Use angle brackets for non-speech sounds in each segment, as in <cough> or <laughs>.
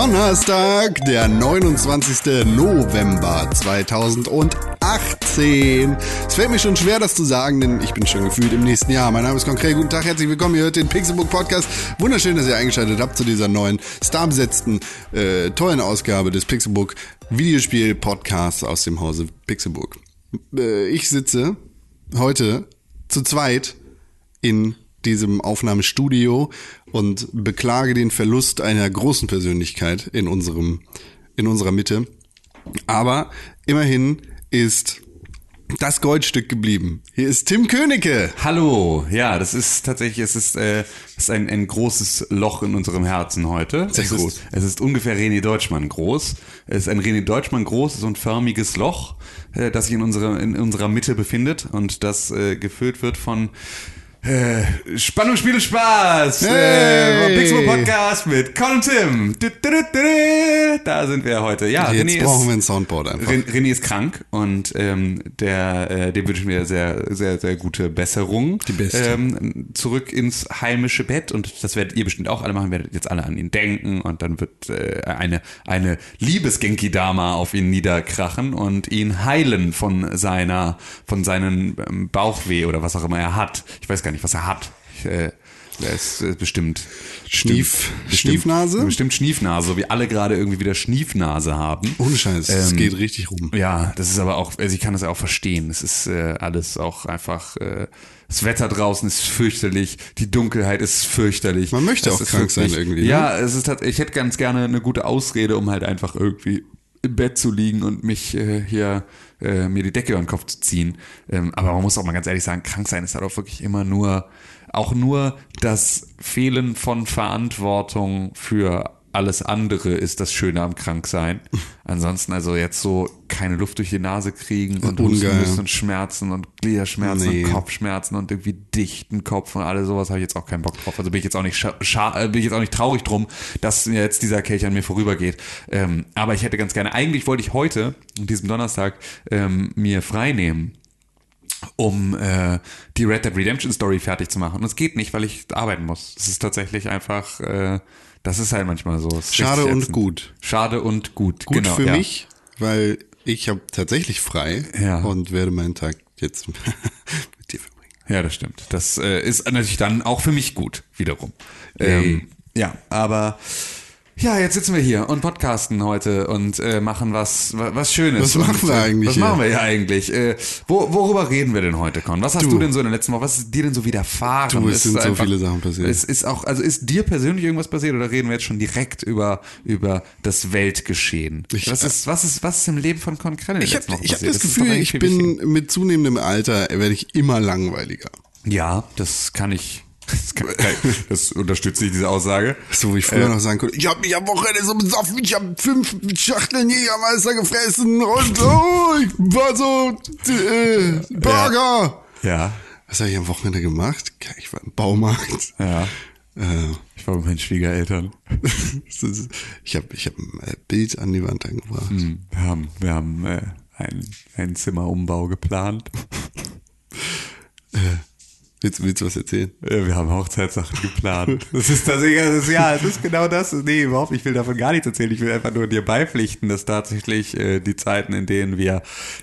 Donnerstag, der 29. November 2018. Es fällt mir schon schwer, das zu sagen, denn ich bin schon gefühlt im nächsten Jahr. Mein Name ist Konkret. Guten Tag, herzlich willkommen. Ihr hört den Pixelbook Podcast. Wunderschön, dass ihr eingeschaltet habt zu dieser neuen, starbesetzten, äh, tollen Ausgabe des Pixelbook Videospiel Podcasts aus dem Hause Pixelbook. Äh, ich sitze heute zu zweit in diesem Aufnahmestudio und beklage den Verlust einer großen Persönlichkeit in unserem, in unserer Mitte. Aber immerhin ist das Goldstück geblieben. Hier ist Tim Königke. Hallo, ja, das ist tatsächlich, es ist, äh, es ist ein, ein großes Loch in unserem Herzen heute. Sehr es groß. Ist, es ist ungefähr René Deutschmann groß. Es ist ein René Deutschmann großes und förmiges Loch, äh, das sich in unserer, in unserer Mitte befindet und das äh, gefüllt wird von äh, Spannung, Spiel, Spaß. Hey. Äh, Pixel Podcast mit Con und Tim. Du, du, du, du. Da sind wir heute. Ja, Jetzt René brauchen ist, wir ein Soundboard einfach. Ren- René ist krank und ähm, der, äh, dem wünschen wir sehr, sehr, sehr gute Besserung. Die beste. Ähm, zurück ins heimische Bett und das werdet ihr bestimmt auch alle machen, werdet jetzt alle an ihn denken und dann wird äh, eine, eine Liebes-Genki-Dama auf ihn niederkrachen und ihn heilen von seiner, von seinen ähm, Bauchweh oder was auch immer er hat. Ich weiß gar nicht, was er hat. Ich, äh, er ist äh, bestimmt Schnief, bestimmt- Schniefnase? Bestimmt Schniefnase, so wie alle gerade irgendwie wieder Schniefnase haben. Ohne Scheiß, es Ähm, geht richtig rum. Ja, das ist aber auch, also ich kann das ja auch verstehen. Es ist äh, alles auch einfach, äh, das Wetter draußen ist fürchterlich, die Dunkelheit ist fürchterlich. Man möchte Es auch krank sein irgendwie, ne? Ja, es ist ich hätte ganz gerne eine gute Ausrede, um halt einfach irgendwie im Bett zu liegen und mich äh, hier äh, mir die Decke über den Kopf zu ziehen. Ähm, aber man muss auch mal ganz ehrlich sagen, krank sein ist halt auch wirklich immer nur, auch nur das Fehlen von Verantwortung für alles andere ist das Schöne am Kranksein. <laughs> Ansonsten also jetzt so keine Luft durch die Nase kriegen und husten müssen und Schmerzen und Gliederschmerzen Nee. und Kopfschmerzen und irgendwie dichten Kopf und alles sowas habe ich jetzt auch keinen Bock drauf. Also bin ich jetzt auch nicht scha äh, bin ich jetzt auch nicht traurig drum, dass jetzt dieser Kelch an mir vorübergeht. Ähm, aber ich hätte ganz gerne, eigentlich wollte ich heute, an diesem Donnerstag, ähm, mir frei nehmen um äh, die Red Dead Redemption Story fertig zu machen. Und es geht nicht, weil ich arbeiten muss. Es ist tatsächlich einfach, äh, das ist halt manchmal so. Schade und gut. Schade und gut. Gut genau, für ja. mich, weil ich habe tatsächlich frei Ja. und werde meinen Tag jetzt <laughs> mit dir verbringen. Ja, das stimmt. Das äh, ist natürlich dann auch für mich gut, wiederum. Ähm, ja, aber ja, jetzt sitzen wir hier und podcasten heute und äh, machen was, wa- was Schönes. Was machen wir äh, eigentlich Was hier? machen wir hier eigentlich? Äh, wo, worüber reden wir denn heute, Con? Was hast du, Du. denn so in der letzten Woche, was ist dir denn so widerfahren? Du, es Ist sind so einfach- viele Sachen passiert. Es ist auch, also ist dir persönlich irgendwas passiert oder reden wir jetzt schon direkt über, über das Weltgeschehen? Ich- was ist, was ist, was ist im Leben von Con der Ich habe hab das Gefühl, ich bin mit zunehmendem Alter werde ich immer langweiliger. Ja, das kann ich. Das, kann, das unterstütze ich diese Aussage. So wie ich Äh. früher noch sagen konnte, ich habe mich am Wochenende so besoffen, ich habe fünf Schachteln Jägermeister gefressen und oh, ich war so äh, Burger. Ja, Was habe ich am Wochenende gemacht? Ich war im Baumarkt. ja. Äh, Ich war mit meinen Schwiegereltern. ich habe ich hab ein äh, Bild an die Wand angebracht. Hm, Wir haben, wir haben äh, einen, einen Zimmerumbau geplant. Willst, willst du was erzählen? Äh, Wir haben Hochzeitssachen geplant. <laughs> Das ist das ist, ja, es ist genau das. Nee, überhaupt, ich will davon gar nichts erzählen. Ich will einfach nur dir beipflichten, dass tatsächlich äh, die Zeiten, in denen wir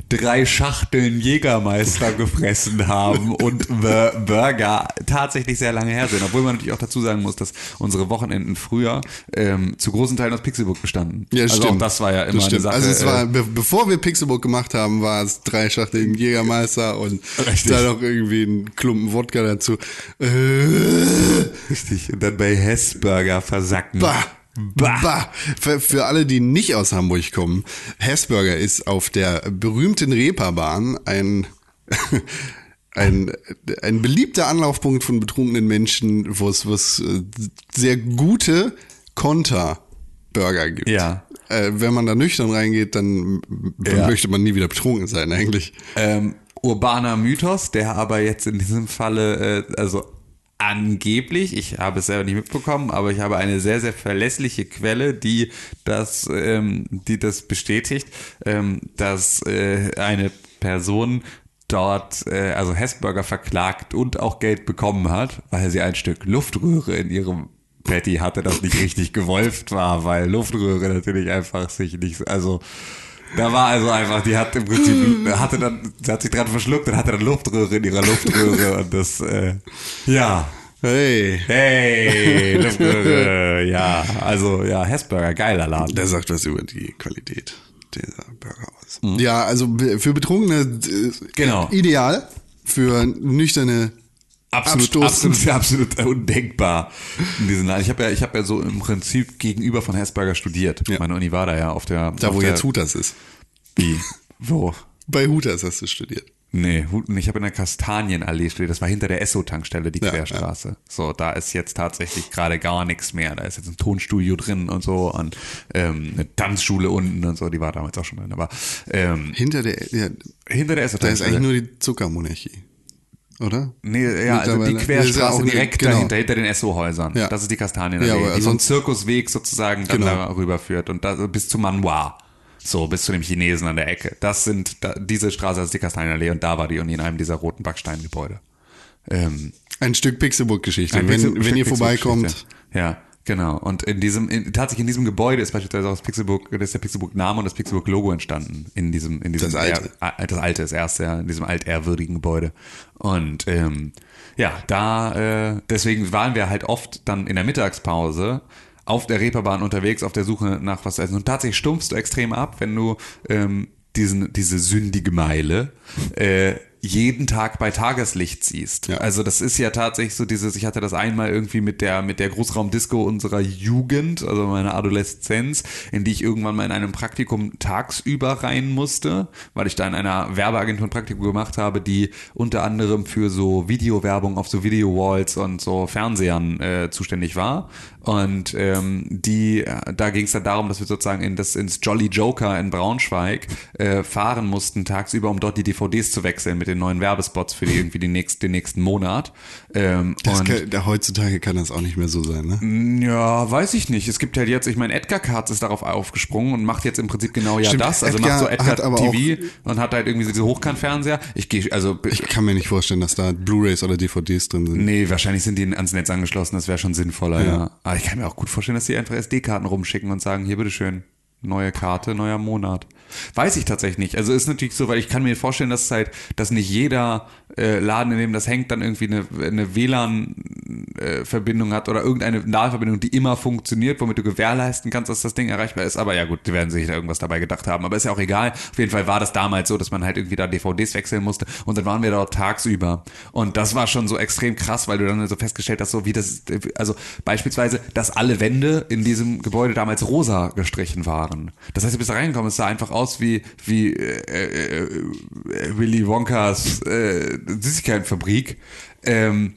drei Schachteln Jägermeister gefressen haben <laughs> und Bur- Burger tatsächlich sehr lange her sind. Obwohl man natürlich auch dazu sagen muss, dass unsere Wochenenden früher ähm, zu großen Teilen aus Pixelbook bestanden. Ja, also stimmt. auch das war ja immer Das eine. Sache. Also es war, äh, be bevor wir Pixelbook gemacht haben, war es drei Schachteln Jägermeister und Richtig. dann noch irgendwie ein Klumpen Wodka dazu. Äh, richtig. Und dann bei Hessburger versacken. bah. Bah. Für, für alle, die nicht aus Hamburg kommen, Hessburger ist auf der berühmten Reeperbahn ein, <laughs> ein, ein beliebter Anlaufpunkt von betrunkenen Menschen, wo es, äh, sehr gute Konter-Burger gibt. Ja. Äh, wenn man da nüchtern reingeht, dann Ja. möchte man nie wieder betrunken sein, eigentlich. ähm, urbaner Mythos, der aber jetzt in diesem Falle, äh, also angeblich, ich habe es selber nicht mitbekommen, aber ich habe eine sehr, sehr verlässliche Quelle, die das, ähm, die das bestätigt, ähm, dass äh, eine Person dort, äh, also Hessburger verklagt und auch Geld bekommen hat, weil sie ein Stück Luftröhre in ihrem Patty hatte, das nicht richtig gewolft war, weil Luftröhre natürlich einfach sich nicht, also da war also einfach, die hat im Prinzip, hatte dann, sie hat sich dran verschluckt und hatte dann Luftröhre in ihrer Luftröhre <laughs> und das, äh, ja. Hey. Hey, <laughs> Luftröhre, ja. Also, ja, Hessburger, geiler Laden. Der sagt was über die Qualität dieser Burger aus. Ja, also für Betrunkene äh, Genau. ideal, für nüchterne Absolut, absolut, <laughs> absolut undenkbar. In diesen Laden. Ich habe ja, ich habe ja so im Prinzip gegenüber von Hessberger studiert. Ja. Meine Uni war da ja auf der. Da, auf wo der, jetzt Hutas ist. Wie? Wo? Bei Hutas hast du studiert. Nee, ich habe in der Kastanienallee studiert. Das war hinter der Esso-Tankstelle, die Ja, Querstraße. So, da ist jetzt tatsächlich gerade gar nichts mehr. Da ist jetzt ein Tonstudio drin und so und ähm, eine Tanzschule unten und so. Die war damals auch schon drin. Aber ähm, Hinter der, ja, hinter der da ist Esso-Tankstelle. eigentlich nur die Zuckermonarchie. Oder? Nee, ja, also die. Querstraße ja direkt genau. dahinter, hinter den Esso-Häusern. Ja. Das ist die Kastanienallee, Ja, die so einen sonst- Zirkusweg sozusagen dann Genau. darüber führt und da, bis zu Manoir. So, bis zu dem Chinesen an der Ecke. Das sind, da, diese Straße ist die Kastanienallee und da war die Uni in einem dieser roten Backsteingebäude. Ähm, Ein Stück Pixelbook-Geschichte. ein Wenn, Pixel- wenn Stück ihr vorbeikommt. Ja, genau. Und in diesem, in, tatsächlich in diesem Gebäude ist beispielsweise auch das Pixelbook, das ist der Pixelbook-Name und das Pixelbook-Logo entstanden. In diesem, in diesem Das alte. äh, das alte, das erste, ja, in diesem altehrwürdigen Gebäude. Und ähm, ja, da, äh, deswegen waren wir halt oft dann in der Mittagspause auf der Reeperbahn unterwegs, auf der Suche nach was zu essen. Und tatsächlich stumpfst du extrem ab, wenn du ähm, diesen, diese sündige Meile äh, jeden Tag bei Tageslicht siehst. Ja. Also das ist ja tatsächlich so dieses, ich hatte das einmal irgendwie mit der, mit der Großraumdisco unserer Jugend, also meiner Adoleszenz, in die ich irgendwann mal in einem Praktikum tagsüber rein musste, weil ich da in einer Werbeagentur ein Praktikum gemacht habe, die unter anderem für so Videowerbung auf so Video-Walls und so Fernsehern äh, zuständig war. Und ähm, die, äh, da ging es dann darum, dass wir sozusagen in das, ins Jolly Joker in Braunschweig äh, fahren mussten tagsüber, um dort die DVDs zu wechseln mit den neuen Werbespots für die irgendwie den nächsten, den nächsten Monat. Ähm, kann, da, heutzutage kann das auch nicht mehr so sein, ne? ja, weiß ich nicht. Es gibt halt jetzt, ich meine, Edgar Katz ist darauf aufgesprungen und macht jetzt im Prinzip genau ja Stimmt, das. Also Edgar macht so Edgar TV und hat halt irgendwie so diese Hochkantfernseher. Ich gehe, also Ich kann mir nicht vorstellen, dass da Blu-Rays oder DVDs drin sind. Nee, wahrscheinlich sind die ans Netz angeschlossen, das wäre schon sinnvoller, ja. Ja. Aber ich kann mir auch gut vorstellen, dass die einfach SD-Karten rumschicken und sagen, hier bitteschön, neue Karte, neuer Monat. Weiß ich tatsächlich nicht. Also ist natürlich so, weil ich kann mir vorstellen, dass halt, dass nicht jeder äh, Laden, in dem das hängt, dann irgendwie eine, eine WLAN-Verbindung hat oder irgendeine Nahverbindung, die immer funktioniert, womit du gewährleisten kannst, dass das Ding erreichbar ist. Aber ja gut, die werden sich da irgendwas dabei gedacht haben. Aber ist ja auch egal. Auf jeden Fall war das damals so, dass man halt irgendwie da DVDs wechseln musste. Und dann waren wir dort tagsüber. Und das war schon so extrem krass, weil du dann so festgestellt hast, so wie das, also beispielsweise, dass alle Wände in diesem Gebäude damals rosa gestrichen waren. Das heißt, du bist da reingekommen, es sah einfach aus wie, wie äh, äh, äh, Willy Wonkas äh, Süßigkeitenfabrik. Ähm,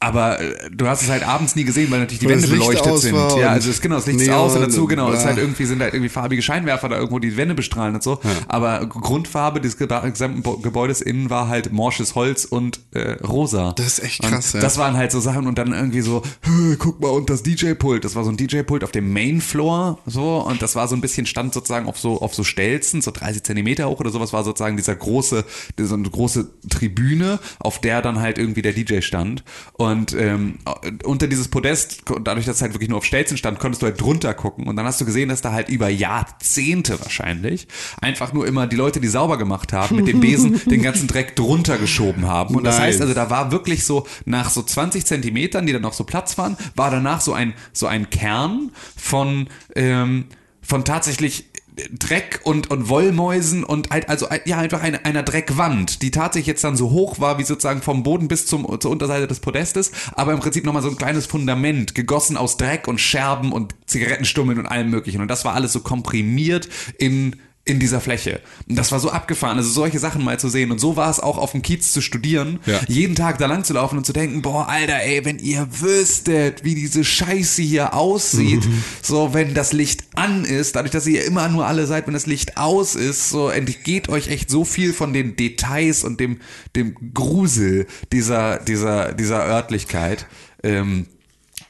aber äh, du hast es halt abends nie gesehen, weil natürlich die Wände beleuchtet sind. Ja, also es, genau, das Licht ist aus und dazu, genau, es ist bla. halt irgendwie, sind halt irgendwie farbige Scheinwerfer da irgendwo die Wände bestrahlen und so. Aber Grundfarbe des gesamten Gebäudes innen war halt morsches Holz und äh, rosa. Das ist echt Und krass, ja. Das waren halt so Sachen und dann irgendwie so, "Hö, guck mal, und das DJ-Pult. Das war so ein DJ-Pult auf dem Main-Floor, so, und das war so ein bisschen, stand sozusagen auf so, auf so Stelzen, so 30 Zentimeter hoch oder sowas, war sozusagen dieser große, so eine große Tribüne, auf der dann halt irgendwie der DJ stand. Und ähm, unter dieses Podest, dadurch, dass es halt wirklich nur auf Stelzen stand, konntest du halt drunter gucken. Und dann hast du gesehen, dass da halt über Jahrzehnte wahrscheinlich einfach nur immer die Leute, die sauber gemacht haben, mit dem Besen <laughs> den ganzen Dreck drunter geschoben haben. Und das Nice. heißt also, da war wirklich so nach so 20 Zentimetern, die dann noch so Platz waren, war danach so ein, so ein Kern von, ähm, von tatsächlich Dreck und, und Wollmäusen und halt, also ja, einfach eine, einer Dreckwand, die tatsächlich jetzt dann so hoch war, wie sozusagen vom Boden bis zum, zur Unterseite des Podestes, aber im Prinzip nochmal so ein kleines Fundament, gegossen aus Dreck und Scherben und Zigarettenstummeln und allem möglichen. Und das war alles so komprimiert in in dieser Fläche. Und das war so abgefahren, also solche Sachen mal zu sehen. Und so war es auch auf dem Kiez zu studieren, Ja. jeden Tag da lang zu laufen und zu denken, boah, Alter, ey, wenn ihr wüsstet, wie diese Scheiße hier aussieht, so wenn das Licht an ist, dadurch, dass ihr immer nur alle seid, wenn das Licht aus ist, so entgeht euch echt so viel von den Details und dem, dem Grusel dieser, dieser, dieser Örtlichkeit. Ähm,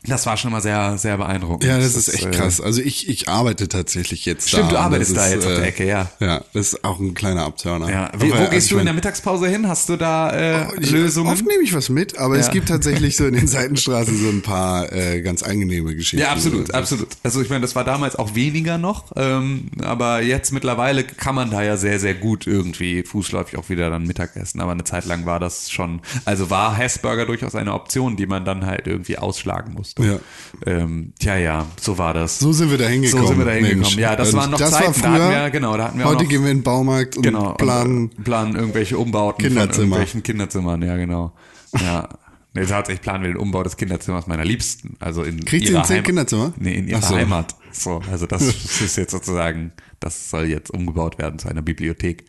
Das war schon mal sehr, sehr beeindruckend. Ja, das ist echt äh, krass. Also ich, ich arbeite tatsächlich jetzt Stimmt, da. du und arbeitest das da ist, jetzt auf der äh, Ecke, ja. Ja, das ist auch ein kleiner Abturner. Ja. Wie, Aber, wo also gehst ich du in mein, der Mittagspause hin? Hast du da äh, Ich- Lösungen? Oft nehme ich was mit, aber es Ja. gibt tatsächlich so in den <laughs> Seitenstraßen so ein paar äh, ganz angenehme Geschichten. Ja, absolut, absolut. Also ich meine, das war damals auch weniger noch, ähm, aber jetzt mittlerweile kann man da ja sehr, sehr gut irgendwie fußläufig auch wieder dann Mittagessen. Aber eine Zeit lang war das schon, also war Hessburger durchaus eine Option, die man dann halt irgendwie ausschlagen musste. Ja. Ähm, tja, ja, so war das. So sind wir da hingekommen. So sind wir da hingekommen. Ja, das waren noch das Zeiten, War da früher, hatten wir- genau, da hatten wir Heute noch- gehen wir in den Baumarkt und Genau. planen. Äh, planen irgendwelche Umbauten Kinderzimmer. von irgendwelchen Kinderzimmern, ja, genau. Ja. <laughs> Nee, tatsächlich planen wir den Umbau des Kinderzimmers meiner Liebsten. Also in Kriegt sie ihrer ein zehn Heim- Kinderzimmer? Nee, in ihrer so. Heimat. So, also das <laughs> ist jetzt sozusagen, das soll jetzt umgebaut werden zu einer Bibliothek.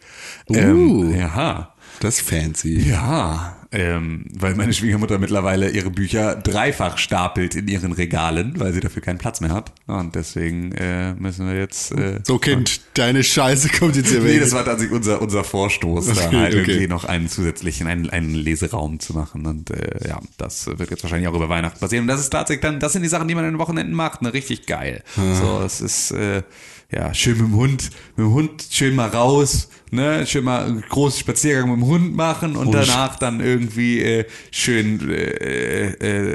Uh. Ähm, ja. Das ist fancy. Ja, ähm, weil meine Schwiegermutter mittlerweile ihre Bücher dreifach stapelt in ihren Regalen, weil sie dafür keinen Platz mehr hat. Und deswegen äh, müssen wir jetzt. Äh, So, Kind, deine Scheiße kommt jetzt hier <laughs> weg. Nee, das war tatsächlich unser, unser Vorstoß, da Okay, halt okay. irgendwie noch einen zusätzlichen, einen, einen Leseraum zu machen. Und äh, ja, das wird jetzt wahrscheinlich auch über Weihnachten passieren. Und das ist tatsächlich dann, das sind die Sachen, die man an den Wochenenden macht, ne? Richtig geil. So, es ist äh, ja schön mit dem Hund, mit dem Hund schön mal raus, ne? Schön mal einen großen Spaziergang mit dem Hund machen und danach dann irgendwie äh, schön äh,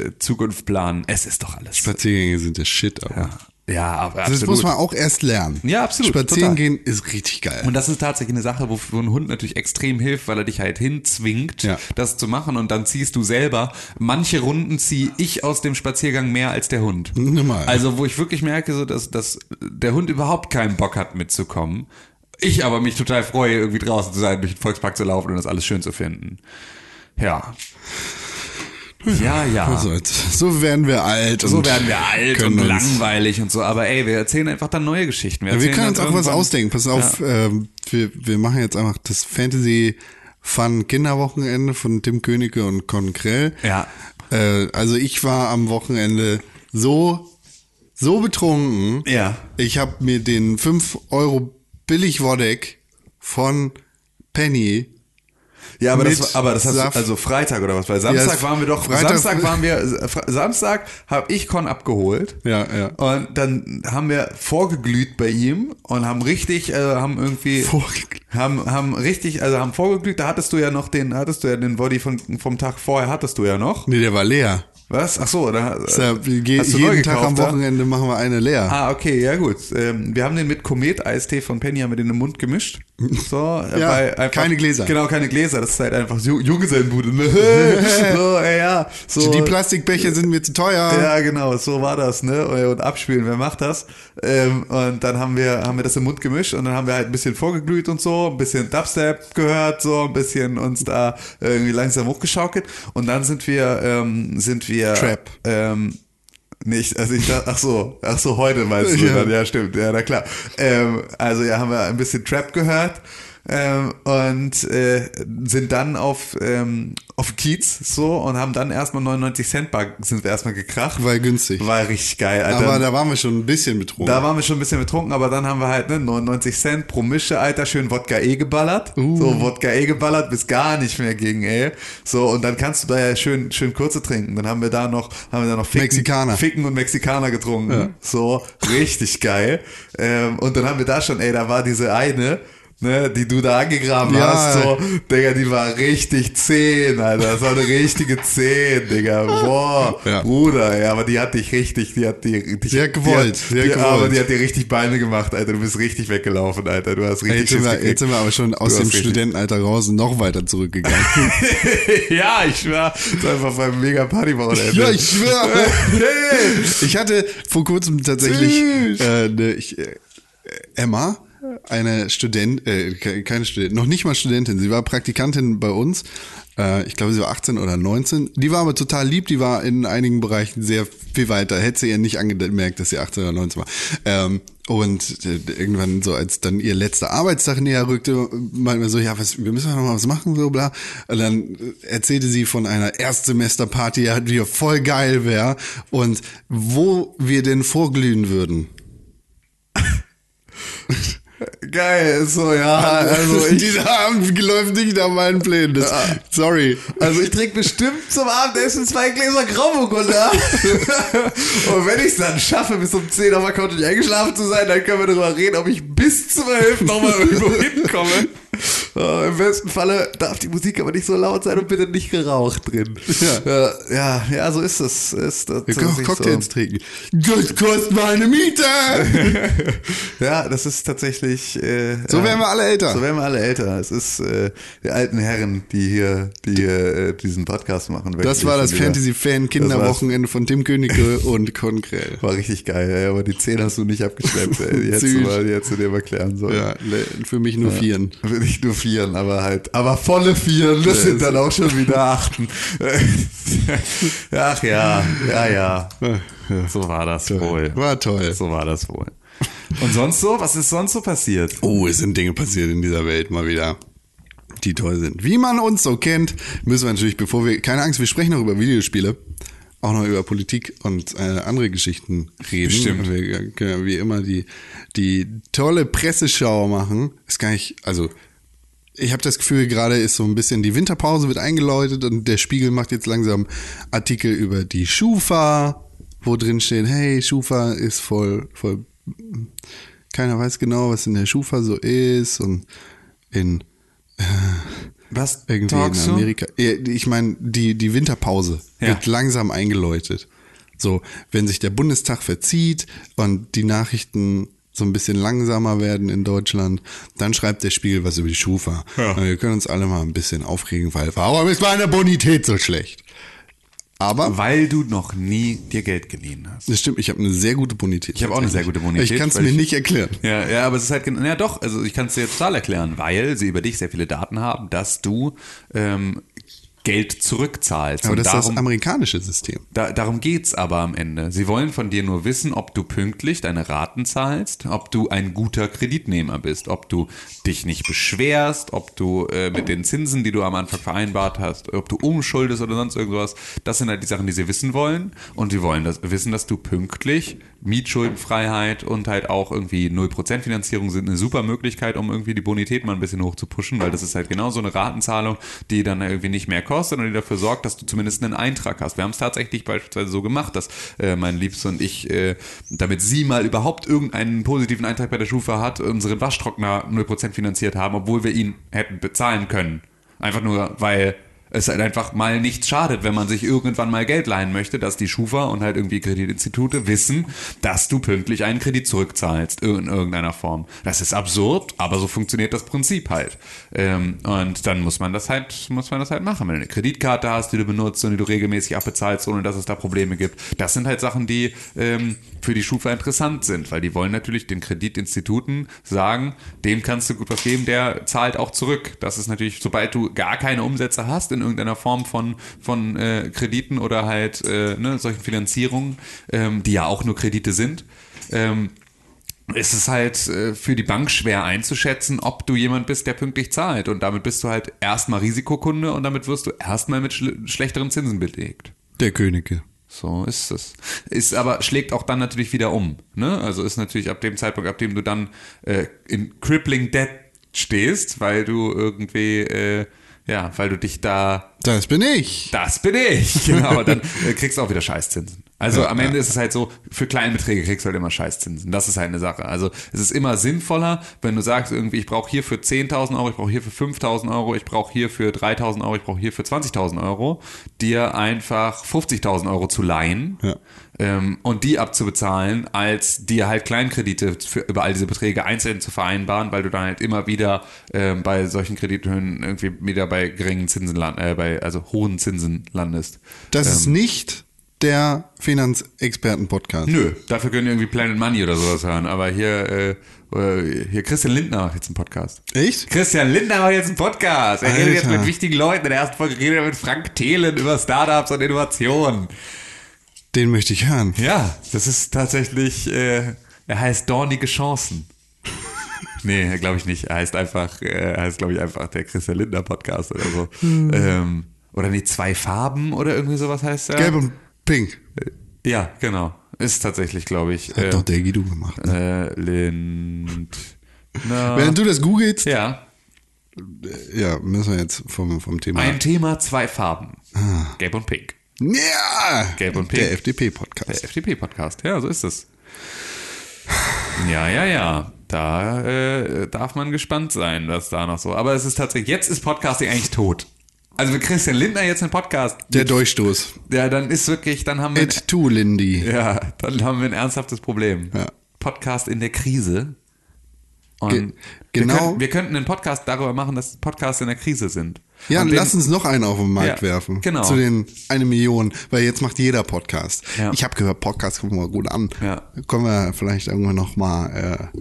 äh, Zukunft planen. Es ist doch alles. Spaziergänge sind der Shit, aber. ja, ja aber Das absolut. muss man auch erst lernen. Ja, absolut, Spazieren total. gehen ist richtig geil. Und das ist tatsächlich eine Sache, wo, wo ein Hund natürlich extrem hilft, weil er dich halt hinzwingt, Ja. das zu machen und dann ziehst du selber. Manche Runden ziehe ich aus dem Spaziergang mehr als der Hund. Normal. Also wo ich wirklich merke, so dass, dass der Hund überhaupt keinen Bock hat mitzukommen. Ich aber mich total freue, irgendwie draußen zu sein, durch den Volkspark zu laufen und das alles schön zu finden. Ja. Ja, ja. Was soll's. So werden wir alt. so und werden wir alt und langweilig und so. Aber ey, wir erzählen einfach dann neue Geschichten. Ja, wir können uns auch was ausdenken. Pass auf, ähm, wir, wir machen jetzt einfach das Fantasy Fun Kinderwochenende von Tim Königke und Con Krell. Ja. Äh, also ich war am Wochenende so, so betrunken. Ja. Ich habe mir den 5 Euro Billig-Wodek von Penny Ja, aber das, aber das hast Saft. du, also Freitag oder was? Weil Samstag es- waren wir doch, Freitag- Samstag <laughs> waren wir, Samstag habe ich Con abgeholt. Ja, ja. Und dann haben wir vorgeglüht bei ihm und haben richtig, äh, haben irgendwie, Vorgeglüht. haben, haben richtig, also haben vorgeglüht, da hattest du ja noch den, hattest du ja den Body von, vom Tag vorher hattest du ja noch. Nee, der war leer. Was? Ach so, da, Ist ja, je, hast du neu jeden Tag gekauft, am? Wochenende machen wir eine leer. Ah, okay, ja gut. Ähm, wir haben den mit Komet Eistee von Penny haben wir den im Mund gemischt. So, äh, Ja, einfach, keine Gläser. Genau, keine Gläser. Das ist halt einfach Ju- Junggesellenbude. Ne? <laughs> so, äh, ja. So, Die Plastikbecher sind mir zu teuer. ja, genau, so war das, ne? Und abspielen, wer macht das? Ähm, und dann haben wir, haben wir das im Mund gemischt und dann haben wir halt ein bisschen vorgeglüht und so, ein bisschen Dubstep gehört, so ein bisschen uns da irgendwie langsam hochgeschaukelt. Und dann sind wir, ähm, sind wir Trap. Ähm, nicht, also ich dachte, ach so, ach so, heute meinst du, Ja. dann, ja stimmt, ja, na klar. Ähm, also ja, haben wir ein bisschen Trap gehört ähm, und äh, sind dann auf, ähm, auf Kiez so und haben dann erstmal 99 Cent Bar sind wir erstmal gekracht. War günstig. War richtig geil, Alter. Aber da waren wir schon ein bisschen betrunken. Da waren wir schon ein bisschen betrunken, aber dann haben wir halt ne, 99 Cent pro Mische, Alter, schön Wodka E geballert. Uh. So, Wodka E geballert, bis gar nicht mehr ging, ey. So, und dann kannst du da ja schön, schön kurze trinken. Dann haben wir da noch, haben wir da noch Ficken, Mexikaner. Ficken und Mexikaner getrunken. So, richtig geil. Ähm, und dann haben wir da schon, ey, da war diese eine, Ne, die du da angegraben Ja. hast, so, Digga, die war richtig zehn, Alter. Das war eine richtige zehn, Digga. Boah, Ja. Bruder, ja, aber die hat dich richtig, die hat die, die Sie hat gewollt, die sie hat die, Aber gewollt. die hat dir richtig Beine gemacht, Alter. Du bist richtig weggelaufen, Alter. Du hast richtig Jetzt sind, wir, jetzt sind wir aber schon aus dem Studentenalter raus und noch weiter zurückgegangen. <laughs> ja, ich schwör, das ist einfach beim mega Partywochenende. ja, ich schwöre. Hey. <laughs> Ich hatte vor kurzem tatsächlich äh, ne, ich, äh, Emma, eine Student, äh, ke- keine Studentin, noch nicht mal Studentin, sie war Praktikantin bei uns. Äh, ich glaube, sie war 18 oder 19. Die war aber total lieb, die war in einigen Bereichen sehr viel weiter. Hätte sie ihr nicht angemerkt, dass sie 18 oder 19 war. Ähm, und äh, irgendwann so, als dann ihr letzter Arbeitstag näher rückte, meinten wir so, ja, was, wir müssen noch mal was machen, so bla. Und dann äh, erzählte sie von einer Erstsemesterparty, ja, die voll geil wäre und wo wir denn vorglühen würden. <laughs> Geil, so, ja. Also ich, Dieser Abend läuft nicht nach meinen Plänen. Das, Sorry. also ich trinke bestimmt zum Abendessen zwei Gläser Grauburgunder. <laughs> Und wenn ich es dann schaffe, bis um 10 auf der Couch nicht eingeschlafen zu sein, dann können wir darüber reden, ob ich bis 12 nochmal irgendwo hinkomme. Äh, <laughs> Im besten Falle darf die Musik aber nicht so laut sein und bitte nicht geraucht drin. Ja. Ja, ja, so ist es. Ist das Wir können auch Cocktails so. trinken. Das kostet meine Miete. <laughs> Ja, das ist tatsächlich. Äh, So ja, werden wir alle älter. So werden wir alle älter. Es ist äh, die alten Herren, die hier, die hier äh, diesen Podcast machen. Das war das Fantasy-Fan-Kinderwochenende von Tim Königke <laughs> und Konkrell. War richtig geil, ey, aber die 10 hast du nicht abgeschleppt. Ey. Die, hättest du Süß. mal, die hättest du dir mal klären sollen. Ja, für mich nur Vieren. Nicht nur Vieren, aber halt, aber volle Vieren, das sind dann auch schon wieder Achten. <laughs> Ach ja, ja, ja. So war das wohl. War toll. So war das wohl. Und sonst so? Was ist sonst so passiert? Oh, es sind Dinge passiert in dieser Welt mal wieder, die toll sind. Wie man uns so kennt, müssen wir natürlich, bevor wir, keine Angst, wir sprechen noch über Videospiele, auch noch über Politik und äh, andere Geschichten reden. Bestimmt. Wir können ja wie immer die, die tolle Presseschau machen. Ist gar nicht, also ich habe das Gefühl, gerade ist so ein bisschen die Winterpause wird eingeläutet und der Spiegel macht jetzt langsam Artikel über die Schufa, wo drin stehen, hey, Schufa ist voll, voll, keiner weiß genau, was in der Schufa so ist und in Was? irgendwie in? Amerika. Ich meine, die, die Winterpause Ja. wird langsam eingeläutet. So, wenn sich der Bundestag verzieht und die Nachrichten so ein bisschen langsamer werden in Deutschland, dann schreibt der Spiegel was über die Schufa. Ja. Wir können uns alle mal ein bisschen aufregen, weil warum ist meine Bonität so schlecht? Aber Weil du noch nie dir Geld geliehen hast. das stimmt, ich habe eine sehr gute Bonität. Ich habe auch eine sehr gute Bonität, Ich kann es mir ich- nicht erklären. Ja, ja, aber es ist halt, ja doch, also ich kann es dir total erklären, weil sie über dich sehr viele Daten haben, dass du ähm, Geld zurückzahlst. Aber das ist darum, das amerikanische System. Da, darum geht's aber am Ende. Sie wollen von dir nur wissen, ob du pünktlich deine Raten zahlst, ob du ein guter Kreditnehmer bist, ob du dich nicht beschwerst, ob du äh, mit den Zinsen, die du am Anfang vereinbart hast, ob du umschuldest oder sonst irgendwas. Das sind halt die Sachen, die sie wissen wollen. Und sie wollen das, wissen, dass du pünktlich Mietschuldenfreiheit und halt auch irgendwie 0% Finanzierung sind eine super Möglichkeit, um irgendwie die Bonität mal ein bisschen hoch zu pushen, weil das ist halt genau so eine Ratenzahlung, die dann irgendwie nicht mehr kostet und die dafür sorgt, dass du zumindest einen Eintrag hast. Wir haben es tatsächlich beispielsweise so gemacht, dass äh, mein Liebster und ich, äh, damit sie mal überhaupt irgendeinen positiven Eintrag bei der Schufa hat, unseren Waschtrockner 0% finanziert haben, obwohl wir ihn hätten bezahlen können. Einfach nur, weil es halt einfach mal nichts schadet, wenn man sich irgendwann mal Geld leihen möchte, dass die Schufa und halt irgendwie Kreditinstitute wissen, dass du pünktlich einen Kredit zurückzahlst in irgendeiner Form. Das ist absurd, aber so funktioniert das Prinzip halt. Ähm, und dann muss man das halt, muss man das halt machen. Wenn du eine Kreditkarte hast, die du benutzt und die du regelmäßig abbezahlst, ohne dass es da Probleme gibt. Das sind halt Sachen, die ähm, für die Schufa interessant sind, weil die wollen natürlich den Kreditinstituten sagen, dem kannst du gut was geben, der zahlt auch zurück. Das ist natürlich, sobald du gar keine Umsätze hast in irgendeiner Form von, von äh, Krediten oder halt äh, ne, solchen Finanzierungen, ähm, die ja auch nur Kredite sind, ähm, ist es halt äh, für die Bank schwer einzuschätzen, ob du jemand bist, der pünktlich zahlt. Und damit bist du halt erstmal Risikokunde und damit wirst du erstmal mit schl schlechteren Zinsen belegt. Der Könige. So ist es. Ist aber, schlägt auch dann natürlich wieder um. Ne? Also ist natürlich ab dem Zeitpunkt, ab dem du dann äh, in crippling debt stehst, weil du irgendwie, äh, ja, weil du dich da Das bin ich. das bin ich. <laughs> Genau, aber dann äh, kriegst du auch wieder Scheißzinsen. Also Ja, am Ende ja. ist es halt so, für kleine Beträge kriegst du halt immer Scheißzinsen. Das ist halt eine Sache. Also es ist immer sinnvoller, wenn du sagst irgendwie, ich brauche hier für 10.000 Euro, ich brauche hier für 5.000 Euro, ich brauche hier für 3.000 Euro, ich brauche hier für 20.000 Euro, dir einfach 50.000 Euro zu leihen Ja. Ähm, und die abzubezahlen, als dir halt Kleinkredite für, über all diese Beträge einzeln zu vereinbaren, weil du dann halt immer wieder ähm, bei solchen Kredithöhen irgendwie wieder bei geringen Zinsen land, äh, bei also hohen Zinsen landest. Das ist nicht der Finanzexperten-Podcast. Nö, dafür können irgendwie Planet Money oder sowas hören. Aber hier, äh, äh, hier Christian Lindner macht jetzt einen Podcast. Echt? Christian Lindner macht jetzt einen Podcast. Er redet jetzt Alter. mit wichtigen Leuten. In der ersten Folge redet er mit Frank Thelen über Startups und Innovationen. Den möchte ich hören. Ja, das ist tatsächlich, äh, er heißt Dornige Chancen. <laughs> nee, glaube ich nicht. Er heißt einfach, äh, er heißt, glaube ich, einfach der Christian Lindner Podcast oder so. Ähm, oder nee, zwei Farben oder irgendwie sowas heißt er. Gelb und Pink. Ja, genau. Ist tatsächlich, glaube ich. Hat äh, doch der Guido gemacht. Ne? äh, Lind. Na, <laughs> Während du das googelst, ja. ja, müssen wir jetzt vom, vom Thema. Ein Thema, zwei Farben. Gelb und Pink. Ja! Gelb und Pink. Der FDP-Podcast. Der FDP-Podcast, ja, so ist es. Ja, ja, ja. Da äh, darf man gespannt sein, was da noch so. Aber es ist tatsächlich, jetzt ist Podcasting eigentlich tot. Also wenn Christian Lindner jetzt einen Podcast, Der Durchstoß. ja, dann ist wirklich, dann haben wir, It too, Lindy. ja, dann haben wir ein ernsthaftes Problem. Ja. Podcast in der Krise. Und Ge- genau. Wir, könnten, wir könnten einen Podcast darüber machen, dass Podcasts in der Krise sind. Ja, Und lass uns noch einen auf den Markt Ja, werfen. genau. Zu den eine Million, weil jetzt macht jeder Podcast. Ja. Ich habe gehört, Podcast kommen wir gut an. Ja. Können wir vielleicht irgendwann noch mal äh,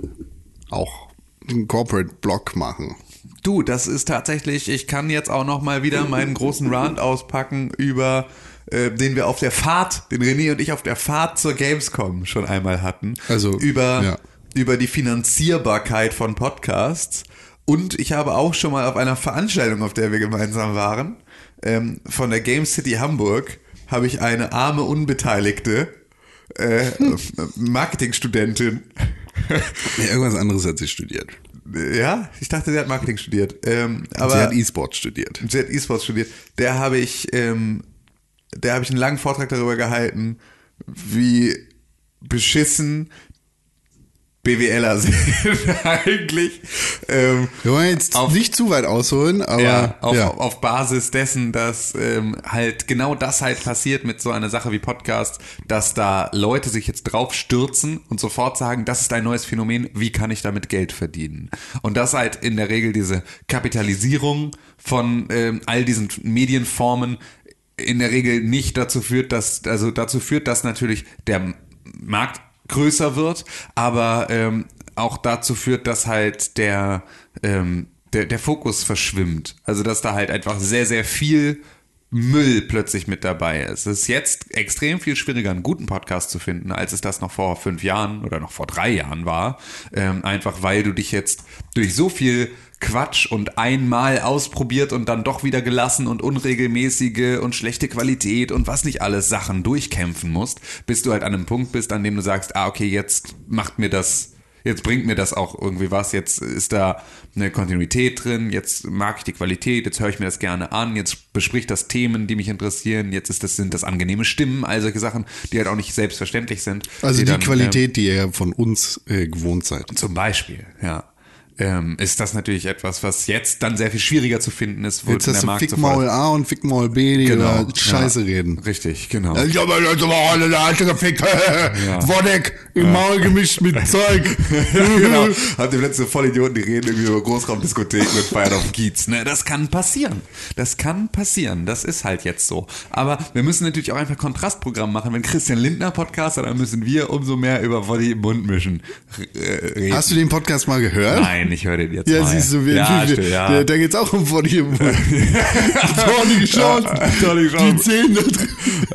auch einen Corporate-Blog machen. Du, das ist tatsächlich, ich kann jetzt auch noch mal wieder meinen großen Rant auspacken über äh, den wir auf der Fahrt, den René und ich auf der Fahrt zur Gamescom schon einmal hatten. Also, über, ja. über die Finanzierbarkeit von Podcasts. Und ich habe auch schon mal auf einer Veranstaltung, auf der wir gemeinsam waren, ähm, von der Game City Hamburg, habe ich eine arme Unbeteiligte äh, <laughs> Marketingstudentin Ja, irgendwas anderes hat sie studiert. ja, ich dachte, sie hat Marketing studiert. Ähm, aber sie hat E-Sport studiert. sie hat E-Sports studiert. Der habe ich, ähm, der habe ich einen langen Vortrag darüber gehalten, wie beschissen BWLer sind <laughs> eigentlich. Ähm, Wir wollen jetzt Auf- nicht zu weit ausholen, aber ja, auf, ja. auf Basis dessen, dass ähm, halt genau das halt passiert mit so einer Sache wie Podcast, dass da Leute sich jetzt drauf stürzen und sofort sagen, das ist ein neues Phänomen, wie kann ich damit Geld verdienen? Und das halt in der Regel diese Kapitalisierung von ähm, all diesen Medienformen in der Regel nicht dazu führt, dass, also dazu führt, dass natürlich der Markt größer wird, aber ähm, auch dazu führt, dass halt der, ähm, der, der Fokus verschwimmt. Also dass da halt einfach sehr, sehr viel Müll plötzlich mit dabei ist. Es ist jetzt extrem viel schwieriger, einen guten Podcast zu finden, als es das noch vor fünf Jahren oder noch vor drei Jahren war. Ähm, einfach weil du dich jetzt durch so viel Quatsch und einmal ausprobiert und dann doch wieder gelassen und unregelmäßige und schlechte Qualität und was nicht alles Sachen durchkämpfen musst, bis du halt an einem Punkt bist, an dem du sagst, ah, okay, jetzt macht mir das Jetzt bringt mir das auch irgendwie was. Jetzt ist da eine Kontinuität drin. Jetzt mag ich die Qualität. Jetzt höre ich mir das gerne an. Jetzt bespricht das Themen, die mich interessieren. Jetzt ist das, sind das angenehme Stimmen. All solche Sachen, die halt auch nicht selbstverständlich sind. Also die dann, Qualität, die ihr von uns äh, gewohnt seid. Ähm, zum Beispiel, ja. Ähm, ist das natürlich etwas, was jetzt dann sehr viel schwieriger zu finden ist, wo Jetzt der hast du Fickmaul A und Fickmaul B, die Genau, über Scheiße ja. reden. Richtig, genau. Ich habe aber alle eine alte gefickt. Wodek im Maul gemischt mit <laughs> Zeug. genau. Habt ihr letzte Vollidioten, die reden irgendwie über Großraumdiskotheken und feiern auf dem Kiez. Ne, das kann passieren. Das kann passieren. Das ist halt jetzt so. Aber wir müssen natürlich auch einfach Kontrastprogramm machen. Wenn Christian Lindner Podcast hat, dann müssen wir umso mehr über Wolli im Mund mischen äh, reden. Hast du den Podcast mal gehört? Nein, ich höre den jetzt Ja, mal. siehst du, wir, ja, wir, ja. Da, da geht's auch um Mund. Tornige Chance. Tornige Die Chance. Zähne da drin.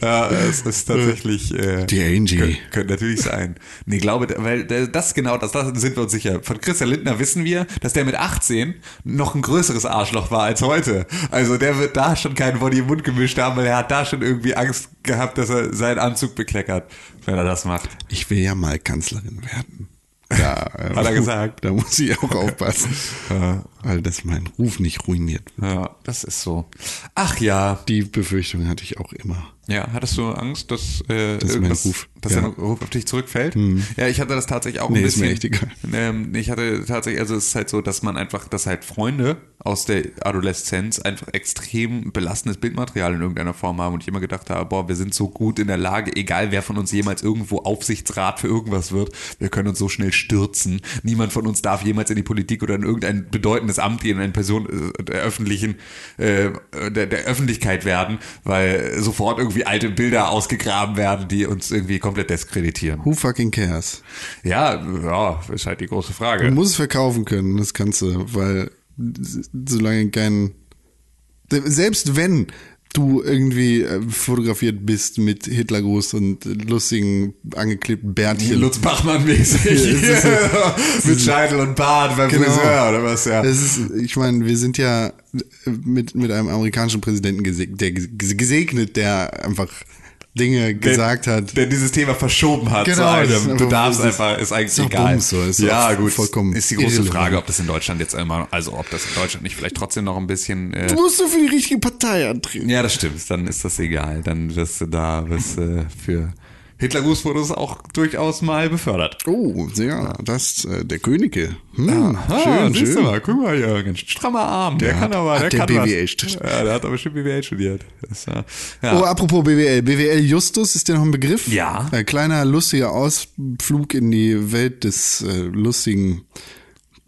Ja, es ist tatsächlich. Äh, Die Angie. Könnte, könnte natürlich sein. Nee, glaube, weil das genau, das, das sind wir uns sicher. Von Christian Lindner wissen wir, dass der mit 18 noch ein größeres Arschloch war als heute. Also der wird da schon keinen Body im Mund gemischt haben, weil er hat da schon irgendwie Angst gehabt, dass er seinen Anzug bekleckert, wenn er das macht. Ich will ja mal Kanzlerin werden. Ja, äh, <laughs> Hat er gesagt. Da muss ich auch <laughs> aufpassen. Weil das mein Ruf nicht ruiniert. Ja, das ist so. Ach ja. Die Befürchtung hatte ich auch immer. Ja, hattest du Angst, dass, äh, Das ist irgendwas- Ruf. dass Ja. der Ruf auf dich zurückfällt? Ja, ich hatte das tatsächlich auch Nee, ein ist bisschen. mir echt egal. Ähm, ich hatte tatsächlich, also es ist halt so, dass man einfach, dass halt Freunde aus der Adoleszenz einfach extrem belastendes Bildmaterial in irgendeiner Form haben und ich immer gedacht habe, boah, wir sind so gut in der Lage, egal wer von uns jemals irgendwo Aufsichtsrat für irgendwas wird, wir können uns so schnell stürzen. Niemand von uns darf jemals in die Politik oder in irgendein bedeutendes Amt gehen, in eine Person äh, der öffentlichen, äh, der, der Öffentlichkeit werden, weil sofort irgendwie alte Bilder ausgegraben werden, die uns irgendwie komplett diskreditieren. Who fucking cares? Ja, ja, ist halt die große Du Frage. musst es verkaufen können, das kannst du, weil solange kein. Selbst wenn du irgendwie äh, fotografiert bist mit Hitlergruß und lustigen angeklebten Bärtchen. Lutz Bachmann-mäßig. <laughs> Ja, <laughs> Mit Scheitel und Bart beim Genau. Friseur oder was, ja. Es ist, ich meine, wir sind ja mit, mit einem amerikanischen Präsidenten gesegnet, der, gesegnet, der einfach Dinge gesagt hat. Der dieses Thema verschoben hat Genau, zu einem. Du darfst einfach, ist eigentlich ist egal. Bums so, ist ja, gut. vollkommen ist die große irrelevant. Frage, ob das in Deutschland jetzt immer, also ob das in Deutschland nicht vielleicht trotzdem noch ein bisschen. Äh, Du musst doch für die richtige Partei antreten. ja, das stimmt. Dann ist das egal. Dann wirst du da wirst, äh, für Hitler-Grußfotos auch durchaus mal befördert. Oh, ja, das, äh, der Könige. Hm, Ah, schön, siehst du schön. mal, guck mal ganz strammer Arm. Der, Der kann hat- aber, hat der der kann BWL was. studiert. Ja, der hat aber bestimmt BWL studiert. Das, äh, ja. Oh, apropos BWL. BWL Justus, ist dir noch ein Begriff? Ja. Ein kleiner, lustiger Ausflug in die Welt des äh, lustigen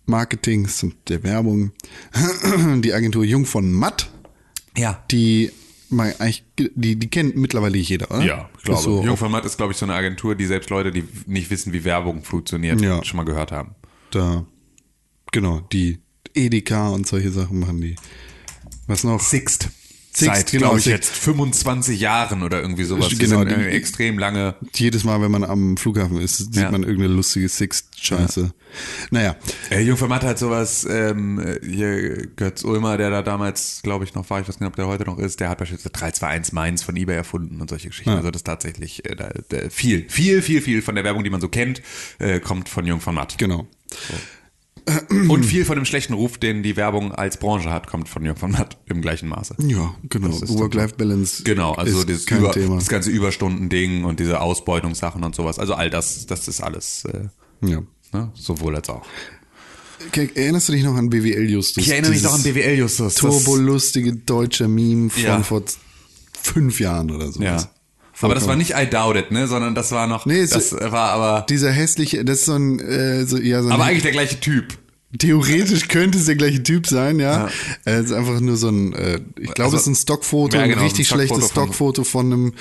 Marketings und der Werbung. Die Agentur Jung von Matt, ja. die mal eigentlich, die, die kennt mittlerweile jeder, oder? Ja, ich glaube. So, Jungformat ist, glaube ich, so eine Agentur, die selbst Leute, die nicht wissen, wie Werbung funktioniert, Ja. schon mal gehört haben. da, genau, die Edeka und solche Sachen machen die. Was noch? Sixt. Seit, genau, glaube ich, jetzt 25 Jahren oder irgendwie sowas. Genau, sind die- extrem lange. Jedes Mal, wenn man am Flughafen ist, sieht Ja. man irgendeine lustige Sixt-Scheiße. Naja, Äh, Jungformat hat sowas, ähm, hier Götz Ulmer, der da damals, glaube ich, noch war, ich weiß nicht, ob der heute noch ist, der hat beispielsweise 321 Mainz von eBay erfunden und solche Geschichten. Also das ist tatsächlich äh, da, da viel, viel, viel, viel von der Werbung, die man so kennt, äh, kommt von Jungformat. genau. Und viel von dem schlechten Ruf, den die Werbung als Branche hat, kommt von Jungformat im gleichen Maße. Ja, genau. Work-Life-Balance. Genau, also ist dieses kein über, Thema. das ganze Überstunden-Ding und diese Ausbeutungssachen und sowas. Also all das, das ist alles äh, Ja. ne, sowohl als auch. Okay, erinnerst du dich noch an BWL Justus? Ich erinnere mich noch an BWL Justus. Turbolustige deutsche Meme von Ja. vor fünf Jahren oder so. Ja. Aber das war nicht I Doubt It, ne, sondern das war noch, Nee, das war aber, Dieser hässliche, das ist so ein, äh, so, ja, so ein aber eigentlich der gleiche Typ. Theoretisch könnte es der gleiche Typ sein, ja. Äh, Es ist einfach nur so ein, äh, ich glaube, Also- es ist ein Stockfoto, Ja, ein genau, richtig ein schlechtes Stockfoto Stockfoto von einem,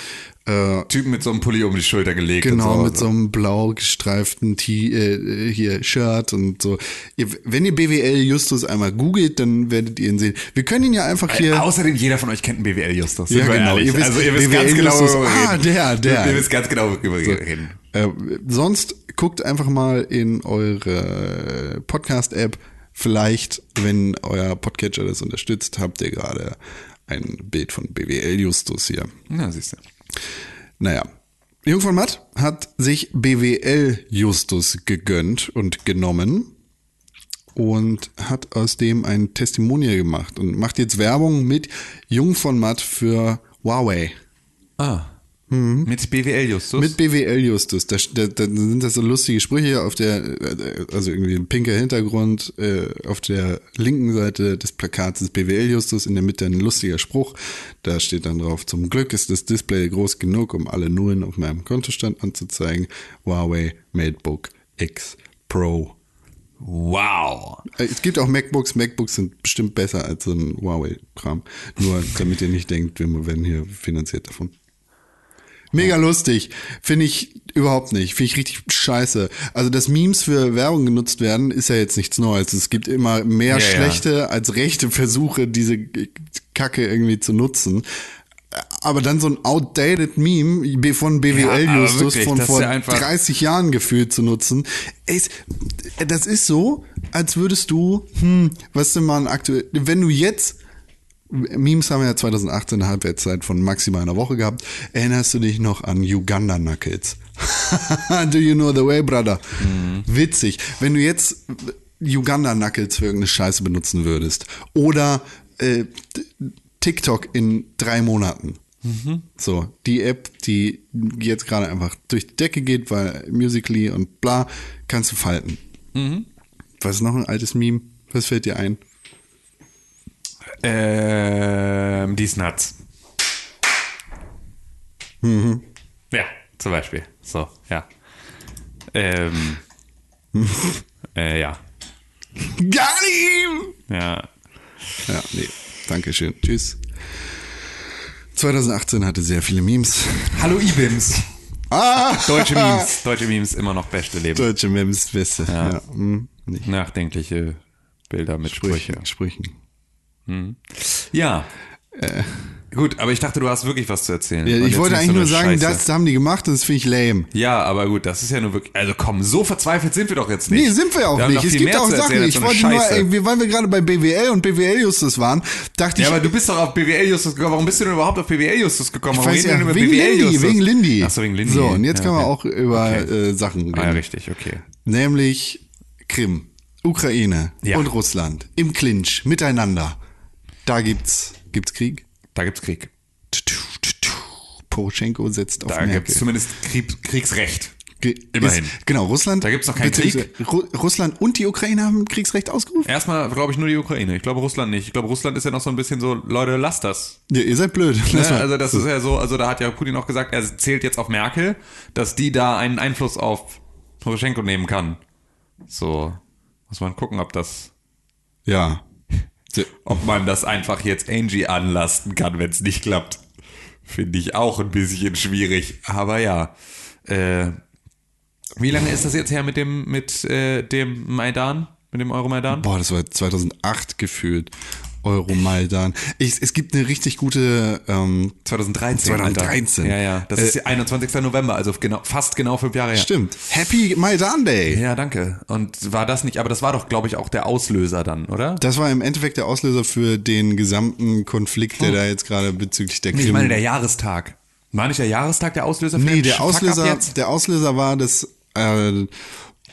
äh, Typ mit so einem Pulli um die Schulter gelegt. genau, und so. mit so einem blau gestreiften T äh, hier Shirt und so. Ihr, wenn ihr BWL Justus einmal googelt, dann werdet ihr ihn sehen. Wir können ihn ja einfach hier. Außerdem, jeder von euch kennt einen BWL Justus. Ja, genau. Ihr wisst, also ihr wisst BWL ganz genau, Justus. Ah, der, der. Ihr wisst ganz genau, worüber wir reden. Äh, sonst guckt einfach mal in eure Podcast-App. Vielleicht, wenn euer Podcatcher das unterstützt, habt ihr gerade ein Bild von BWL Justus hier. Na, siehst du. Naja. Jung von Matt hat sich BWL Justus gegönnt und genommen und hat aus dem ein Testimonial gemacht und macht jetzt Werbung mit Jung von Matt für Huawei. Ah. Mit BWL Justus? Mhm. Mit BWL Justus. Da, da, da sind das so lustige Sprüche auf der, äh, also irgendwie ein pinker Hintergrund, äh, auf der linken Seite des Plakats ist BWL Justus, in der Mitte ein lustiger Spruch. Da steht dann drauf, zum Glück ist das Display groß genug, um alle Nullen auf meinem Kontostand anzuzeigen. Huawei MateBook X Pro. wow. Äh, Es gibt auch MacBooks. MacBooks sind bestimmt besser als so ein Huawei-Kram. Nur damit ihr nicht denkt, wir werden hier finanziert davon. Mega lustig. Finde ich überhaupt nicht. Finde ich richtig scheiße. Also, dass Memes für Werbung genutzt werden, ist ja jetzt nichts Neues. Es gibt immer mehr Ja, ja. schlechte als rechte Versuche, diese Kacke irgendwie zu nutzen. Aber dann so ein outdated Meme von BWL Ja, von vor ja einfach- 30 Jahren gefühlt zu nutzen. Ist, das ist so, als würdest du, hm, was denn mal ein aktuell, wenn du jetzt, Memes haben ja 2018 eine Halbwertszeit von maximal einer Woche gehabt, erinnerst du dich noch an Uganda Knuckles? <laughs> Do you know the way, brother? Witzig. Wenn du jetzt Uganda Knuckles für irgendeine Scheiße benutzen würdest oder äh, TikTok in drei Monaten. So, die App, die jetzt gerade einfach durch die Decke geht, weil Musically und bla, kannst du falten. Was ist noch ein altes Meme? Was fällt dir ein? Ähm, die Nuts. Mhm. Ja, zum Beispiel. So, ja. Ähm, <laughs> äh, ja. Gar nicht! Ja. Ja, nee. Dankeschön. Tschüss. 2018 hatte sehr viele Memes. Hallo Ibims. Ah! Deutsche <laughs> Memes. Deutsche Memes immer noch beste Leben. Deutsche Memes, beste. Ja. hm, nicht. Nachdenkliche Bilder mit Sprüchen. Sprüchen. Sprüchen. Ja. Gut, aber ich dachte, du hast wirklich was zu erzählen. Ja, Und ich wollte eigentlich so nur sagen, Scheiße. das haben die gemacht, das finde ich lame. Ja, aber gut, das ist ja nur wirklich. Also komm, so verzweifelt sind wir doch jetzt nicht. Nee, sind wir auch haben nicht. Es gibt auch Sachen. Ich so wollte nur, ey, wir, weil wir gerade bei BWL und BWL-Justus waren, dachte ich, Ja, aber du bist doch auf BWL-Justus gekommen. Warum bist du denn überhaupt auf BWL-Justus gekommen? ich Warum weiß reden wir ja, denn wegen über Lindy, BWL-Justus? wegen Lindy. Ach so, wegen Lindy. So, und jetzt Ja, können wir okay. auch über Okay. äh, Sachen reden. Ah, ja, richtig, okay. Nämlich Krim, Ukraine Ja. und Russland im Clinch miteinander. Da gibt's gibt's Krieg. Da gibt's Krieg. Poroschenko setzt auf Da Merkel. gibt's zumindest Krieg, Kriegsrecht. Immerhin. Ist, genau, Russland. Da gibt's noch keinen beziehungsweise Ru Russland und die Ukraine haben Kriegsrecht ausgerufen. Erstmal glaube ich nur die Ukraine. Ich glaube Russland nicht. Ich glaube Russland ist ja noch so ein bisschen so, Leute, lasst das. Ja, ihr seid blöd. Ne? Lass mal. Also das ist ja so, also da hat ja Putin auch gesagt, er zählt jetzt auf Merkel, dass die da einen Einfluss auf Poroschenko nehmen kann. So, muss man gucken, ob das, ja. Ob man das einfach jetzt Angie anlasten kann, wenn es nicht klappt. Finde ich auch ein bisschen schwierig. Aber ja. Äh, wie lange ist das jetzt her mit dem, mit äh, dem Maidan? Mit dem Euromaidan? Boah, das war 2008 gefühlt. Euromaidan. Ich, es gibt eine richtig gute, ähm, 2013. 2013. Alter. Ja, ja. Das ist der 21. November, also genau, fast genau fünf Jahre her. stimmt. Happy Maidan Day. Ja, danke. Und war das nicht, aber das war doch, glaube ich, auch der Auslöser dann, oder? Das war im Endeffekt der Auslöser für den gesamten Konflikt, der da jetzt gerade bezüglich der Krim. Ich meine, der Jahrestag. War nicht der Jahrestag der Auslöser für nee, den der Auslöser, der Auslöser war, dass äh,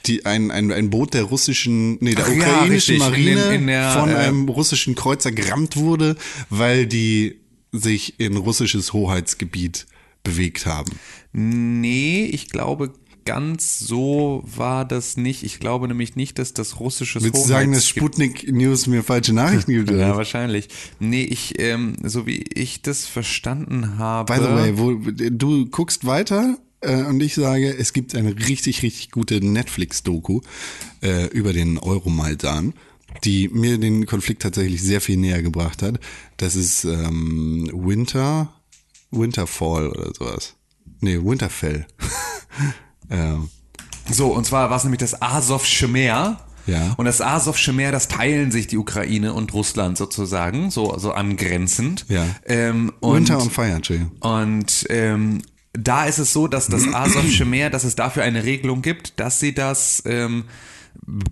die, ein, ein, ein Boot der russischen, nee, der Ach ja, ukrainischen richtig. Marine In in der, von äh, einem russischen Kreuzer gerammt wurde, weil die sich in russisches Hoheitsgebiet bewegt haben. Nee, ich glaube, ganz so war das nicht. Ich glaube nämlich nicht, dass das russische Willst du sagen, dass Sputnik News mir falsche Nachrichten gibt? <laughs> oder Ja, wahrscheinlich. Nee, ich, ähm, so wie ich das verstanden habe. By the way, wo, du guckst weiter äh, und ich sage, es gibt eine richtig, richtig gute Netflix-Doku äh, über den Euromaidan, die mir den Konflikt tatsächlich sehr viel näher gebracht hat. Das ist ähm, Winter, Winterfall oder sowas. Nee, Winterfell. <laughs> ähm, So, und zwar war es nämlich das Asowsche Meer. Ja. Und das Asowsche Meer, das teilen sich die Ukraine und Russland sozusagen, so, so angrenzend. Ja. Ähm, und, Winter on Fire, Entschuldigung. Und ähm, da ist es so, dass das <clears throat> Asowsche Meer, dass es dafür eine Regelung gibt, dass sie das ähm,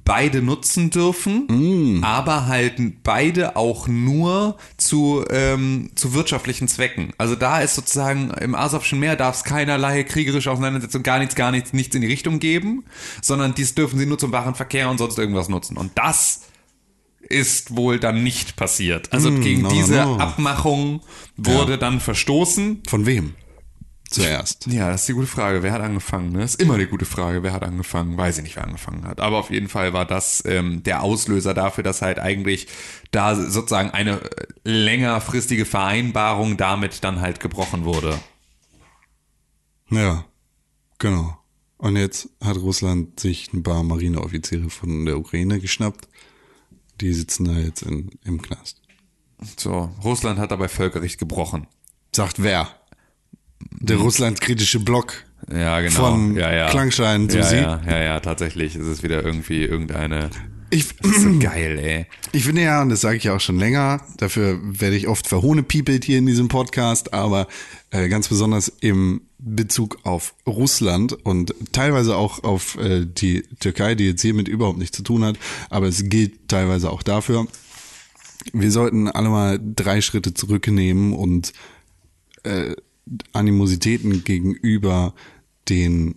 beide nutzen dürfen, aber halt beide auch nur zu, ähm, zu wirtschaftlichen Zwecken. Also da ist sozusagen im Asowschen Meer darf es keinerlei kriegerische Auseinandersetzung, gar nichts, gar nichts, nichts in die Richtung geben, sondern dies dürfen sie nur zum Warenverkehr und sonst irgendwas nutzen. Und das ist wohl dann nicht passiert. Also gegen no, diese no. Abmachung wurde dann verstoßen. Von wem? Zuerst. Ja, das ist die gute Frage. Wer hat angefangen? Ne? Das ist immer die gute Frage. Wer hat angefangen? Weiß ich nicht, wer angefangen hat. Aber auf jeden Fall war das ähm, der Auslöser dafür, dass halt eigentlich da sozusagen eine äh, längerfristige Vereinbarung damit dann halt gebrochen wurde. Ja, genau. Und jetzt hat Russland sich ein paar Marineoffiziere von der Ukraine geschnappt. Die sitzen da jetzt in, im Knast. So, Russland hat dabei Völkerrecht gebrochen. Sagt wer? Der russlandkritische Block Ja, genau. von ja, ja. Klangschein zu ja, Sieg. ja, ja, ja, tatsächlich ist es wieder irgendwie irgendeine. Ich, Das ist so geil, ey. ich finde ja, und das sage ich ja auch schon länger, dafür werde ich oft verhohnepiepelt hier in diesem Podcast, aber äh, ganz besonders im Bezug auf Russland und teilweise auch auf äh, die Türkei, die jetzt hiermit überhaupt nichts zu tun hat, aber es gilt teilweise auch dafür. Wir sollten alle mal drei Schritte zurücknehmen und äh, Animositäten gegenüber den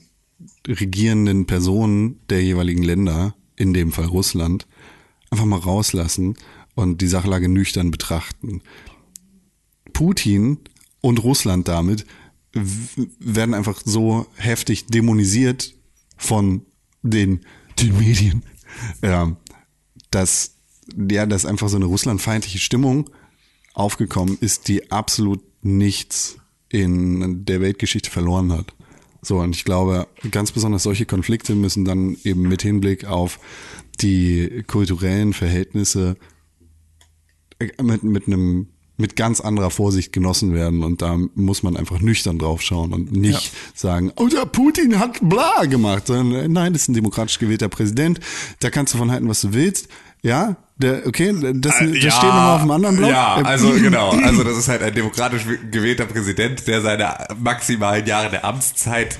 regierenden Personen der jeweiligen Länder, in dem Fall Russland, einfach mal rauslassen und die Sachlage nüchtern betrachten. Putin und Russland damit werden einfach so heftig dämonisiert von den, den Medien, ja, dass, ja, dass einfach so eine russlandfeindliche Stimmung aufgekommen ist, die absolut nichts in der Weltgeschichte verloren hat. So, und ich glaube, ganz besonders solche Konflikte müssen dann eben mit Hinblick auf die kulturellen Verhältnisse äh, mit, mit einem mit ganz anderer Vorsicht genossen werden und da muss man einfach nüchtern drauf schauen und nicht sagen, oh, der Putin hat bla gemacht, sondern äh, nein, das ist ein demokratisch gewählter Präsident, da kannst du von halten, was du willst. Ja, der, okay, das, Äh, das ja, steht nochmal auf dem anderen Block. Ja, Äh, also <laughs> genau. Also das ist halt ein demokratisch gewählter Präsident, der seine maximalen Jahre der Amtszeit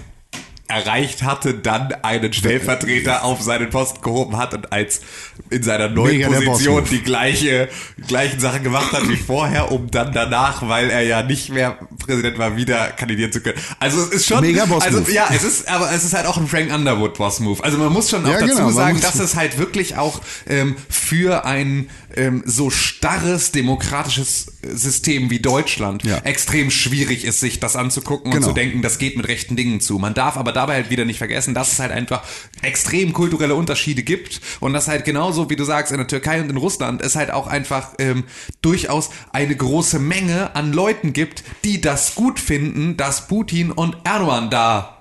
erreicht hatte, dann einen Stellvertreter auf seinen Posten gehoben hat und als in seiner neuen Mega Position die gleiche gleichen Sachen gemacht hat wie vorher, um dann danach, weil er ja nicht mehr Präsident war, wieder kandidieren zu können. Also es ist schon Mega Boss-Move. also ja, es ist aber es ist halt auch ein Frank Underwood Boss Move. Also man muss schon auch Ja, dazu genau, sagen, dass es halt wirklich auch ähm, für ein ähm, so starres demokratisches System wie Deutschland Ja. extrem schwierig ist, sich das anzugucken und Genau. zu denken, das geht mit rechten Dingen zu. Man darf aber dabei halt wieder nicht vergessen, dass es halt einfach extrem kulturelle Unterschiede gibt und dass halt genauso, wie du sagst, in der Türkei und in Russland es halt auch einfach ähm, durchaus eine große Menge an Leuten gibt, die das gut finden, dass Putin und Erdogan da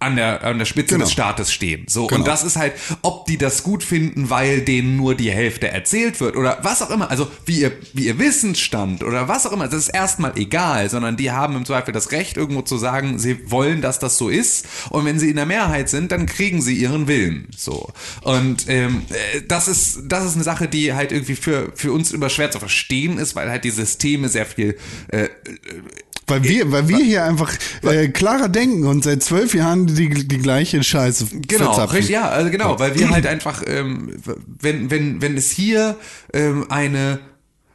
an der, an der Spitze Genau. des Staates stehen. So, Genau. und das ist halt, ob die das gut finden, weil denen nur die Hälfte erzählt wird oder was auch immer. Also wie ihr, wie ihr Wissensstand oder was auch immer, das ist erstmal egal, sondern die haben im Zweifel das Recht, irgendwo zu sagen, sie wollen, dass das so ist. Und wenn sie in der Mehrheit sind, dann kriegen sie ihren Willen. So. Und ähm, äh, das ist, das ist eine Sache, die halt irgendwie für, für uns immer schwer zu verstehen ist, weil halt die Systeme sehr viel äh, Weil wir, weil wir hier einfach äh, klarer denken und seit zwölf Jahren die, die gleiche Scheiße Genau, verzapfen. richtig, ja, also genau, weil wir halt einfach, ähm, wenn, wenn, wenn es hier ähm, eine,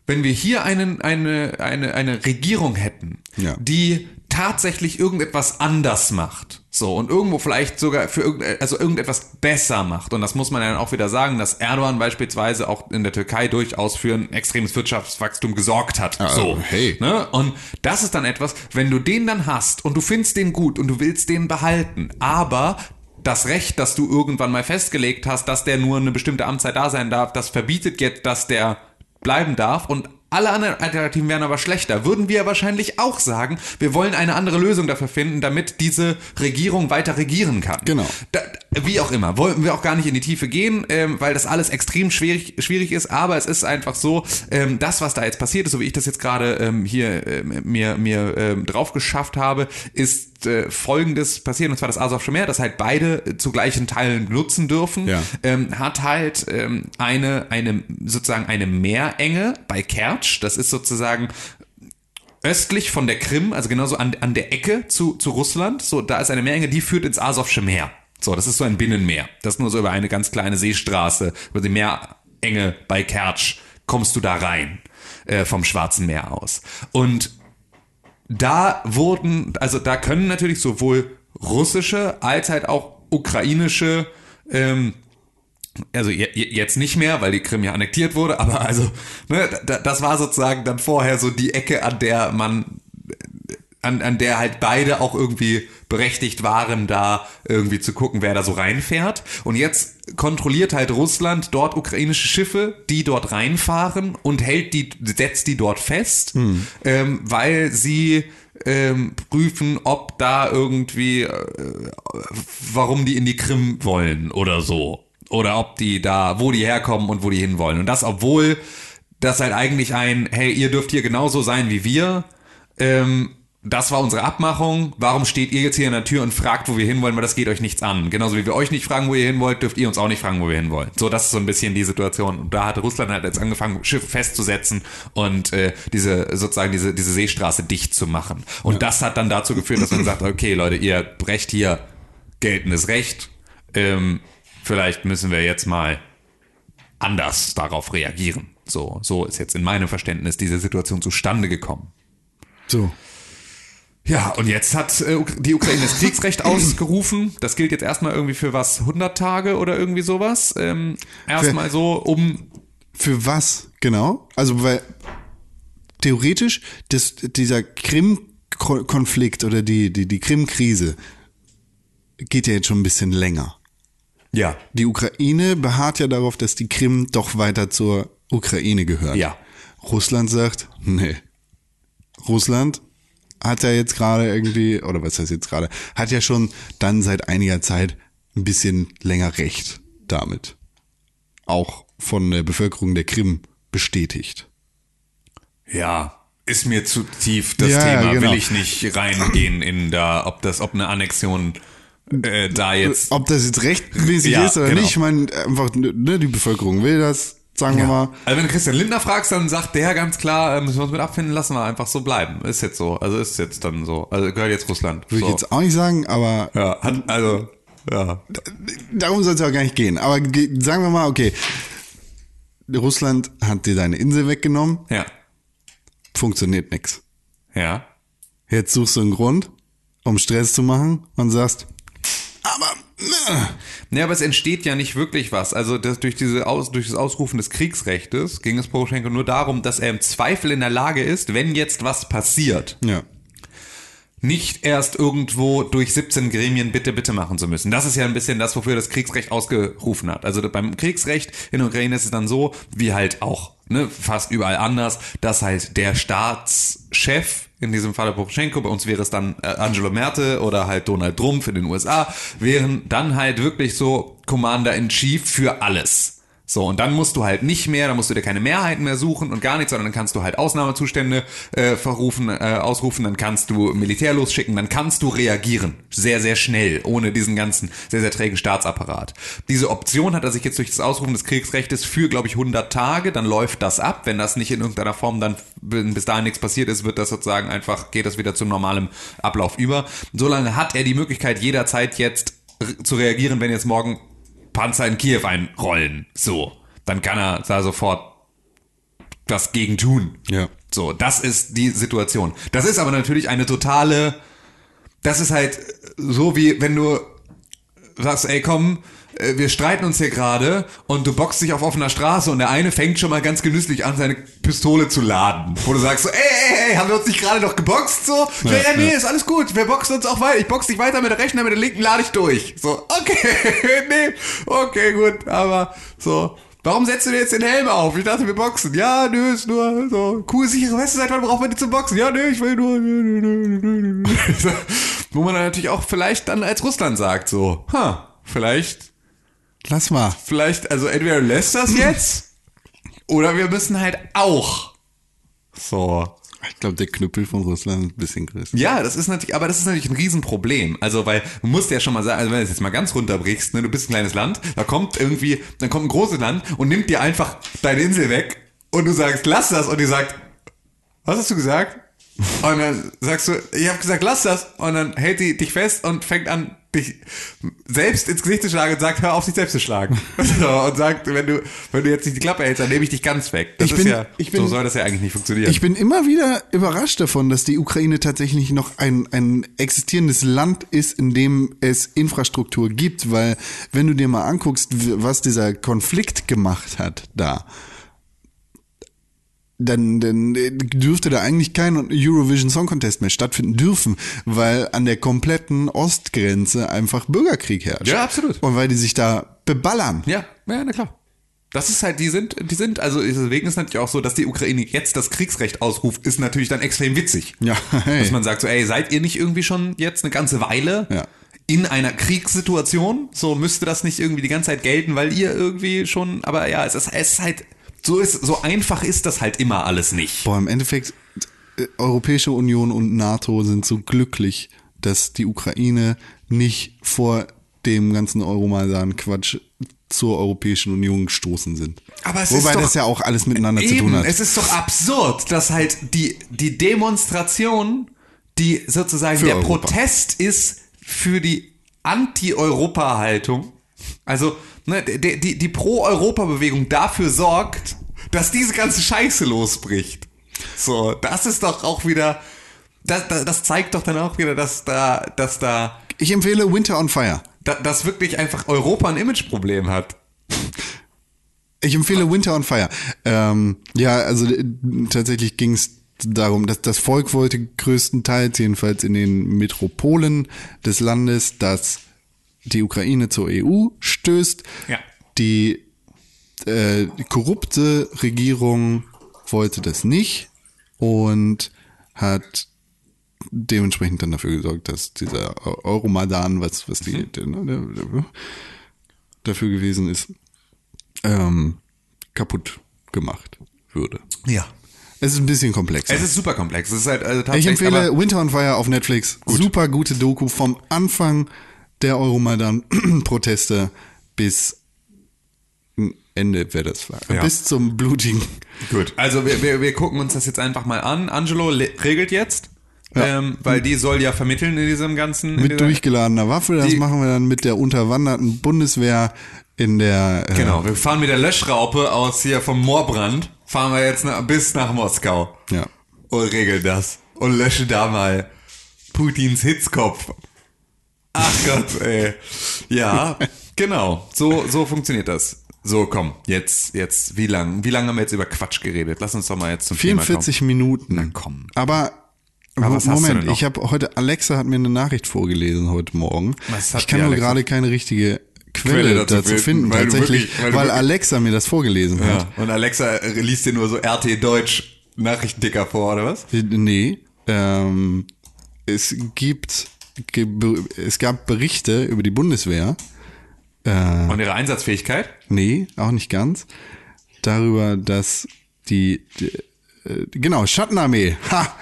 wenn wir hier einen, eine, eine, eine Regierung hätten, Ja. die tatsächlich irgendetwas anders macht, so und irgendwo vielleicht sogar für irgend, also irgendetwas besser macht und das muss man dann auch wieder sagen, dass Erdogan beispielsweise auch in der Türkei durchaus für ein extremes Wirtschaftswachstum gesorgt hat. Ah, so, hey. Ne? Und das ist dann etwas, wenn du den dann hast und du findest den gut und du willst den behalten, aber das Recht, das du irgendwann mal festgelegt hast, dass der nur eine bestimmte Amtszeit da sein darf, das verbietet jetzt, dass der bleiben darf und alle anderen Alternativen wären aber schlechter. Würden wir wahrscheinlich auch sagen, wir wollen eine andere Lösung dafür finden, damit diese Regierung weiter regieren kann. Genau. Da, wie auch immer, wollen wir auch gar nicht in die Tiefe gehen, ähm, weil das alles extrem schwierig, schwierig ist, aber es ist einfach so, ähm, das, was da jetzt passiert ist, so wie ich das jetzt gerade ähm, hier ähm, mir, mir ähm, drauf geschafft habe, ist äh, folgendes passiert, und zwar das Azovsche Meer, das halt beide äh, zu gleichen Teilen nutzen dürfen, Ja. ähm, hat halt ähm, eine, eine, sozusagen eine Meerenge bei Kertsch, das ist sozusagen östlich von der Krim, also genauso an, an der Ecke zu, zu Russland, so, da ist eine Meerenge, die führt ins Asowsche Meer. So, das ist so ein Binnenmeer. Das ist nur so über eine ganz kleine Seestraße, über die Meerenge bei Kertsch kommst du da rein, äh, vom Schwarzen Meer aus. Und da wurden, also da können natürlich sowohl russische als halt auch ukrainische, ähm, also je- je- jetzt nicht mehr, weil die Krim ja annektiert wurde, aber also, ne, da- das war sozusagen dann vorher so die Ecke, an der man, an, an der halt beide auch irgendwie berechtigt waren, da irgendwie zu gucken, wer da so reinfährt. Und jetzt kontrolliert halt Russland dort ukrainische Schiffe, die dort reinfahren und hält die, setzt die dort fest, ähm, weil sie ähm, prüfen, ob da irgendwie, äh, warum die in die Krim wollen oder so. Oder ob die da, wo die herkommen und wo die hinwollen. Und das, obwohl das halt eigentlich ein, hey, ihr dürft hier genauso sein wie wir. Ähm, das war unsere Abmachung. Warum steht ihr jetzt hier in der Tür und fragt, wo wir hinwollen, weil das geht euch nichts an. Genauso wie wir euch nicht fragen, wo ihr hin wollt, dürft ihr uns auch nicht fragen, wo wir hinwollen. So, das ist so ein bisschen die Situation. Und da hat Russland halt jetzt angefangen, Schiffe festzusetzen und äh, diese sozusagen diese, diese Seestraße dicht zu machen. Und das hat dann dazu geführt, dass man sagt, okay, Leute, ihr brecht hier geltendes Recht. Ähm, vielleicht müssen wir jetzt mal anders darauf reagieren. So, so ist jetzt in meinem Verständnis diese Situation zustande gekommen. So. Ja, und jetzt hat äh, die Ukraine das <laughs> Kriegsrecht ausgerufen. Das gilt jetzt erstmal irgendwie für was, 100 Tage oder irgendwie sowas. Ähm, erstmal so, um Für was genau? Also weil theoretisch das, dieser Krim-Konflikt oder die, die, die Krim-Krise geht ja jetzt schon ein bisschen länger. ja, Die Ukraine beharrt ja darauf, dass die Krim doch weiter zur Ukraine gehört. Ja. Russland sagt, nee. Russland hat ja jetzt gerade irgendwie, oder was heißt jetzt gerade, hat ja schon dann seit einiger Zeit ein bisschen länger Recht damit. Auch von der Bevölkerung der Krim bestätigt. ja, ist mir zu tief das Ja, Thema. genau. Will ich nicht reingehen in da, ob das, ob eine Annexion äh, da jetzt. Ob das jetzt rechtmäßig Ja, ist oder genau. nicht, ich meine, einfach, ne, die Bevölkerung will das, sagen wir mal. Also wenn du Christian Lindner fragst, dann sagt der ganz klar, äh, müssen wir uns mit abfinden, lassen wir einfach so bleiben. Ist jetzt so. Also ist jetzt dann so. Also gehört jetzt Russland. Würde so. ich jetzt auch nicht sagen, aber ja, hat, also, ja. darum soll es ja auch gar nicht gehen. Aber ge- sagen wir mal, okay, Russland hat dir deine Insel weggenommen, Ja. funktioniert nix. Ja. Jetzt suchst du einen Grund, um Stress zu machen und sagst, aber Ja, aber es entsteht ja nicht wirklich was. Also das, durch, diese Aus, durch das Ausrufen des Kriegsrechtes ging es Poroschenko nur darum, dass er im Zweifel in der Lage ist, wenn jetzt was passiert, ja. nicht erst irgendwo durch 17 Gremien bitte, bitte machen zu müssen. Das ist ja ein bisschen das, wofür das Kriegsrecht ausgerufen hat. Also beim Kriegsrecht in der Ukraine ist es dann so, wie halt auch ne, fast überall anders, dass halt der Staatschef, in diesem Falle Poroschenko, bei uns wäre es dann äh, Angelo Merte oder halt Donald Trump in den USA, wären dann halt wirklich so Commander-in-Chief für alles. So, und dann musst du halt nicht mehr, dann musst du dir keine Mehrheiten mehr suchen und gar nichts, sondern dann kannst du halt Ausnahmezustände äh, verrufen, äh, ausrufen, dann kannst du Militär losschicken, dann kannst du reagieren. Sehr, sehr schnell, ohne diesen ganzen sehr, sehr trägen Staatsapparat. Diese Option hat er sich jetzt durch das Ausrufen des Kriegsrechtes für, glaube ich, 100 Tage, dann läuft das ab. Wenn das nicht in irgendeiner Form dann wenn bis dahin nichts passiert ist, wird das sozusagen einfach, geht das wieder zum normalen Ablauf über. Solange hat er die Möglichkeit, jederzeit jetzt zu reagieren, wenn jetzt morgen Panzer in Kiew einrollen. So. Dann kann er da sofort was gegen tun. Ja. So, das ist die Situation. Das ist aber natürlich eine totale, das ist halt so wie wenn du sagst, ey komm, wir streiten uns hier gerade und du boxst dich auf offener Straße und der eine fängt schon mal ganz genüsslich an, seine Pistole zu laden. Wo du sagst so, ey, ey, ey, haben wir uns nicht gerade noch geboxt? So, ja, ja, nee, ist alles gut, wir boxen uns auch weiter. Ich box dich weiter mit der rechten, mit der linken lade ich durch. So, okay, <laughs> nee, okay, gut, aber so. Warum setzt du dir jetzt den Helm auf? Ich dachte, wir boxen. Ja, nö, ist nur so. Cool, sichere Weste, seit wann braucht man die zum Boxen? Ja, nö, ich will nur. Nö, nö, nö, nö. <laughs> Wo man dann natürlich auch vielleicht dann als Russland sagt, so, ha, vielleicht Lass mal. vielleicht, also entweder lässt das jetzt oder wir müssen halt auch. So. Ich glaube, der Knüppel von Russland ist ein bisschen größer. Ja, das ist natürlich, aber das ist natürlich ein Riesenproblem. Also, weil du musst ja schon mal sagen, also wenn du es jetzt mal ganz runterbrichst, ne, du bist ein kleines Land, da kommt irgendwie, dann kommt ein großes Land und nimmt dir einfach deine Insel weg und du sagst, lass das und die sagt, was hast du gesagt? Und dann sagst du, ich habe gesagt, lass das. Und dann hält die dich fest und fängt an, dich selbst ins Gesicht zu schlagen und sagt, hör auf, dich selbst zu schlagen. <laughs> So, und sagt, wenn du, wenn du jetzt nicht die Klappe hältst, dann nehme ich dich ganz weg. Das Ich bin- ja, ich bin- so soll das ja eigentlich nicht funktionieren. Ich bin immer wieder überrascht davon, dass die Ukraine tatsächlich noch ein, ein existierendes Land ist, in dem es Infrastruktur gibt, weil wenn du dir mal anguckst, was dieser Konflikt gemacht hat da, dann, dann äh, dürfte da eigentlich kein Eurovision Song Contest mehr stattfinden dürfen, weil an der kompletten Ostgrenze einfach Bürgerkrieg herrscht. Ja, absolut. Und weil die sich da beballern. Ja, ja, na klar. Das ist halt, die sind, die sind, also deswegen ist natürlich auch so, dass die Ukraine jetzt das Kriegsrecht ausruft, ist natürlich dann extrem witzig. Ja, hey. Dass man sagt so, ey, seid ihr nicht irgendwie schon jetzt eine ganze Weile Ja. in einer Kriegssituation? So müsste das nicht irgendwie die ganze Zeit gelten, weil ihr irgendwie schon, aber ja, es ist, es ist halt, so ist, so einfach ist das halt immer alles nicht. Boah, im Endeffekt, äh, Europäische Union und NATO sind so glücklich, dass die Ukraine nicht vor dem ganzen Euromaidan-Quatsch zur Europäischen Union gestoßen sind. Aber es Wobei ist doch- das ja auch alles miteinander zu Eben, tun hat. es ist doch absurd, dass halt die, die Demonstration, die sozusagen Für der Europa. Protest ist für die Anti-Europa-Haltung, also ne, die, die, die Pro-Europa-Bewegung dafür sorgt, dass diese ganze Scheiße losbricht. So, das ist doch auch wieder, das, das, das zeigt doch dann auch wieder, dass da, dass da, Ich empfehle Winter on Fire. da dass wirklich einfach Europa ein Imageproblem hat. Ich empfehle Winter on Fire. Ähm, ja, also äh, tatsächlich ging es darum, dass das Volk wollte größtenteils, jedenfalls in den Metropolen des Landes, dass die Ukraine zur EU stößt. Ja. Die äh, korrupte Regierung wollte das nicht und hat dementsprechend dann dafür gesorgt, dass dieser Euromaidan, was, was die, der, ne, dafür gewesen ist, ähm, kaputt gemacht würde. Ja. Es ist ein bisschen komplexer. Es ist super komplex. Es ist halt, also ich empfehle Winter on Fire auf Netflix. Super gute Doku vom Anfang der Euromaidan-Proteste <clears throat> bis Ende wäre das. Ja. Bis zum blutigen. Gut. Also wir, wir, wir gucken uns das jetzt einfach mal an. Angelo regelt jetzt, Ja. ähm, weil die soll ja vermitteln in diesem ganzen. Mit durchgeladener Waffe. Das machen wir dann mit der unterwanderten Bundeswehr in der. Äh, Genau, wir fahren mit der Löschraupe aus hier vom Moorbrand, fahren wir jetzt nach, bis nach Moskau Ja. und regeln das und löschen da mal Putins Hitzkopf. Ach Gott, ey. Ja, genau. So, so funktioniert das. So, komm, jetzt, jetzt, wie lang, wie lange haben wir jetzt über Quatsch geredet? Lass uns doch mal jetzt zum 44 Minuten. Na komm. Aber. Aber Moment, ich habe heute, Alexa hat mir eine Nachricht vorgelesen heute Morgen. Ich kann nur Alexa? gerade keine richtige Quelle, Quelle dazu dazu, finden, weil tatsächlich, wirklich- weil weil, Alexa mir das vorgelesen kommen. hat. Ja, und Alexa liest dir nur so RT Deutsch Nachrichtenticker vor, oder was? Nee, ähm, es gibt, es gab Berichte über die Bundeswehr. Äh, Und ihre Einsatzfähigkeit? nee, auch nicht ganz. Darüber, dass die, die äh, genau, Schattenarmee, ha,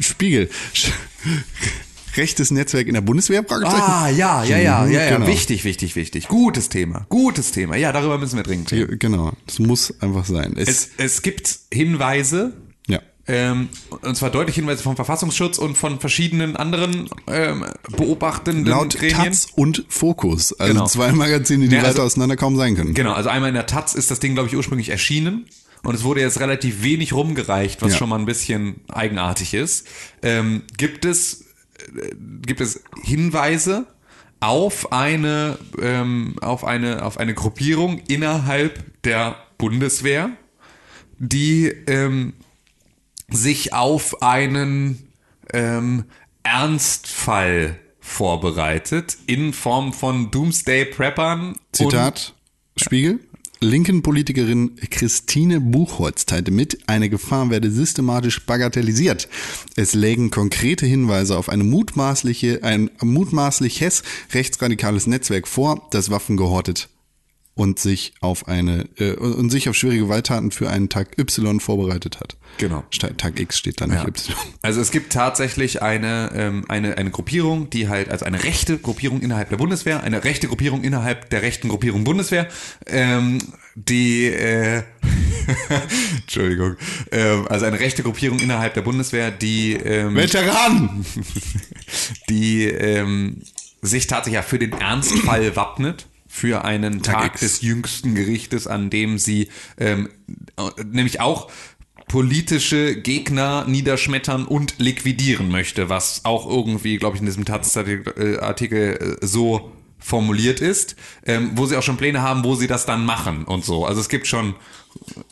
Spiegel, Sch <laughs> rechtes Netzwerk in der Bundeswehr, Fragezeichen. Ah, ja, ja, ja, Mhm, ja, ja. genau. Wichtig, wichtig, wichtig. Gutes Thema, gutes Thema. Ja, darüber müssen wir dringend reden. Genau, das muss einfach sein. Es, Es, es gibt Hinweise. Ähm, und zwar deutliche Hinweise vom Verfassungsschutz und von verschiedenen anderen ähm, beobachtenden Laut Gremien. Taz und Fokus, also Genau. zwei Magazine, die Ja, also- weiter auseinander kaum sein können. Genau, also einmal in der Taz ist das Ding, glaube ich, ursprünglich erschienen. Und es wurde jetzt relativ wenig rumgereicht, was Ja. schon mal ein bisschen eigenartig ist. Ähm, gibt es äh, gibt es Hinweise auf eine ähm, auf eine auf eine Gruppierung innerhalb der Bundeswehr, die ähm, sich auf einen ähm, Ernstfall vorbereitet in Form von Doomsday Preppern und Zitat Spiegel. Linken Politikerin Christine Buchholz teilte mit, eine Gefahr werde systematisch bagatellisiert. Es lägen konkrete Hinweise auf eine mutmaßliche, ein mutmaßliches rechtsradikales Netzwerk vor, das Waffen gehortet und sich auf eine äh, und sich auf schwere Gewalttaten für einen Tag Y vorbereitet hat. Genau. Tag X steht da nicht Ja. Y. Also es gibt tatsächlich eine, ähm, eine, eine Gruppierung, die halt, also eine rechte Gruppierung innerhalb der Bundeswehr, eine rechte Gruppierung innerhalb der rechten Gruppierung Bundeswehr, ähm, die, äh, <laughs> Entschuldigung, ähm, also eine rechte Gruppierung innerhalb der Bundeswehr, die, ähm, Veteran! <laughs> die ähm, sich tatsächlich ja für den Ernstfall wappnet, für einen Tag Tag, des jüngsten Gerichtes, an dem sie ähm, äh, nämlich auch politische Gegner niederschmettern und liquidieren möchte, was auch irgendwie, glaube ich, in diesem Taz-Artikel äh, so formuliert ist, ähm, wo sie auch schon Pläne haben, wo sie das dann machen und so. Also es gibt schon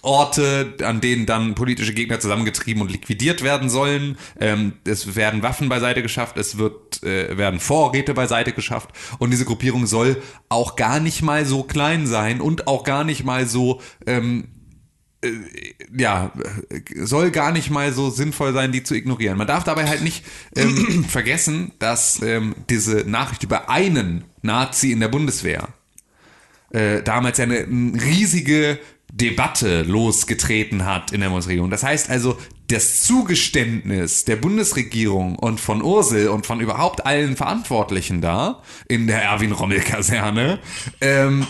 Orte, an denen dann politische Gegner zusammengetrieben und liquidiert werden sollen. Ähm, es werden Waffen beiseite geschafft, es wird, äh, werden Vorräte beiseite geschafft und diese Gruppierung soll auch gar nicht mal so klein sein und auch gar nicht mal so ähm, äh, ja, soll gar nicht mal so sinnvoll sein, die zu ignorieren. Man darf dabei halt nicht ähm, <clears throat> vergessen, dass ähm, diese Nachricht über einen Nazi in der Bundeswehr äh, damals ja eine, eine riesige Debatte losgetreten hat in der Bundesregierung. Das heißt also, das Zugeständnis der Bundesregierung und von Ursel und von überhaupt allen Verantwortlichen da in der Erwin-Rommel-Kaserne ähm,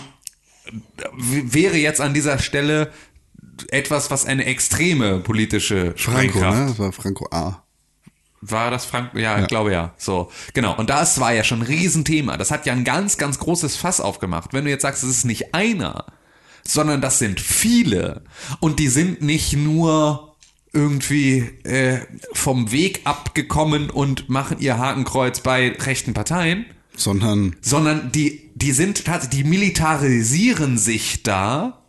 wäre jetzt an dieser Stelle etwas, was eine extreme politische Franco, ne? Das war Franco A. war das Frank? Ja, ich glaube ja. So, genau. Und das war ja schon ein Riesenthema. Das hat ja ein ganz, ganz großes Fass aufgemacht. Wenn du jetzt sagst, es ist nicht einer, sondern das sind viele. Und die sind nicht nur irgendwie äh, vom Weg abgekommen und machen ihr Hakenkreuz bei rechten Parteien, Sondern sondern die, die sind tatsächlich, die militarisieren sich da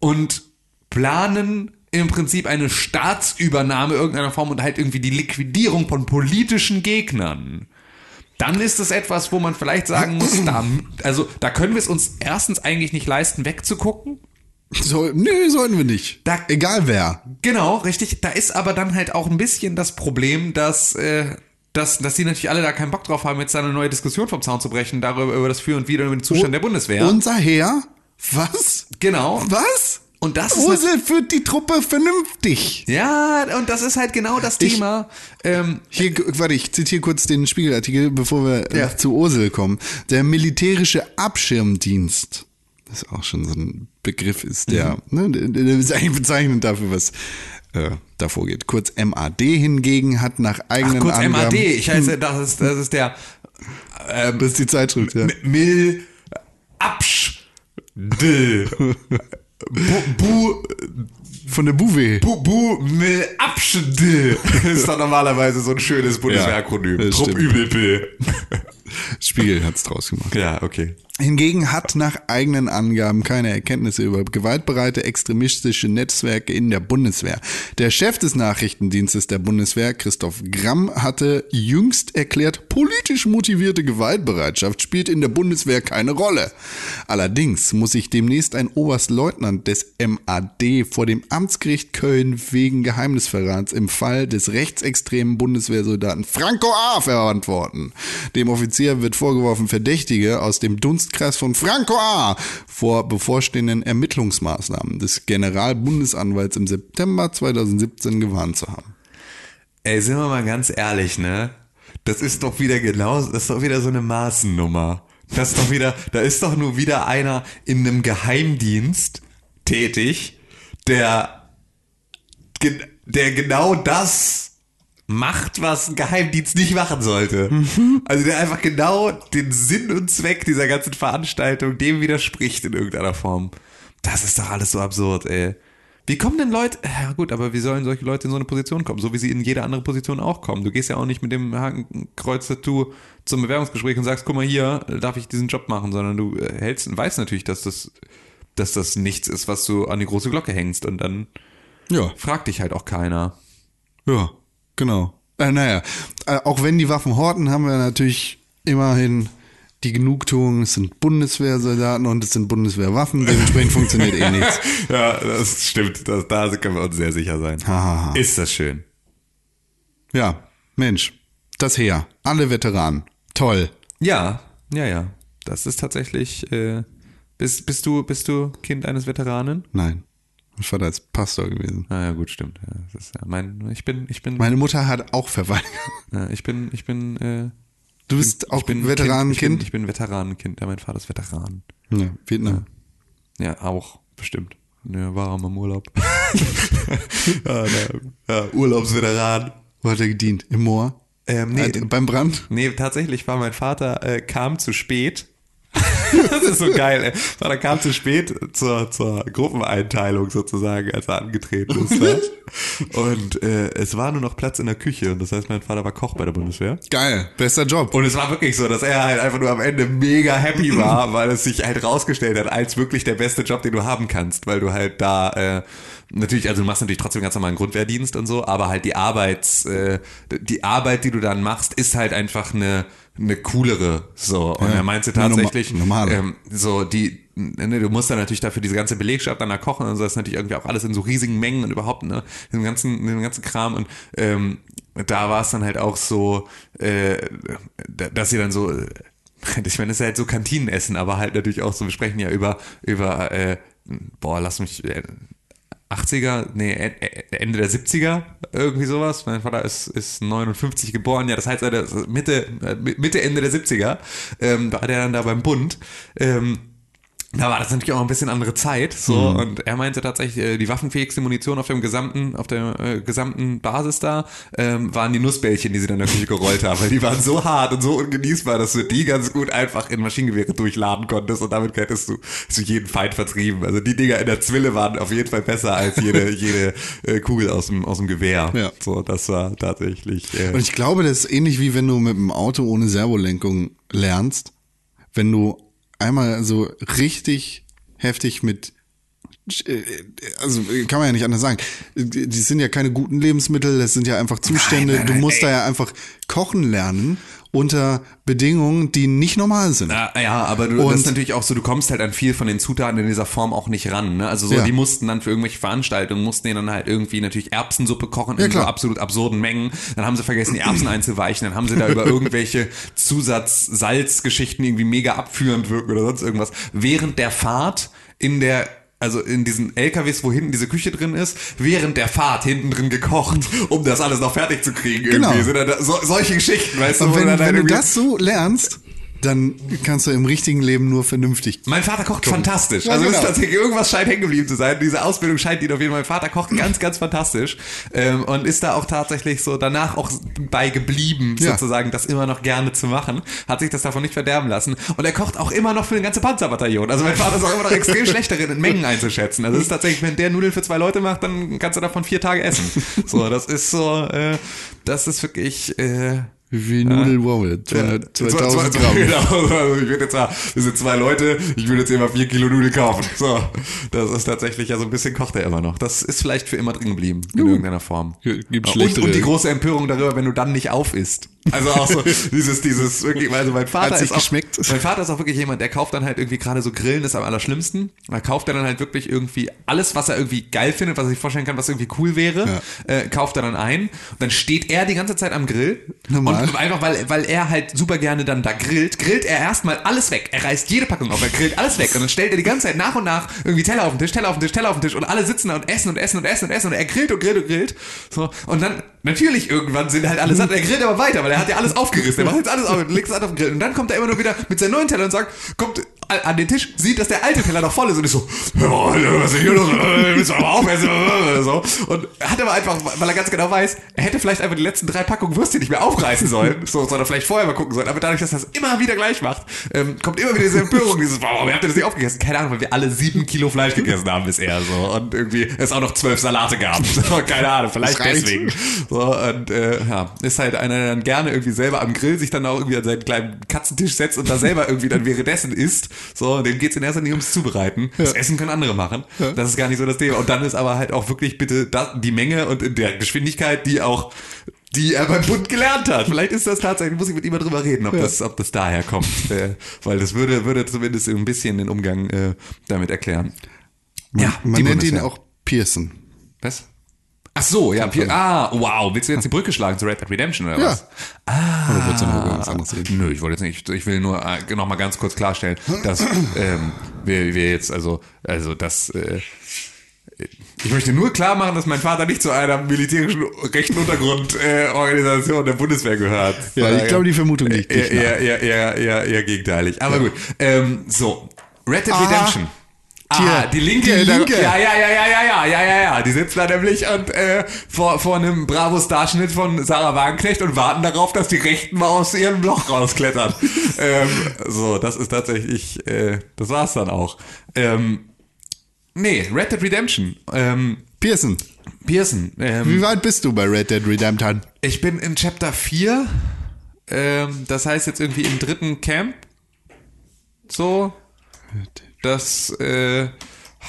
und planen im Prinzip eine Staatsübernahme irgendeiner Form und halt irgendwie die Liquidierung von politischen Gegnern. Dann ist es etwas, wo man vielleicht sagen muss, da, also da können wir es uns erstens eigentlich nicht leisten, wegzugucken. so, nö, sollten wir nicht. Da- Egal wer. Genau, richtig. Da ist aber dann halt auch ein bisschen das Problem, dass, äh, dass, dass die natürlich alle da keinen Bock drauf haben, jetzt eine neue Diskussion vom Zaun zu brechen, darüber über das Für und Wider über den Zustand der Bundeswehr. Unser Heer? Was? genau. Was? Und das ist Ursel führt die Truppe vernünftig. Ja, und das ist halt genau das Ich- Thema. Ähm, Hier, warte, ich zitiere kurz den Spiegelartikel, bevor wir Ja. äh, zu Ursel kommen. Der militärische Abschirmdienst Das auch schon so ein Begriff ist, der, mhm. ne, der ist eigentlich bezeichnend dafür, was äh, davor geht. Kurz MAD hingegen hat nach eigenen Ach, kurz Angaben, MAD, ich heiße, das ist, das ist der ähm, Das ist die Zeitschrift, ja. Mil Absch <laughs> Bu, bu von der Buwe. Bu, bu, mil, abschde. ist doch normalerweise so ein schönes Bundeswehrakronym. Ja, Trupp Übelpil. Spiegel hat's draus gemacht. Ja, okay. Hingegen hat nach eigenen Angaben keine Erkenntnisse über gewaltbereite extremistische Netzwerke in der Bundeswehr. Der Chef des Nachrichtendienstes der Bundeswehr, Christoph Gramm, hatte jüngst erklärt, politisch motivierte Gewaltbereitschaft spielt in der Bundeswehr keine Rolle. Allerdings muss sich demnächst ein Oberstleutnant des MAD vor dem Amtsgericht Köln wegen Geheimnisverrats im Fall des rechtsextremen Bundeswehrsoldaten Franco A. verantworten. Dem Offizier wird vorgeworfen, Verdächtige aus dem Dunst Dunstkreis von Franco A. vor bevorstehenden Ermittlungsmaßnahmen des Generalbundesanwalts im September 2017 gewarnt zu haben. Ey, sind wir mal ganz ehrlich, ne? Das ist doch wieder genau, das ist doch wieder so eine Maßennummer. Das ist doch wieder, da ist doch nur wieder einer in einem Geheimdienst tätig, der, der genau das macht, was ein Geheimdienst nicht machen sollte. Mhm. Also der einfach genau den Sinn und Zweck dieser ganzen Veranstaltung dem widerspricht in irgendeiner Form. Das ist doch alles so absurd, ey. Wie kommen denn Leute, ja gut, aber wie sollen solche Leute in so eine Position kommen? So wie sie in jede andere Position auch kommen. Du gehst ja auch nicht mit dem Hakenkreuz-Tattoo zum Bewerbungsgespräch und sagst, guck mal hier, darf ich diesen Job machen, sondern du äh, hältst und weißt natürlich, dass das, dass das nichts ist, was du an die große Glocke hängst und dann ja. fragt dich halt auch keiner. Ja. Genau. Äh, naja, äh, auch wenn die Waffen horten, haben wir natürlich immerhin die Genugtuung, es sind Bundeswehrsoldaten und es sind Bundeswehrwaffen, dementsprechend funktioniert eh nichts. <laughs> Ja, das stimmt, das, da können wir uns sehr sicher sein. Ha, ha, ha. Ist das schön. Ja, Mensch, das Heer, alle Veteranen, toll. Ja, ja, ja, das ist tatsächlich, äh, bist, bist, du, bist du Kind eines Veteranen? Nein. Mein Vater ist Pastor gewesen. Ah ja, gut, stimmt. Ja, das ist ja mein, ich bin, ich bin. Meine Mutter hat auch verweigert. <laughs> Ja, ich bin, ich bin. Äh, du bist bin, auch bin Veteranenkind. Ich bin, ich bin Veteranenkind. Ja, mein Vater ist Veteran. Ja, Vietnam. Ja, ja auch bestimmt. Ja, war im Urlaub. <laughs> <laughs> ja, ja, Urlaubsveteran. Wo hat er gedient? Im Moor? Ähm, nee, äh, beim Brand? Nee, tatsächlich war mein Vater, äh, kam zu spät <laughs> das ist so geil, ey. Vater kam zu spät zur, zur Gruppeneinteilung sozusagen, als er angetreten ist. Ne? <laughs> Und äh, es war nur noch Platz in der Küche und das heißt, mein Vater war Koch bei der Bundeswehr. Geil, bester Job. Und es war wirklich so, dass er halt einfach nur am Ende mega happy war, <laughs> weil es sich halt rausgestellt hat als wirklich der beste Job, den du haben kannst, weil du halt da äh, natürlich, also du machst natürlich trotzdem ganz normalen Grundwehrdienst und so, aber halt die Arbeits, äh, die Arbeit, die du dann machst, ist halt einfach eine eine coolere so. Und ja, er meinte tatsächlich normal, ähm, so die ne, du musst dann natürlich dafür diese ganze Belegschaft dann da kochen und so das ist natürlich irgendwie auch alles in so riesigen Mengen und überhaupt ne den ganzen den ganzen Kram. Und ähm, da war es dann halt auch so äh, dass sie dann so <laughs> ich meine, es ist halt so Kantinenessen, aber halt natürlich auch so, wir sprechen ja über, über äh, boah, lass mich, äh, 80er, nee, Ende der 70er, irgendwie sowas. Mein Vater ist, ist 59 geboren, ja, das heißt, Mitte, Mitte, Ende der 70er, ähm, war der dann da beim Bund. Ähm, da war das natürlich auch ein bisschen andere Zeit, so mhm. und er meinte tatsächlich, äh, die waffenfähigste Munition auf dem gesamten, auf der äh, gesamten Basis da ähm, waren die Nussbällchen, die sie dann natürlich gerollt haben, weil die waren so hart und so ungenießbar, dass du die ganz gut einfach in Maschinengewehre durchladen konntest und damit hättest du, hättest du jeden Feind vertrieben. Also die Dinger in der Zwille waren auf jeden Fall besser als jede <laughs> jede äh, Kugel aus dem aus dem Gewehr. Ja. So, das war tatsächlich. Äh, und ich glaube, das ist ähnlich wie wenn du mit dem Auto ohne Servolenkung lernst, wenn du einmal so richtig heftig mit also kann man ja nicht anders sagen. Die sind ja keine guten Lebensmittel, das sind ja einfach Zustände. Nein, nein, du musst ey. da ja einfach kochen lernen unter Bedingungen, die nicht normal sind. Na, ja, aber du, und, das ist natürlich auch so, du kommst halt an viel von den Zutaten in dieser Form auch nicht ran. Ne? Also so, ja. die mussten dann für irgendwelche Veranstaltungen, mussten die dann halt irgendwie natürlich Erbsensuppe kochen in ja, so absolut absurden Mengen. Dann haben sie vergessen, die Erbsen <clears throat> einzuweichen. Dann haben sie da über irgendwelche Zusatz-Salzgeschichten irgendwie mega abführend wirken oder sonst irgendwas. Während der Fahrt in der also in diesen LKWs, wo hinten diese Küche drin ist, während der Fahrt hinten drin gekocht, um das alles noch fertig zu kriegen. Irgendwie. Genau. Da so, solche Geschichten, weißt Und du? Wenn, wenn du das so lernst, dann kannst du im richtigen Leben nur vernünftig. Mein Vater kocht fantastisch. Ja, also es genau. ist tatsächlich irgendwas scheint hängen geblieben zu sein. Diese Ausbildung scheint ihn auf jeden Fall. Mein Vater kocht ganz, ganz fantastisch ähm, und ist da auch tatsächlich so danach auch bei geblieben, Ja. sozusagen, das immer noch gerne zu machen. Hat sich das davon nicht verderben lassen. Und er kocht auch immer noch für eine ganze Panzerbataillon. Also mein Vater ist auch immer noch extrem <laughs> schlecht darin, in Mengen einzuschätzen. Also es ist tatsächlich, wenn der Nudeln für zwei Leute macht, dann kannst du davon vier Tage essen. So, das ist so, äh, das ist wirklich. Äh, Wie? 200 Zwei- 2000 zwei- Gramm. <laughs> Genau, also ich würde jetzt sagen, wir sind zwei Leute, ich würde jetzt immer vier Kilo Nudeln kaufen. So, das ist tatsächlich, ja so ein bisschen kocht er immer noch. Das ist vielleicht für immer drin geblieben, in irgendeiner Form. Gibt und, und die große Empörung darüber, wenn du dann nicht auf isst. Also auch so <laughs> dieses, dieses wirklich, also mein Vater ist auch, geschmeckt? mein Vater ist auch wirklich jemand, der kauft dann halt irgendwie gerade so Grillen ist am allerschlimmsten. Da kauft er dann halt wirklich irgendwie alles, was er irgendwie geil findet, was er sich vorstellen kann, was irgendwie cool wäre, äh, kauft er dann ein. Und dann steht er die ganze Zeit am Grill. Normal. Und einfach, weil, weil er halt super gerne dann da grillt, grillt er erstmal alles weg. Er reißt jede Packung auf, er grillt alles weg. Und dann stellt er die ganze Zeit nach und nach irgendwie Teller auf den Tisch, Teller auf den Tisch, Teller auf den Tisch. Und alle sitzen da und essen und essen und essen und essen. Und er grillt und grillt und grillt. So. Und dann, natürlich irgendwann sind halt alle satt. Er grillt aber weiter, weil er hat ja alles aufgerissen. Er macht jetzt alles auf legt es alles auf den Grill. Und dann kommt er immer nur wieder mit seinem neuen Teller und sagt, kommt an den Tisch, sieht, dass der alte Teller noch voll ist und ist so, was ist hier los? Äh, Willst du aber aufessen? Äh, So. Und hat aber einfach, weil er ganz genau weiß, er hätte vielleicht einfach die letzten drei Packungen Würstchen nicht mehr aufreißen sollen, so, sondern vielleicht vorher mal gucken sollen. Aber dadurch, dass er das immer wieder gleich macht, ähm, kommt immer wieder diese Empörung, dieses, warum habt ihr das nicht aufgegessen? Keine Ahnung, weil wir alle sieben Kilo Fleisch gegessen haben bisher, so. Und irgendwie es auch noch zwölf Salate gab. <laughs> So, keine Ahnung, vielleicht deswegen. So, und äh, ja, ist halt einer, der dann gerne irgendwie selber am Grill sich dann auch irgendwie an seinen kleinen Katzentisch setzt und da selber irgendwie dann währenddessen isst. So, dem geht's in erster Linie ums Zubereiten. Das Essen können andere machen. Das ist gar nicht so das Thema. Und dann ist aber halt auch wirklich bitte das, die Menge und in der Geschwindigkeit, die auch die er beim Bund gelernt hat. Vielleicht ist das tatsächlich, muss ich mit ihm mal drüber reden, ob, das, ob das daher kommt. äh, weil das würde, würde zumindest ein bisschen den Umgang äh, damit erklären. Ja, Man die nennt ihn auch Pearson. Was? Ach so, ja. Pi- Ah, wow. Willst du jetzt die Brücke schlagen zu Red Dead Redemption oder Ja. was? Ah. Oder wolltest du noch über was anderes reden? Nö, ich wollte jetzt nicht. Ich will nur äh, noch mal ganz kurz klarstellen, dass ähm, wir, wir jetzt also also das äh, ich möchte nur klar machen, dass mein Vater nicht zu einer militärischen rechten Untergrundorganisation äh, der Bundeswehr gehört. Ja, ich glaube, die Vermutung liegt nicht eher, eher, eher, eher, eher gegenteilig. Aber gut. Ähm, so, Red Dead Ah. Redemption. Ah, die linke, die Linke. Ja, ja, ja, ja, ja, ja, ja, ja, ja. Die sitzen da nämlich und äh, vor, vor einem Bravo-Starschnitt von Sarah Wagenknecht und warten darauf, dass die Rechten mal aus ihrem Loch rausklettern. <laughs> ähm, so, das ist tatsächlich, äh, das war's dann auch. Ähm, nee, Red Dead Redemption. Ähm, Pearson, Pearson. Ähm, wie weit bist du bei Red Dead Redemption? ich bin in Chapter 4. Ähm, das heißt jetzt irgendwie im dritten Camp. So. Das äh,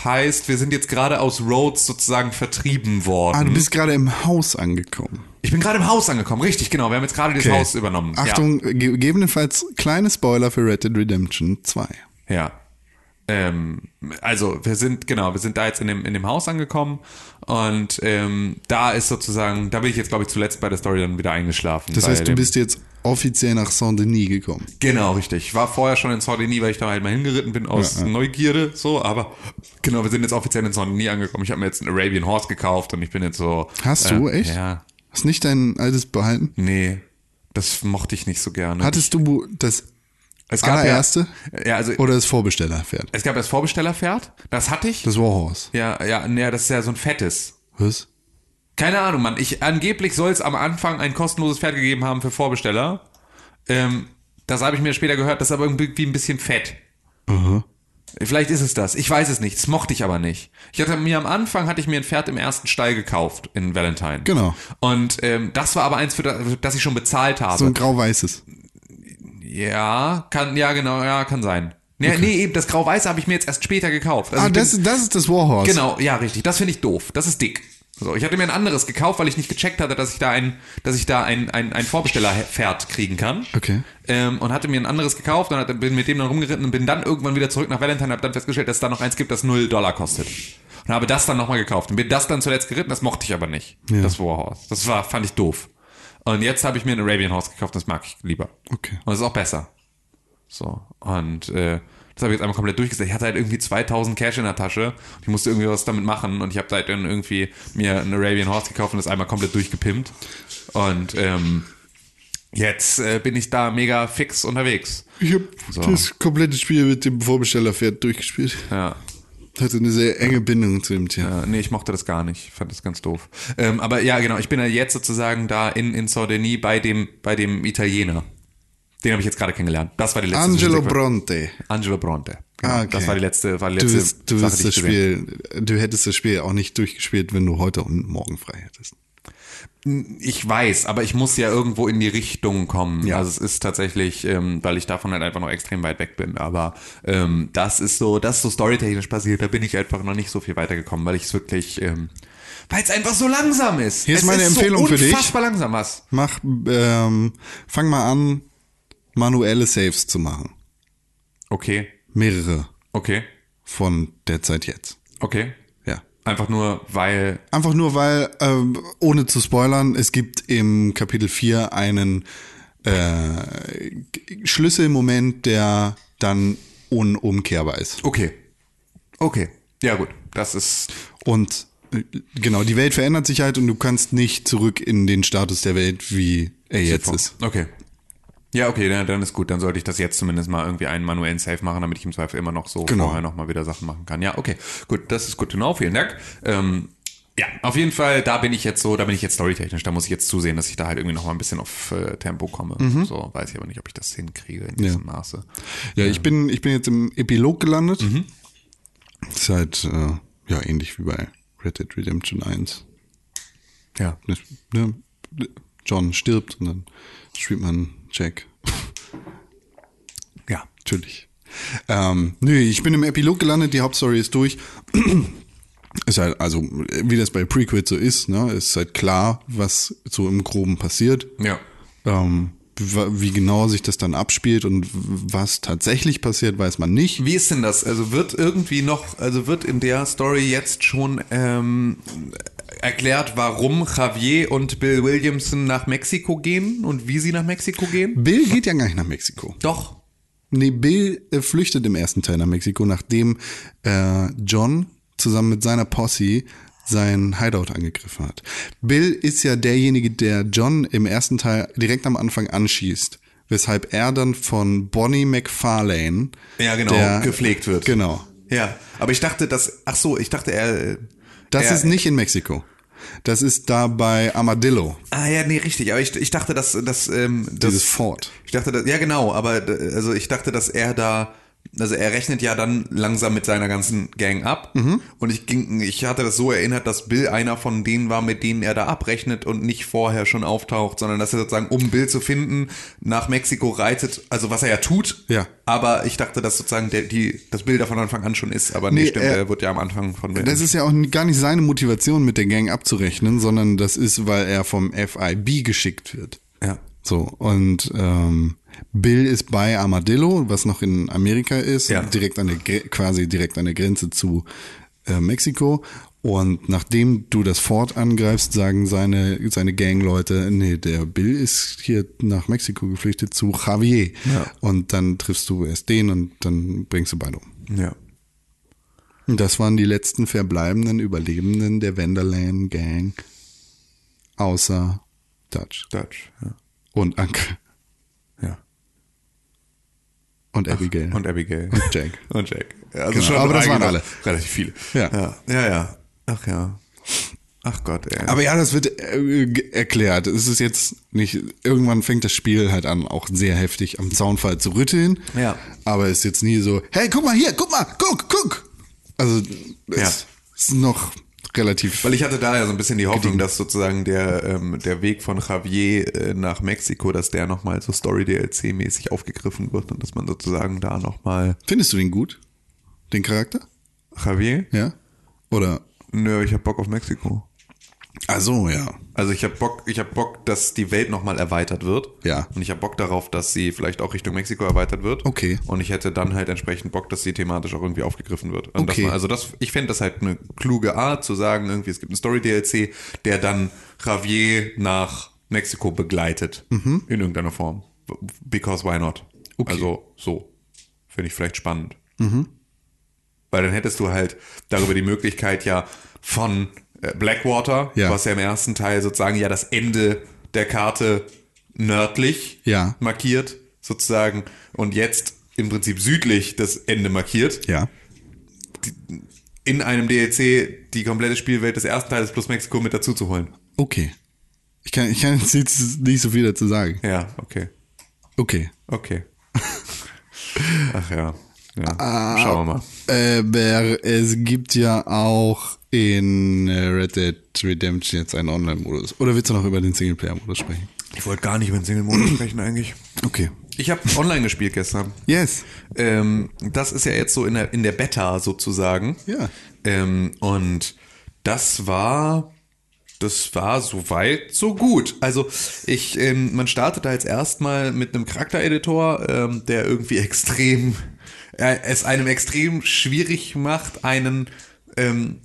heißt, wir sind jetzt gerade aus Rhodes sozusagen vertrieben worden. Ah, du bist gerade im Haus angekommen. ich bin gerade im Haus angekommen, richtig, genau. Wir haben jetzt gerade das Okay. Haus übernommen. Achtung, ge- gegebenenfalls kleine Spoiler für Red Dead Redemption 2. Ja. ja. Ähm, also wir sind, genau, wir sind da jetzt in dem, in dem Haus angekommen und ähm, da ist sozusagen, da bin ich jetzt, glaube ich, zuletzt bei der Story dann wieder eingeschlafen. Das heißt, du bist jetzt offiziell nach Saint-Denis gekommen. Genau, richtig. Ich war vorher schon in Saint-Denis, weil ich da halt mal hingeritten bin aus Ja, ja. Neugierde, so, aber genau, wir sind jetzt offiziell in Saint-Denis angekommen. Ich habe mir jetzt einen Arabian Horse gekauft und ich bin jetzt so. Hast du, äh, echt? Ja. Hast nicht dein altes behalten? Nee, das mochte ich nicht so gerne. Hattest du das es allererste Ja, ja, also oder das Vorbestellerpferd? es gab das Vorbestellerpferd, das hatte ich. Das Warhorse. ja, ja, nee, das ist ja so ein fettes. Was? Keine Ahnung, Mann. Ich, angeblich soll es am Anfang ein kostenloses Pferd gegeben haben für Vorbesteller. Ähm, das habe ich mir später gehört, das ist aber irgendwie ein bisschen fett. Vielleicht ist es das. Ich weiß es nicht. Das mochte ich aber nicht. Ich hatte mir am Anfang hatte ich mir ein Pferd im ersten Stall gekauft in Valentine. Genau. Und ähm, das war aber eins, für das, das ich schon bezahlt habe. So ein grau-weißes. ja, kann, ja genau, ja, kann sein. Nee, nee eben das Grau-Weiße habe ich mir jetzt erst später gekauft. Also Ah, bin- das, ist- das ist das Warhorse. Genau, ja, richtig. Das finde ich doof. Das ist dick. So, ich hatte mir ein anderes gekauft, weil ich nicht gecheckt hatte, dass ich da ein, dass ich da ein, ein, ein Vorbestellerpferd kriegen kann. Okay. Ähm, und hatte mir ein anderes gekauft und hatte, bin mit dem dann rumgeritten und bin dann irgendwann wieder zurück nach Valentine und habe dann festgestellt, dass es da noch eins gibt, das 0 Dollar kostet. Und habe das dann nochmal gekauft und bin das dann zuletzt geritten, das mochte ich aber nicht. Das Warhorse. Das war, fand ich doof. Und jetzt habe ich mir ein Arabian Horse gekauft, das mag ich lieber. Okay. Und das ist auch besser. So. Und äh, das habe ich jetzt einmal komplett durchgesetzt. Ich hatte halt irgendwie 2000 Cash in der Tasche. Und ich musste irgendwie was damit machen. Und ich habe halt dann irgendwie mir einen Arabian Horse gekauft und das einmal komplett durchgepimpt. Und ähm, jetzt äh, bin ich da mega fix unterwegs. Ich habe So. das komplette Spiel mit dem Vorbestellerpferd durchgespielt. Ja. Hatte eine sehr enge Bindung zu dem Tier. Äh, nee, ich mochte das gar nicht. Ich fand das ganz doof. Ähm, aber ja, genau, ich bin ja jetzt sozusagen da in, in Saint-Denis bei dem, bei dem Italiener. Den habe ich jetzt gerade kennengelernt. Das war die letzte Angelo. Bronte. Angelo Bronte. Genau, Ah, okay. Das war die letzte, war die Du, letzte wirst, du, Sache, das Spiel, du hättest das Spiel auch nicht durchgespielt, wenn du heute und morgen frei hättest. Ich weiß, aber ich muss ja irgendwo in die Richtung kommen. Ja. Also es ist tatsächlich, ähm, weil ich davon halt einfach noch extrem weit weg bin. Aber ähm, das ist so, das ist so storytechnisch passiert. Da bin ich einfach noch nicht so viel weitergekommen, weil ich es wirklich, ähm, weil es einfach so langsam ist. Hier ist es meine ist Empfehlung so für dich. Unfassbar langsam was. Mach, ähm, fang mal an, manuelle Saves zu machen. Okay, Mehrere okay, von der Zeit jetzt. okay. Ja. Einfach nur, weil Einfach nur, weil, ähm, ohne zu spoilern, es gibt im Kapitel 4 einen äh, Schlüsselmoment, der dann unumkehrbar ist. Okay. Okay. Ja, gut. Das ist. Und äh, genau, die Welt verändert sich halt und du kannst nicht zurück in den Status der Welt, wie er jetzt ist. Okay. Ja, okay, dann, dann ist gut. Dann sollte ich das jetzt zumindest mal irgendwie einen manuellen Save machen, damit ich im Zweifel immer noch so Genau. vorher nochmal wieder Sachen machen kann. Ja, okay. Gut, das ist gut know. Vielen Dank. Ähm, ja, auf jeden Fall, da bin ich jetzt so, da bin ich jetzt storytechnisch, da muss ich jetzt zusehen, dass ich da halt irgendwie noch mal ein bisschen auf äh, Tempo komme. So, weiß ich aber nicht, ob ich das hinkriege in diesem Maße. Ja, ich bin, ich bin jetzt im Epilog gelandet. Das ist halt, äh, ja, ähnlich wie bei Red Dead Redemption 1. Ja. Ne? John stirbt und dann spielt man Jack. Ja. Natürlich. Ähm, nö, ich bin im Epilog gelandet, die Hauptstory ist durch. <clears throat> ist halt, also, wie das bei Prequel so ist, ne, ist halt klar, was so im Groben passiert. Ja. Ähm, wie genau sich das dann abspielt und was tatsächlich passiert, weiß man nicht. Wie ist denn das? Also wird irgendwie noch, also wird in der Story jetzt schon ähm, erklärt, warum Javier und Bill Williamson nach Mexiko gehen und wie sie nach Mexiko gehen? Bill geht ja gar nicht nach Mexiko. Doch. Nee, Bill äh, flüchtet im ersten Teil nach Mexiko, nachdem äh, John zusammen mit seiner Posse sein Hideout angegriffen hat. Bill ist ja derjenige, der John im ersten Teil direkt am Anfang anschießt, weshalb er dann von Bonnie McFarlane Ja, genau, der, gepflegt wird. Genau. Ja, aber ich dachte, dass, ach so, ich dachte, er. Das er, ist nicht in Mexiko. Das ist da bei Armadillo, Ah ja, nee, richtig. Aber ich, ich dachte, dass, dass, ähm, dieses das, Fort. ich dachte, dass, ja genau. Aber äh, also ich dachte, dass er da, also er rechnet ja dann langsam mit seiner ganzen Gang ab. Und ich ging, ich hatte das so erinnert, dass Bill einer von denen war, mit denen er da abrechnet und nicht vorher schon auftaucht, sondern dass er sozusagen, um Bill zu finden, nach Mexiko reitet. Also was er ja tut. Ja. Aber ich dachte, dass sozusagen der, die, das Bild da von Anfang an schon ist. Aber nee, Nee, stimmt, er- er wird ja am Anfang von Bill. Das ist ja auch gar nicht seine Motivation, mit der Gang abzurechnen, sondern das ist, weil er vom FIB geschickt wird. ja. So, und ähm, Bill ist bei Armadillo, was noch in Amerika ist, Ja. direkt an der quasi direkt an der Grenze zu äh, Mexiko. Und nachdem du das Fort angreifst, sagen seine, seine Gangleute, nee, der Bill ist hier nach Mexiko geflüchtet zu Javier. Ja. Und dann triffst du erst den und dann bringst du beide um. Ja. Und das waren die letzten verbleibenden Überlebenden der Vanderland Gang. Außer Dutch Dutch. Ja. und Anke. Und Abigail. Und Abigail. Und Jack. <laughs> Und Jack. Ja, Also Genau, schon aber das waren alle. Relativ viele. Ja. ja. Ja, ja. Ach ja. Ach Gott, ey. Aber ja, das wird äh, erklärt. Es ist jetzt nicht, irgendwann fängt das Spiel halt an, auch sehr heftig am Zaunfall zu rütteln. Ja. Aber es ist jetzt nie so, hey, guck mal hier, guck mal, guck, guck. Also, es Ja. ist noch relativ. Weil ich hatte da ja so ein bisschen die Hoffnung, dass sozusagen der, ähm, der Weg von Javier äh, nach Mexiko, dass der nochmal so Story-DLC-mäßig aufgegriffen wird und dass man sozusagen da nochmal. Findest du den gut? Den Charakter? Javier? Ja? Oder? Nö, ich hab Bock auf Mexiko. Ach so, ja. Also ich hab Bock, ich hab Bock, dass die Welt nochmal erweitert wird. Ja. Und ich hab Bock darauf, dass sie vielleicht auch Richtung Mexiko erweitert wird. Okay. Und ich hätte dann halt entsprechend Bock, dass sie thematisch auch irgendwie aufgegriffen wird. Und Okay. man, also das, ich fände das halt eine kluge Art zu sagen, irgendwie, es gibt einen Story-DLC, der dann Javier nach Mexiko begleitet. In irgendeiner Form. Because why not? Mhm. Okay. Also so. Finde ich vielleicht spannend. Weil dann hättest du halt darüber die Möglichkeit ja von Blackwater, Ja. was ja im ersten Teil sozusagen ja das Ende der Karte nördlich Ja. markiert, sozusagen, und jetzt im Prinzip südlich das Ende markiert. Ja. In einem DLC die komplette Spielwelt des ersten Teils plus Mexiko mit dazu zu holen. Okay. Ich kann, ich kann jetzt nicht so viel dazu sagen. Ja, okay. Okay. Okay. <laughs> Ach ja. ja. Schauen wir mal. Aber es gibt ja auch in äh, Red Dead Redemption jetzt einen Online-Modus. Oder willst du noch über den Singleplayer-Modus sprechen? Ich wollte gar nicht über den Single-Modus <clears throat> sprechen eigentlich. Okay. Ich habe online gespielt gestern. Yes. Ähm, das ist ja jetzt so in der, in der Beta sozusagen. Ja. Ähm, und das war, das war soweit so gut. Also ich, ähm, man startet da jetzt erstmal mit einem Charaktereditor, ähm, der irgendwie <laughs> extrem, äh, es einem extrem schwierig macht, einen, ähm,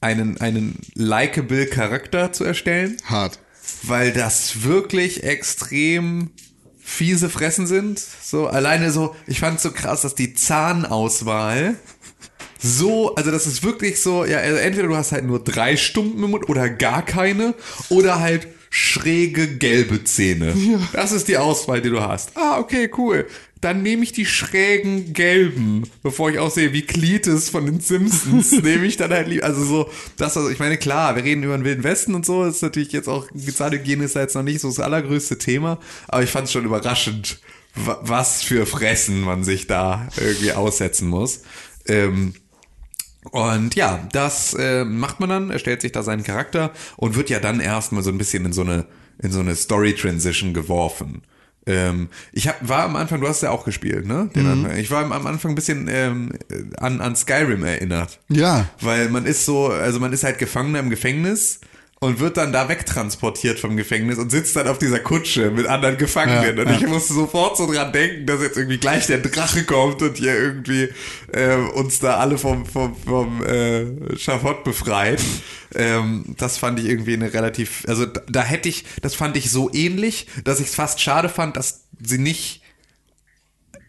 einen, einen likable Charakter zu erstellen Hart. weil das wirklich extrem fiese Fressen sind. So alleine so, ich fand so krass, dass die Zahnauswahl so, also das ist wirklich so, ja, also entweder du hast halt nur drei Stumpen im Mund oder gar keine oder halt schräge gelbe Zähne. Das ist die Auswahl, die du hast. Ah, okay, cool. Dann nehme ich die schrägen gelben, bevor ich aussehe wie Cletus von den Simpsons, <laughs> nehme ich dann halt lieber, also so, das, also ich meine, klar, wir reden über den Wilden Westen und so, das ist natürlich jetzt auch, Zahnhygiene ist jetzt noch nicht so das allergrößte Thema, aber ich fand es schon überraschend, wa- was für Fressen man sich da irgendwie aussetzen muss. Ähm, und ja, das äh, macht man dann, erstellt sich da seinen Charakter und wird ja dann erstmal so ein bisschen in so eine, in so eine Story-Transition geworfen. Ähm, ich hab, war am Anfang, du hast ja auch gespielt, ne? Anfang. Ich war am Anfang ein bisschen ähm, an, an Skyrim erinnert. Ja. Weil man ist so, also man ist halt Gefangener im Gefängnis und wird dann da wegtransportiert vom Gefängnis und sitzt dann auf dieser Kutsche mit anderen Gefangenen. Ja, und ja. ich musste sofort so dran denken, dass jetzt irgendwie gleich der Drache kommt und hier irgendwie äh, uns da alle vom, vom, vom äh, Schafott befreit. Ähm, das fand ich irgendwie eine relativ, also da, da hätte ich, das fand ich so ähnlich, dass ich es fast schade fand, dass sie nicht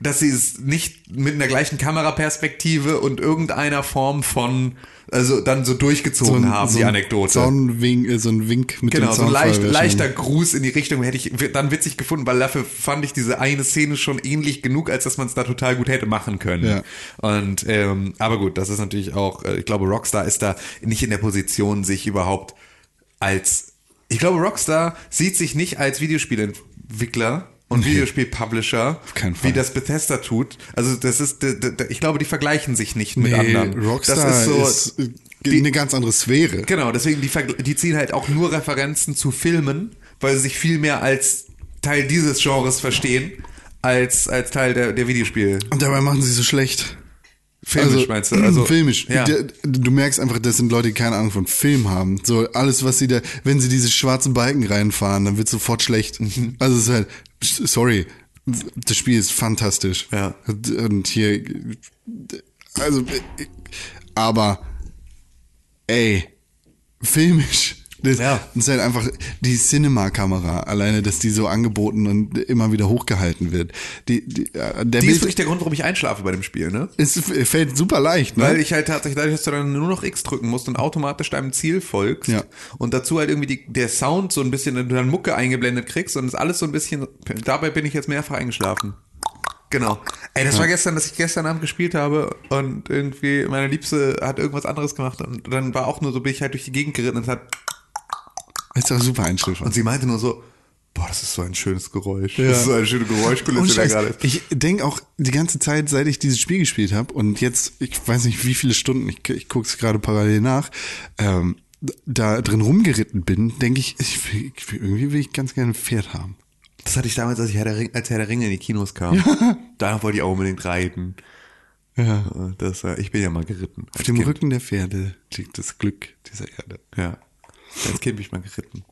dass sie es nicht mit einer gleichen Kameraperspektive und irgendeiner Form von, also dann so durchgezogen haben, die ein Anekdote. Zaunwink, äh, so ein Wink mit Genau, dem so ein leicht, leichter Gruß in die Richtung hätte ich dann witzig gefunden, weil dafür fand ich diese eine Szene schon ähnlich genug, als dass man es da total gut hätte machen können. Ja. Und ähm, aber gut, das ist natürlich auch, äh, ich glaube, Rockstar ist da nicht in der Position, sich überhaupt als, ich glaube, Rockstar sieht sich nicht als Videospielentwickler und Videospiel-Publisher, wie das Bethesda tut. Also das ist, ich glaube, die vergleichen sich nicht mit Nee, anderen. Rockstar das ist so, ist, äh, eine ganz andere Sphäre. Genau, deswegen, die, die ziehen halt auch nur Referenzen zu Filmen, weil sie sich viel mehr als Teil dieses Genres verstehen, als, als Teil der, der Videospiel. Und dabei machen sie so schlecht. Filmisch meinst du? Also, filmisch. Ja. Du merkst einfach, das sind Leute, die keine Ahnung von Film haben. So alles, was sie da, wenn sie diese schwarzen Balken reinfahren, dann wird sofort schlecht. Mhm. Also es ist halt, sorry, das Spiel ist fantastisch. Ja. Und hier, also, aber, ey, filmisch. Das, Ja. das ist halt einfach die Cinema-Kamera, alleine, dass die so angeboten und immer wieder hochgehalten wird. Die, die, äh, der Die ist wirklich der Grund, warum ich einschlafe bei dem Spiel, ne? es fällt super leicht, ne? Weil ich halt tatsächlich, dadurch, dass du dann nur noch X drücken musst und automatisch deinem Ziel folgst Ja. und dazu halt irgendwie die, der Sound so ein bisschen, du dann Mucke eingeblendet kriegst und es alles so ein bisschen, dabei bin ich jetzt mehrfach eingeschlafen. Genau. Ey, das war gestern, dass ich gestern Abend gespielt habe und irgendwie meine Liebste hat irgendwas anderes gemacht und dann war auch nur so, bin ich halt durch die Gegend geritten und es hat, ist doch super Einschläfer. und sie meinte nur so, boah, das ist so ein schönes Geräusch. Ja. Das ist so eine schöne Geräuschkulisse da gerade. ich denke auch die ganze Zeit, seit ich dieses Spiel gespielt habe und jetzt, ich weiß nicht wie viele Stunden, ich, ich gucke es gerade parallel nach, ähm, da drin rumgeritten bin, denke ich, ich, will, irgendwie will ich ganz gerne ein Pferd haben. Das hatte ich damals, als, ich Herr der Ring, als Herr der Ringe in die Kinos kam. Da wollte ich auch unbedingt reiten. Ja. Das, war- ich bin ja mal geritten. Auf dem Rücken der Pferde liegt das Glück dieser Erde. Ja. Als Kind bin ich mal geritten.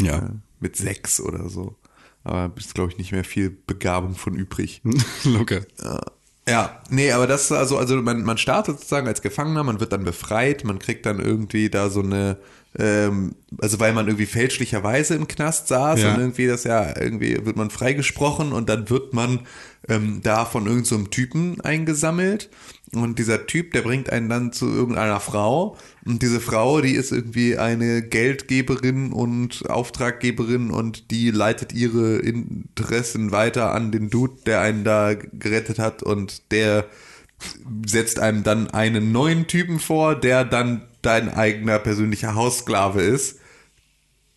Ja. Äh, Mit sechs oder so. Aber ist, glaube ich, nicht mehr viel Begabung von übrig. <laughs> Locker. Ja, nee, aber das also, also man, man startet sozusagen als Gefangener, man wird dann befreit, man kriegt dann irgendwie da so eine, ähm, also weil man irgendwie fälschlicherweise im Knast saß Ja. und irgendwie das ja, irgendwie wird man freigesprochen und dann wird man ähm, da von irgendeinem so Typen eingesammelt und dieser Typ, der bringt einen dann zu irgendeiner Frau. Und diese Frau, die ist irgendwie eine Geldgeberin und Auftraggeberin und die leitet ihre Interessen weiter an den Dude, der einen da gerettet hat. Und der setzt einem dann einen neuen Typen vor, der dann dein eigener persönlicher Haussklave ist,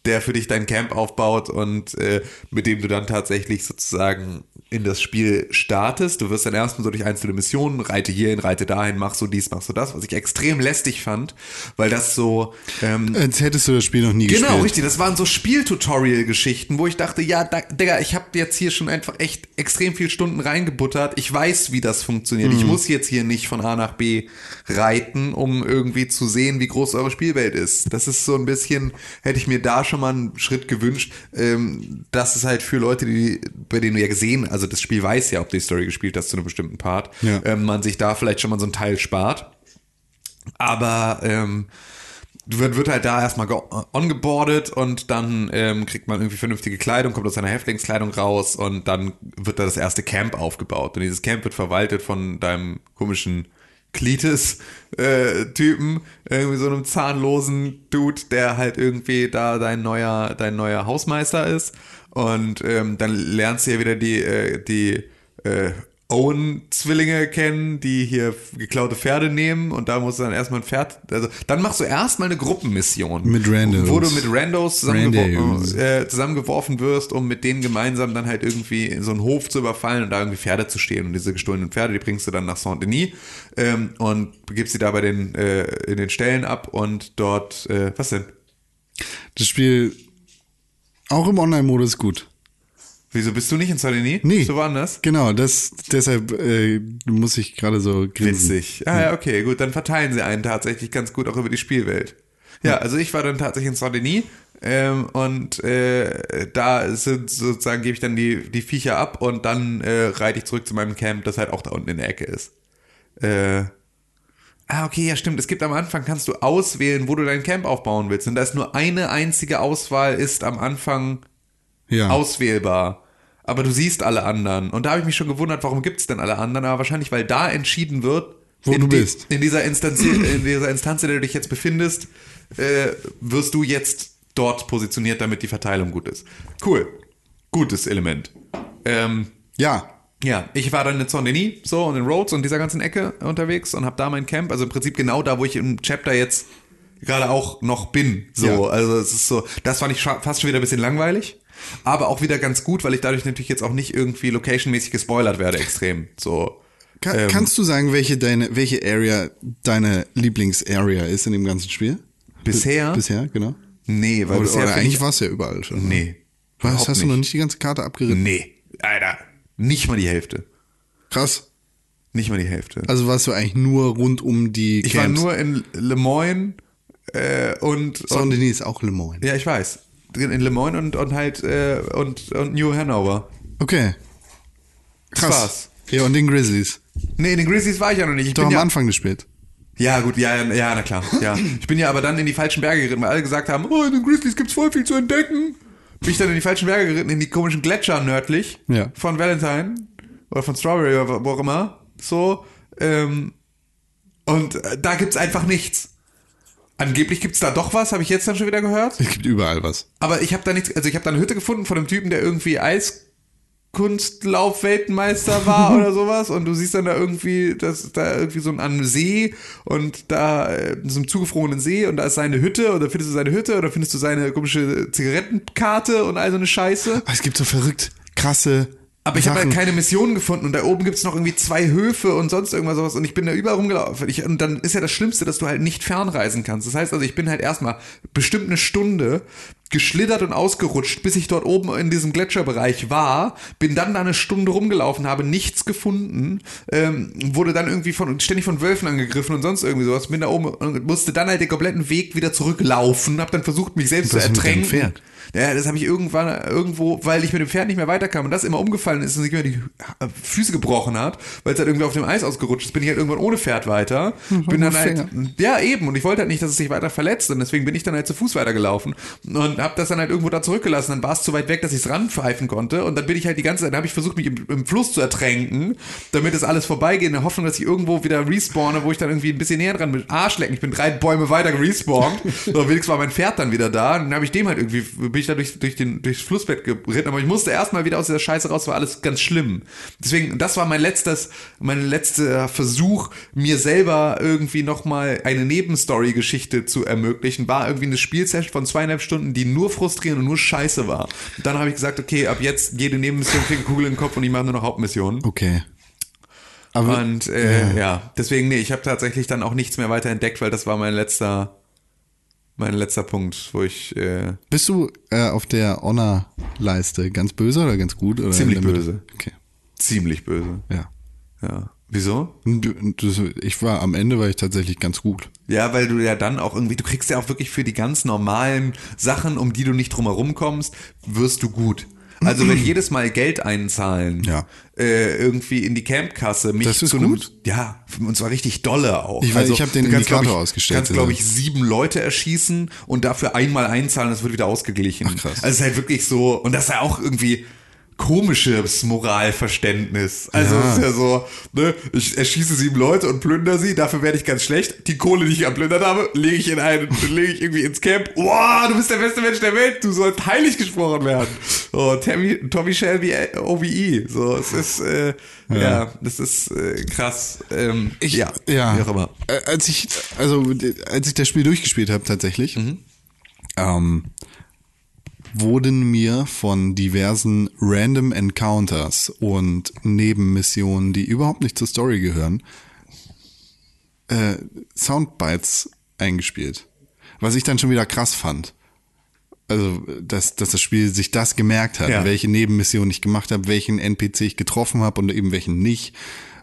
der für dich dein Camp aufbaut und äh, mit dem du dann tatsächlich sozusagen in das Spiel startest. Du wirst dann erstmal so durch einzelne Missionen, reite hierhin, reite dahin, mach so dies, mach so das, was ich extrem lästig fand, weil das so ähm, Als hättest du das Spiel noch nie Genau, gespielt. richtig. Das waren so Spieltutorial-Geschichten, wo ich dachte, ja, da, Digga, ich habe jetzt hier schon einfach echt extrem viel Stunden reingebuttert. Ich weiß, wie das funktioniert. Mhm. Ich muss jetzt hier nicht von A nach B reiten, um irgendwie zu sehen, wie groß eure Spielwelt ist. Das ist so ein bisschen, hätte ich mir da schon mal einen Schritt gewünscht. Ähm, das ist halt für Leute, die, bei denen du ja gesehen, also das Spiel weiß ja, ob du die Story gespielt hast zu einem bestimmten Part, Ja. ähm, man sich da vielleicht schon mal so einen Teil spart. Aber ähm, wird, wird halt da erstmal ge- ongeboardet und dann ähm, kriegt man irgendwie vernünftige Kleidung, kommt aus seiner Häftlingskleidung raus und dann wird da das erste Camp aufgebaut. Und dieses Camp wird verwaltet von deinem komischen Klitis-Typen, irgendwie so einem zahnlosen Dude, der halt irgendwie da dein neuer, dein neuer Hausmeister ist. Und ähm, dann lernst du ja wieder die, äh, die äh, Owen-Zwillinge kennen, die hier geklaute Pferde nehmen und da musst du dann erstmal ein Pferd, also dann machst du erstmal eine Gruppenmission. Mit Randos. Wo du mit Randos zusammengewor Randos. äh, zusammengeworfen wirst, um mit denen gemeinsam dann halt irgendwie in so einen Hof zu überfallen und da irgendwie Pferde zu stehlen. Und diese gestohlenen Pferde, die bringst du dann nach Saint-Denis ähm, und gibst sie da bei den, äh, in den Ställen ab und dort, äh, was denn? Das Spiel auch im Online-Modus gut. Wieso bist du nicht in Saint-Denis? Nee. Bist du woanders? Genau, das, deshalb äh, muss ich gerade so grinsen. Witzig. Ah, ja, okay, gut, dann verteilen sie einen tatsächlich ganz gut auch über die Spielwelt. Ja, also ich war dann tatsächlich in Saint-Denis ähm, und äh, da sind sozusagen, gebe ich dann die, die Viecher ab und dann äh, reite ich zurück zu meinem Camp, das halt auch da unten in der Ecke ist. Äh, ah, okay, ja stimmt. Es gibt am Anfang, kannst du auswählen, wo du dein Camp aufbauen willst. Und da ist nur eine einzige Auswahl, ist am Anfang Ja. auswählbar. Aber du siehst alle anderen. Und da habe ich mich schon gewundert, warum gibt es denn alle anderen? Aber wahrscheinlich, weil da entschieden wird, Wo du die- bist. In dieser, Instanz, in dieser Instanz, in der du dich jetzt befindest, äh, wirst du jetzt dort positioniert, damit die Verteilung gut ist. Cool. Gutes Element. Ähm, ja. ja, ich war dann in Saint-Denis so und in Rhodes und dieser ganzen Ecke unterwegs und habe da mein Camp, also im Prinzip genau da, wo ich im Chapter jetzt gerade auch noch bin. So, Ja. also es ist so, das fand ich fast schon wieder ein bisschen langweilig, aber auch wieder ganz gut, weil ich dadurch natürlich jetzt auch nicht irgendwie locationmäßig gespoilert werde extrem. So. Ka Ähm. kannst du sagen, welche deine, welche Area deine Lieblingsarea ist in dem ganzen Spiel? Bisher? Bisher, genau. Nee, weil Oder, bisher oder eigentlich ich, war es ja überall schon. Nee. Was? Hast du noch nicht die ganze Karte abgeritten? Nee, Alter, nicht mal die Hälfte. Krass. Nicht mal die Hälfte. Also warst du eigentlich nur rund um die ich war Camps. nur in Le Moyne äh, und, und Saint-Denis ist auch Le Moyne. Ja, ich weiß. In Le Moyne und, und halt äh, und, und New Hanover. Okay. Krass. Das war's. Ja, und den Grizzlies. Nee, in den Grizzlies war ich ja noch nicht. Ich Doch bin am ja, Anfang gespielt. ja, gut, ja, ja, ja, na klar. Ja. Ich bin ja aber dann in die falschen Berge geritten, weil alle gesagt haben, oh, in den Grizzlies gibt's voll viel zu entdecken. Bin ich dann in die falschen Berge geritten, in die komischen Gletscher nördlich Ja. von Valentine oder von Strawberry oder wo auch immer. So. Ähm, und äh, da gibt's einfach nichts. Angeblich gibt's da doch was, habe ich jetzt dann schon wieder gehört. Es gibt überall was. Aber ich habe da nichts, also ich habe da eine Hütte gefunden von einem Typen, der irgendwie Eiskunstlauf-Weltmeister war <laughs> oder sowas und du siehst dann da irgendwie, dass da irgendwie so ein an einem See und da äh, in so einem zugefrorenen See und da ist seine Hütte oder findest du seine Hütte oder findest du seine komische Zigarettenkarte und all so eine Scheiße. Es gibt so verrückt krasse Aber ich habe halt keine Mission gefunden und da oben gibt's noch irgendwie zwei Höfe und sonst irgendwas sowas und ich bin da überall rumgelaufen. Ich, und dann ist ja das Schlimmste, dass du halt nicht fernreisen kannst. Das heißt also, ich bin halt erstmal bestimmt eine Stunde geschlittert und ausgerutscht, bis ich dort oben in diesem Gletscherbereich war, bin dann da eine Stunde rumgelaufen, habe nichts gefunden, ähm, wurde dann irgendwie von, ständig von Wölfen angegriffen und sonst irgendwie sowas, bin da oben und musste dann halt den kompletten Weg wieder zurücklaufen, habe dann versucht, mich selbst zu ertränken. Ja, das habe ich irgendwann irgendwo, weil ich mit dem Pferd nicht mehr weiterkam und das immer umgefallen ist und sich immer die Füße gebrochen hat, weil es halt irgendwie auf dem Eis ausgerutscht ist, bin ich halt irgendwann ohne Pferd weiter. Bin dann halt, ja eben, und ich wollte halt nicht, dass es sich weiter verletzt. Und deswegen bin ich dann halt zu Fuß weitergelaufen. Und habe das dann halt irgendwo da zurückgelassen. Dann war es zu weit weg, dass ich es ranpfeifen konnte und dann bin ich halt die ganze Zeit, dann habe ich versucht, mich im, im Fluss zu ertränken, damit es alles vorbeigeht, in der Hoffnung, dass ich irgendwo wieder respawne, wo ich dann irgendwie ein bisschen näher dran bin. Arschlecken, ich bin drei Bäume weiter gerespawnt. <laughs> so, wenigstens war mein Pferd dann wieder da. Und dann habe ich dem halt irgendwie, bin ich da durch, durch den, durchs Flussbett geritten, aber ich musste erstmal wieder aus dieser Scheiße raus, war alles ganz schlimm. Deswegen, das war mein letztes, mein letzter Versuch, mir selber irgendwie nochmal eine Nebenstory-Geschichte zu ermöglichen. War irgendwie eine Spielsession von zweieinhalb Stunden, die nur frustrierend und nur scheiße war. Und dann habe ich gesagt, okay, ab jetzt jede Nebenmission kriegt eine Kugel in den Kopf und ich mache nur noch Hauptmissionen. Okay. Aber Und äh, ja. deswegen, nee, ich habe tatsächlich dann auch nichts mehr weiter entdeckt, weil das war mein letzter, mein letzter Punkt, wo ich äh, bist du äh, auf der Honor-Leiste ganz böse oder ganz gut? Oder Ziemlich böse. Okay. ziemlich böse. Ja. Ja. Wieso? Ich war am Ende war ich tatsächlich ganz gut. Ja, weil du ja dann auch irgendwie, du kriegst ja auch wirklich für die ganz normalen Sachen, um die du nicht drumherum kommst, wirst du gut. Also wenn <clears throat> jedes Mal Geld einzahlen, Ja. äh, irgendwie in die Campkasse, mich Das ist zu einem, gut. ja, und zwar richtig dolle auch. Also Ich weiß, ich hab den kannst, Indikator ich, ausgestellt, kannst, glaube ich, sieben Leute erschießen und dafür einmal einzahlen, das wird wieder ausgeglichen. Ach, krass. Also es ist halt wirklich so, und das ist ja auch irgendwie komisches Moralverständnis. Also Ja. es ist ja so, ne, ich erschieße sieben Leute und plündere sie, dafür werde ich ganz schlecht. Die Kohle, die ich erplündert habe, lege ich in einen, lege ich irgendwie ins Camp. Wow, du bist der beste Mensch der Welt, du sollst heilig gesprochen werden. So, Tommy, Tommy Shelby OVE. So, es ist, äh, ja. das ist äh, krass. Ähm, ja, ja. wie auch immer. Äh, Als ich, also als ich das Spiel durchgespielt habe tatsächlich, Mhm. ähm, wurden mir von diversen Random Encounters und Nebenmissionen, die überhaupt nicht zur Story gehören, äh, Soundbites eingespielt. Was ich dann schon wieder krass fand. Also, dass, dass das Spiel sich das gemerkt hat, Ja. welche Nebenmission ich gemacht habe, welchen NPC ich getroffen habe und eben welchen nicht.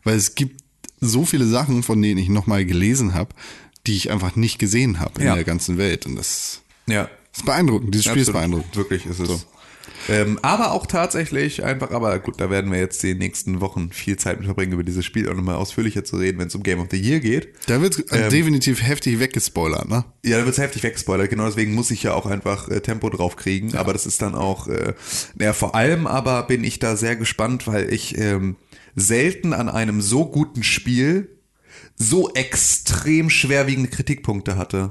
Weil es gibt so viele Sachen, von denen ich nochmal gelesen habe, die ich einfach nicht gesehen habe in Ja. der ganzen Welt. Und das Ja. Ist beeindruckend. Dieses Spiel ist Absolut. beeindruckend. Wirklich ist es. Ähm, aber auch tatsächlich einfach, aber gut, da werden wir jetzt die nächsten Wochen viel Zeit mit verbringen, über dieses Spiel auch nochmal ausführlicher zu reden, wenn es um Game of the Year geht. Da wird Ähm. definitiv heftig weggespoilert, ne? Ja, da wird's heftig weggespoilert. Genau deswegen muss ich ja auch einfach äh, Tempo drauf kriegen. Aber das ist dann auch, äh, naja, vor allem aber bin ich da sehr gespannt, weil ich ähm, selten an einem so guten Spiel so extrem schwerwiegende Kritikpunkte hatte.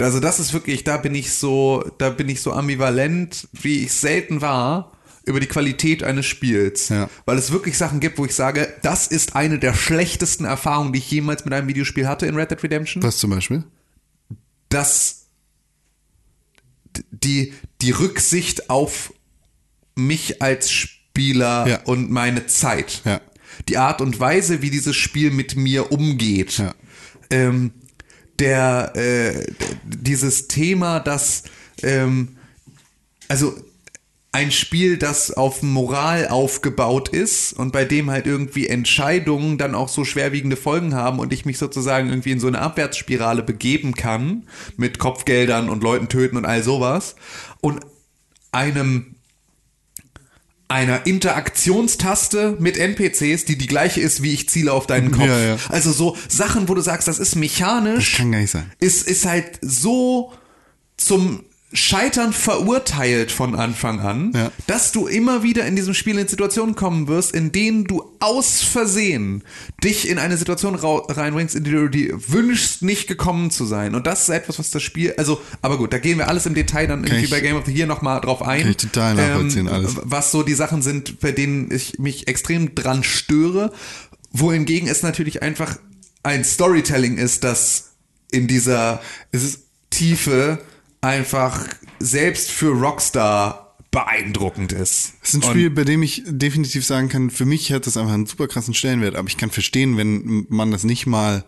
Also das ist wirklich, da bin ich so, da bin ich so ambivalent, wie ich selten war über die Qualität eines Spiels. Ja. Weil es wirklich Sachen gibt, wo ich sage, das ist eine der schlechtesten Erfahrungen, die ich jemals mit einem Videospiel hatte in Red Dead Redemption Was zum Beispiel? dass die, die Rücksicht auf mich als Spieler Ja. und meine Zeit. Ja. Die Art und Weise, wie dieses Spiel mit mir umgeht. Ja. Ähm, der, äh, dieses Thema, dass, ähm, also ein Spiel, das auf Moral aufgebaut ist und bei dem halt irgendwie Entscheidungen dann auch so schwerwiegende Folgen haben und ich mich sozusagen irgendwie in so eine Abwärtsspirale begeben kann mit Kopfgeldern und Leuten töten und all sowas. Und einem einer Interaktionstaste mit NPCs, die die gleiche ist, wie ich ziele auf deinen Kopf. Ja, ja. Also so Sachen, wo du sagst, das ist mechanisch Das kann gar nicht sein. ist, ist halt so zum Scheitern verurteilt von Anfang an, Ja. dass du immer wieder in diesem Spiel in Situationen kommen wirst, in denen du aus Versehen dich in eine Situation reinbringst, in die du dir wünschst, nicht gekommen zu sein. Und das ist etwas, was das Spiel, also, aber gut, da gehen wir alles im Detail dann irgendwie ich- bei Game of the Year nochmal drauf ein. Ähm, Kann ich total nachvollziehen, alles. Was so die Sachen sind, bei denen ich mich extrem dran störe, wohingegen es natürlich einfach ein Storytelling ist, das in dieser Tiefe einfach selbst für Rockstar beeindruckend ist. es ist ein Spiel, bei dem ich definitiv sagen kann, für mich hat das einfach einen super krassen Stellenwert, aber ich kann verstehen, wenn man das nicht mal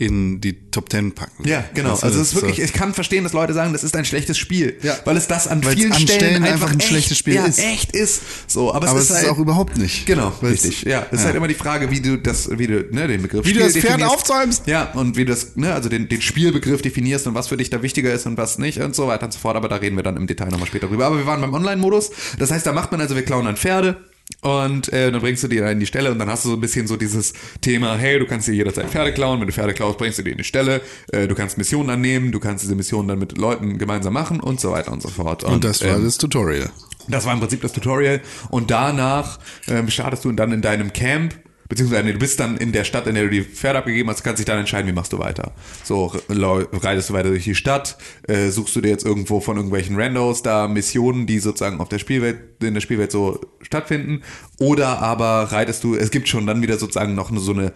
in die Top Ten packen. Ja, genau. Weißt du, also es ist das wirklich, ich kann verstehen, dass Leute sagen, das ist ein schlechtes Spiel, Ja. weil es das an Weil's vielen an Stellen, Stellen einfach ein echt, schlechtes Spiel ja, ist. echt ist. So, aber es aber ist es ist halt, auch überhaupt nicht. Genau, richtig. Ja, es ist Ja. halt immer die Frage, wie du das, wie du ne, den Begriff Wie du Spiel das Pferd aufzäumst. Ja, und wie du das, ne, also den, den Spielbegriff definierst und was für dich da wichtiger ist und was nicht und so weiter und so fort. Aber da reden wir dann im Detail nochmal später drüber. Aber wir waren beim Online-Modus. Das heißt, da macht man also, wir klauen dann Pferde. Und äh, dann bringst du die da in die Stelle und dann hast du so ein bisschen so dieses Thema, hey, du kannst dir jederzeit Pferde klauen, wenn du Pferde klaust, bringst du die in die Stelle, äh, du kannst Missionen annehmen, du kannst diese Missionen dann mit Leuten gemeinsam machen und so weiter und so fort. Und das war ähm, das Tutorial. das war im Prinzip das Tutorial. Und danach ähm, startest du dann in deinem Camp, beziehungsweise nee, du bist dann in der Stadt, in der du die Pferde abgegeben hast, kannst dich dann entscheiden, wie machst du weiter. So, reitest du weiter durch die Stadt, äh, suchst du dir jetzt irgendwo von irgendwelchen Randos da Missionen, die sozusagen auf der Spielwelt, in der Spielwelt so stattfinden, oder aber reitest du, es gibt schon dann wieder sozusagen noch so eine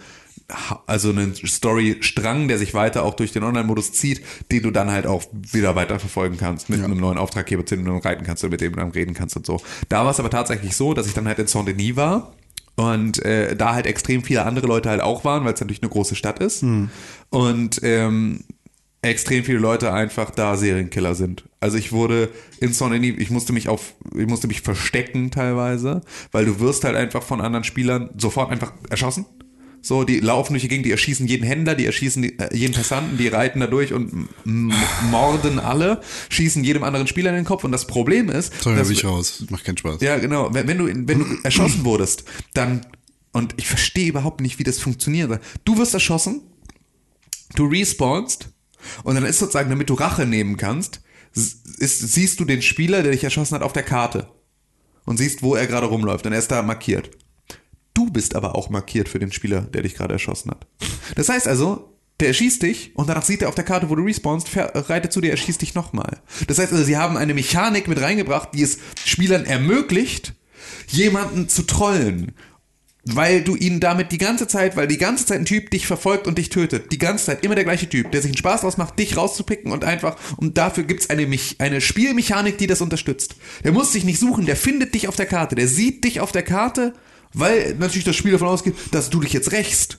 also einen Story-Strang, der sich weiter auch durch den Online-Modus zieht, den du dann halt auch wieder weiter verfolgen kannst mit einem neuen Auftraggeber, zu dem du reiten kannst oder mit dem du dann reden kannst und so. Da war es aber tatsächlich so, dass ich dann halt in Saint-Denis war und äh, da halt extrem viele andere Leute halt auch waren, weil es natürlich eine große Stadt ist und ähm, extrem viele Leute einfach da Serienkiller sind. Also ich wurde in Saint-Denis, ich musste mich auf, ich musste mich verstecken teilweise, weil du wirst halt einfach von anderen Spielern sofort einfach erschossen. So, die laufen durch die Gegend, die erschießen jeden Händler, die erschießen die, äh, jeden Passanten, die reiten da durch und morden alle, schießen jedem anderen Spieler in den Kopf. Und das Problem ist, Sorry, dass- ich raus. Macht keinen Spaß. ja, genau. Wenn, wenn du, wenn du erschossen wurdest, dann, und ich verstehe überhaupt nicht, wie das funktioniert. Du wirst erschossen, du respawnst, und dann ist sozusagen, damit du Rache nehmen kannst, ist, siehst du den Spieler, der dich erschossen hat, auf der Karte. Und siehst, wo er gerade rumläuft. Und er ist da markiert. Du bist aber auch markiert für den Spieler, der dich gerade erschossen hat. Das heißt also, der erschießt dich und danach sieht er auf der Karte, wo du respawnst, fähr- reitet zu dir, erschießt dich nochmal. Das heißt also, sie haben eine Mechanik mit reingebracht, die es Spielern ermöglicht, jemanden zu trollen. Weil du ihn damit die ganze Zeit, weil die ganze Zeit ein Typ dich verfolgt und dich tötet. Die ganze Zeit immer der gleiche Typ, der sich einen Spaß draus macht, dich rauszupicken und einfach, und dafür gibt's eine, eine Spielmechanik, die das unterstützt. Der muss dich nicht suchen, der findet dich auf der Karte, der sieht dich auf der Karte, weil natürlich das Spiel davon ausgeht, dass du dich jetzt rächst.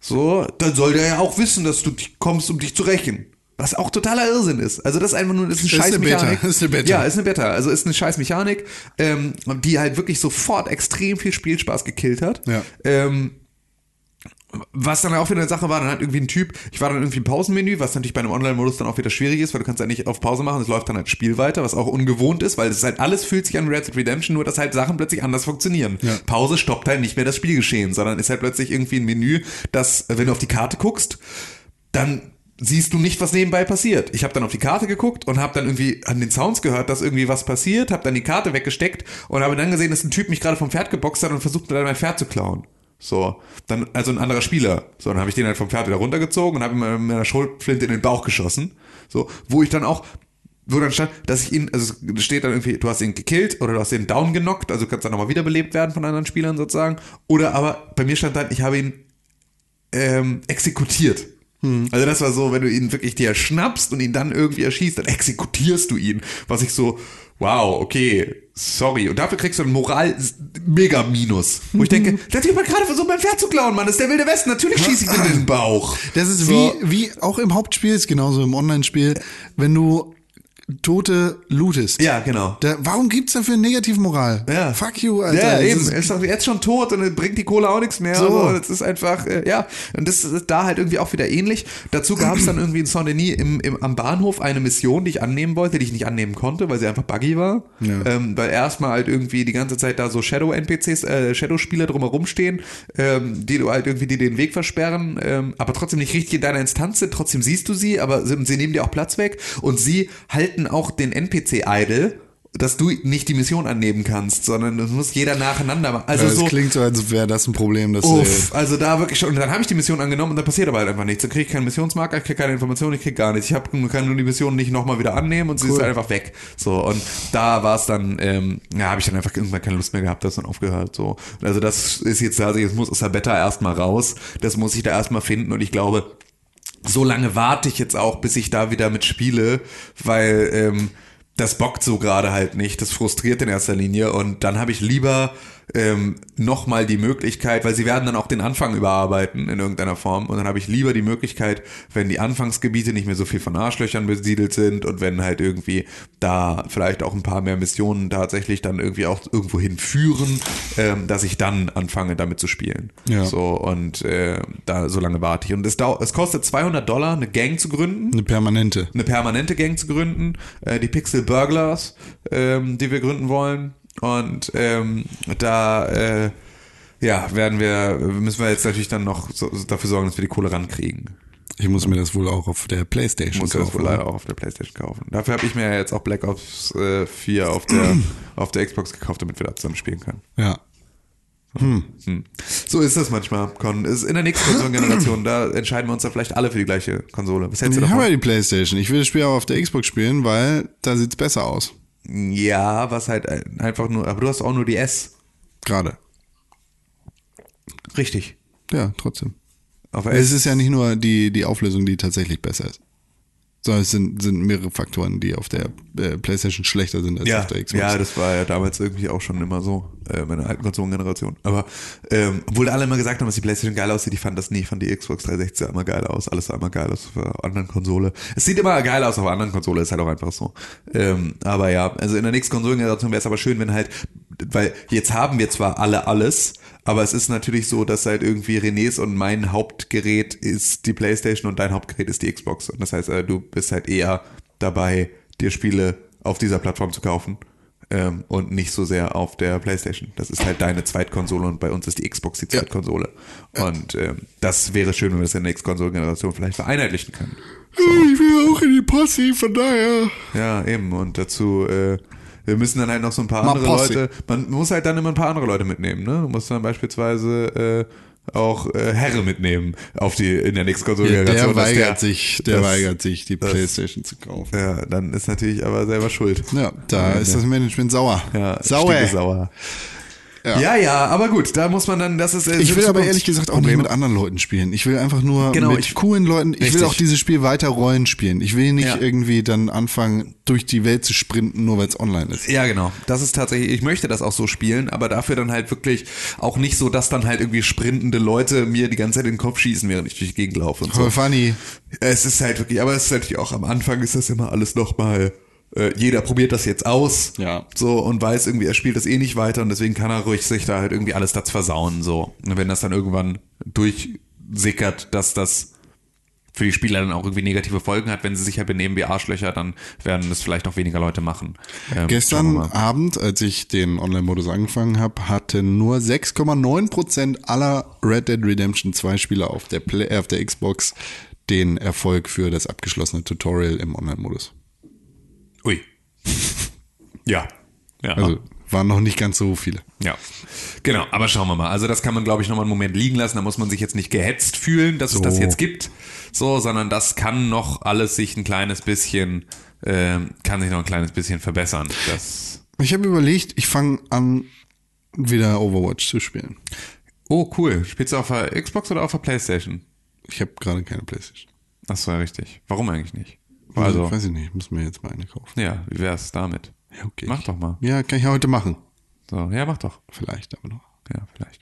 So, dann soll der ja auch wissen, dass du kommst, um dich zu rächen. Was auch totaler Irrsinn ist. Also das ist einfach nur, das ist eine Das ist scheiß eine Beta. Mechanik. Das <laughs> ist eine Beta. Ja, ist eine Beta. Also ist eine scheiß Mechanik, ähm, die halt wirklich sofort extrem viel Spielspaß gekillt hat. Ja. Ähm, was dann auch wieder eine Sache war, dann hat irgendwie ein Typ, ich war dann irgendwie im Pausenmenü, was natürlich bei einem Online-Modus dann auch wieder schwierig ist, weil du kannst halt nicht auf Pause machen, es läuft dann halt Spiel weiter, was auch ungewohnt ist, weil es halt alles fühlt sich an Red Dead Redemption, nur dass halt Sachen plötzlich anders funktionieren. Ja. Pause stoppt halt nicht mehr das Spielgeschehen, sondern ist halt plötzlich irgendwie ein Menü, das, wenn du auf die Karte guckst, dann siehst du nicht, was nebenbei passiert. Ich habe dann auf die Karte geguckt und habe dann irgendwie an den Sounds gehört, dass irgendwie was passiert, habe dann die Karte weggesteckt und habe dann gesehen, dass ein Typ mich gerade vom Pferd geboxt hat und versucht dann mein Pferd zu klauen. So, dann also ein anderer Spieler. So, dann habe ich den halt vom Pferd wieder runtergezogen und habe ihm mit meiner Schrotflinte in den Bauch geschossen. So, wo ich dann auch wo dann stand, dass ich ihn, also es steht dann irgendwie, du hast ihn gekillt oder du hast ihn down genockt, also du kannst dann nochmal wiederbelebt werden von anderen Spielern sozusagen. Oder aber bei mir stand dann, ich habe ihn ähm, exekutiert. Also das war so, wenn du ihn wirklich dir schnappst und ihn dann irgendwie erschießt, dann exekutierst du ihn. Was ich so, wow, okay, sorry. Und dafür kriegst du ein Moral mega Minus. Wo ich denke, <laughs> Typ hat gerade versucht, mein Pferd zu klauen, Mann. Das ist der wilde Westen. Natürlich schieße ich den in den Bauch. Das ist So. wie, wie auch im Hauptspiel, ist genauso im Online-Spiel, wenn du Tote lootest. Ja, genau. Da, warum gibt's dafür Negativmoral? Ja. Fuck you, Alter. Ja, eben. ist- Er ist doch jetzt schon tot und bringt die Kohle auch nichts mehr. So. So. Das ist einfach, äh, ja. Und das ist da halt irgendwie auch wieder ähnlich. Dazu gab es dann irgendwie in Saint-Denis im, im, am Bahnhof eine Mission, die ich annehmen wollte, die ich nicht annehmen konnte, weil sie einfach buggy war. Ja. Ähm, weil erstmal halt irgendwie die ganze Zeit da so Shadow-NPCs, äh, Shadow-Spieler drumherum stehen, ähm, die du halt irgendwie dir den Weg versperren, ähm, aber trotzdem nicht richtig in deiner Instanz sind. Trotzdem siehst du sie, aber sie, sie nehmen dir auch Platz weg und sie halten auch den NPC idle, dass du nicht die Mission annehmen kannst, sondern das muss jeder nacheinander machen. Also Ja, das so, klingt so, als wäre das ein Problem, dass Uff, also da wirklich schon. Und dann habe ich die Mission angenommen und dann passiert aber halt einfach nichts. Dann kriege ich keinen Missionsmarker, ich kriege keine Informationen, ich kriege gar nichts. Ich hab, kann nur die Mission nicht nochmal wieder annehmen und sie ist Cool. halt einfach weg. So, und da war es dann, ähm, ja, habe ich dann einfach irgendwann keine Lust mehr gehabt, das dann aufgehört. So. Also das ist jetzt, also jetzt muss Isabetta erstmal raus. Das muss ich da erstmal finden und ich glaube, so lange warte ich jetzt auch, bis ich da wieder mit spiele, weil ähm, das bockt so gerade halt nicht. Das frustriert in erster Linie und dann habe ich lieber ähm, nochmal die Möglichkeit, weil sie werden dann auch den Anfang überarbeiten in irgendeiner Form und dann habe ich lieber die Möglichkeit, wenn die Anfangsgebiete nicht mehr so viel von Arschlöchern besiedelt sind und wenn halt irgendwie da vielleicht auch ein paar mehr Missionen tatsächlich dann irgendwie auch irgendwo hinführen, ähm, dass ich dann anfange damit zu spielen. Ja. So und äh, da so lange warte ich und es, dau es kostet 200 Dollar eine Gang zu gründen Eine permanente. eine permanente Gang zu gründen, äh, die Pixel Burglars, ähm, die wir gründen wollen. Und ähm, da äh, ja, werden wir, müssen wir jetzt natürlich dann noch so, dafür sorgen, dass wir die Kohle rankriegen. Ich muss mir das wohl auch auf der Playstation Muss das kaufen. wohl leider auch auf der Playstation kaufen. Dafür habe ich mir jetzt auch Black Ops äh, 4 auf der, <clears throat> auf der Xbox gekauft, damit wir da zusammen spielen können. Ja. Hm. So ist das manchmal, Con. Ist in der nächsten Konsolengeneration, da entscheiden wir uns dann vielleicht alle für die gleiche Konsole. Was hältst du Ich habe davon? ja die Playstation. Ich will das Spiel auch auf der Xbox spielen, weil da sieht's besser aus. Ja, was halt einfach nur, aber du hast auch nur die S. Gerade. Richtig. Ja, trotzdem. Es ist ja nicht nur die, die Auflösung, die tatsächlich besser ist. Sondern es sind, sind mehrere Faktoren, die auf der äh, Playstation schlechter sind als ja, auf der Xbox. ja, das war ja damals irgendwie auch schon immer so, äh, bei der alten Konsolengeneration. Aber ähm, obwohl alle immer gesagt haben, dass die Playstation geil aussieht, ich fand das nie, ich fand die Xbox 360 sah immer geil aus, alles sah immer geil aus auf der anderen Konsole. Es sieht immer geil aus auf der anderen Konsole, ist halt auch einfach so. Ähm, aber ja, also in der nächsten Konsolengeneration wäre es aber schön, wenn halt, weil jetzt haben wir zwar alle alles, aber es ist natürlich so, dass halt irgendwie Renés und mein Hauptgerät ist die Playstation und dein Hauptgerät ist die Xbox. Und das heißt, äh, du bist halt eher dabei, dir Spiele auf dieser Plattform zu kaufen ähm, und nicht so sehr auf der Playstation. Das ist halt deine Zweitkonsole und bei uns ist die Xbox die Zweitkonsole. Und ähm, das wäre schön, wenn wir das in der nächsten Konsolengeneration vielleicht vereinheitlichen können. Ich will auch in die Posse, von daher. Ja, eben. Und dazu, äh, wir müssen dann halt noch so ein paar Mal andere Posse. Leute, man muss halt dann immer ein paar andere Leute mitnehmen, ne? Du musst dann beispielsweise äh, auch äh, Herre mitnehmen auf die in der nächsten Ja, Konsolengeneration. der weigert sich, der das- weigert sich, die Playstation zu kaufen. Ja, dann ist natürlich aber selber schuld. Ja, da ist das Management sauer. Ja, sauer. sauer. Ja. Ja. ja, aber gut, da muss man dann, das ist. äh, Ich will aber ehrlich gesagt auch Probleme. nicht mit anderen Leuten spielen. Ich will einfach nur Genau, mit ich- coolen Leuten. Ich will Richtig. auch dieses Spiel weiter Rollen spielen. Ich will nicht Ja. irgendwie dann anfangen, durch die Welt zu sprinten, nur weil es online ist. Ja, genau. Das ist tatsächlich, ich möchte das auch so spielen, aber dafür dann halt wirklich auch nicht so, dass dann halt irgendwie sprintende Leute mir die ganze Zeit in den Kopf schießen, während ich durch die Gegend laufe und so. Voll funny. Es ist halt wirklich, aber es ist natürlich auch am Anfang ist das immer alles nochmal, äh, jeder probiert das jetzt aus. Ja. So und weiß irgendwie, er spielt das eh nicht weiter und deswegen kann er ruhig sich da halt irgendwie alles das versauen. So. Und wenn das dann irgendwann durchsickert, dass das für die Spieler dann auch irgendwie negative Folgen hat, wenn sie sich halt benehmen wie Arschlöcher, dann werden es vielleicht auch weniger Leute machen. Ähm, Gestern. Abend, als ich den Online-Modus angefangen habe, hatten nur 6,9% aller Red Dead Redemption 2 Spieler auf der, Play äh, auf der Xbox den Erfolg für das abgeschlossene Tutorial im Online-Modus. Ui. ja. Ja. Also waren noch nicht ganz so viele. Ja, genau, aber schauen wir mal. Also das kann man, glaube ich, nochmal einen Moment liegen lassen. Da muss man sich jetzt nicht gehetzt fühlen, dass es das jetzt gibt, so, sondern das kann noch alles sich ein kleines bisschen, ähm, kann sich noch ein kleines bisschen verbessern. Das, Ich habe überlegt, ich fange an, wieder Overwatch zu spielen. oh, cool. Spielst du auf der Xbox oder auf der Playstation? Ich habe gerade keine Playstation. Ach so, ja, richtig. Warum eigentlich nicht? Also, Also, weiß ich nicht, ich muss mir jetzt mal eine kaufen. ja, wie wär's damit? Ja, okay. Mach doch mal. Ja, kann ich ja heute machen. So, ja, mach doch. Vielleicht aber noch. Ja, vielleicht.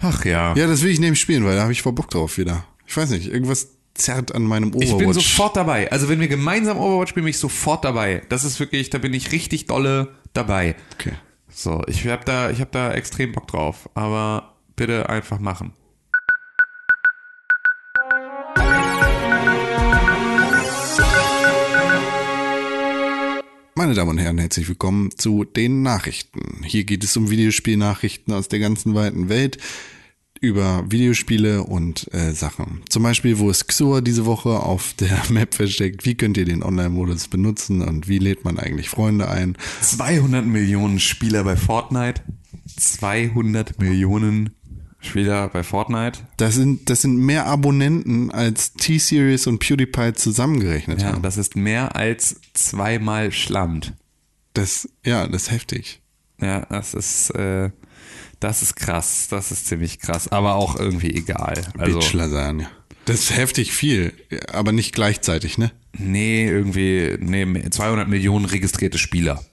Ach ja. Ja, das will ich nämlich spielen, weil da habe ich voll Bock drauf wieder. Ich weiß nicht, irgendwas zerrt an meinem Overwatch. Ich bin sofort dabei. Also wenn wir gemeinsam Overwatch spielen, bin ich sofort dabei. Das ist wirklich, da bin ich richtig dolle dabei. Okay. So, ich habe da, ich habe da extrem Bock drauf. Aber bitte einfach machen. Meine Damen und Herren, herzlich willkommen zu den Nachrichten. Hier geht es um Videospielnachrichten aus der ganzen weiten Welt über Videospiele und äh, Sachen. Zum Beispiel, wo ist Xur diese Woche auf der <laughs> Map versteckt? Wie könnt ihr den Online-Modus benutzen und wie lädt man eigentlich Freunde ein? 200 Millionen Spieler bei Fortnite. 200 Millionen Spieler bei Fortnite. Das sind, das sind mehr Abonnenten als T-Series und PewDiePie zusammengerechnet Ja, haben. das ist mehr als zweimal Schlammt. Das, ja, das ist heftig. Ja, das ist, äh, das ist krass. Das ist ziemlich krass. Aber auch irgendwie egal. Also, Bitch Lasagne. Das ist heftig viel, aber nicht gleichzeitig, ne? Nee, irgendwie, nee, 200 Millionen registrierte Spieler.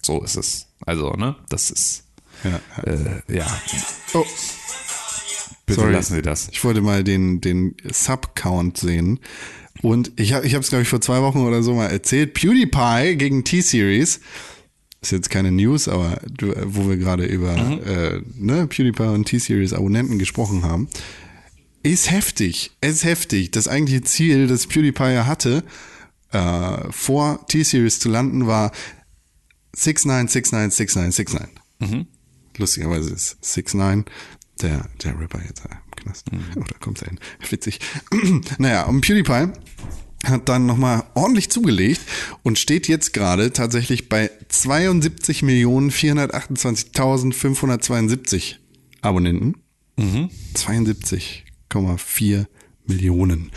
So ist es. Also, ne, das ist, Ja, Äh, ja. Oh, bitte Sorry. lassen Sie das. ich wollte mal den, den Sub-Count sehen. Und ich habe ich es, glaube ich, vor zwei Wochen oder so mal erzählt. PewDiePie gegen T-Series. Ist jetzt keine News, aber du, wo wir gerade über äh, ne, PewDiePie und T-Series Abonnenten gesprochen haben. Ist heftig. Es ist heftig. Das eigentliche Ziel, das PewDiePie ja hatte, äh, vor T-Series zu landen, war 69696969. Lustigerweise ist 69 der, der Rapper jetzt im Knast. Oder kommt er hin? Witzig. <clears throat> naja, und PewDiePie hat dann nochmal ordentlich zugelegt und steht jetzt gerade tatsächlich bei 72.428.572 Abonnenten. 72,4 Millionen.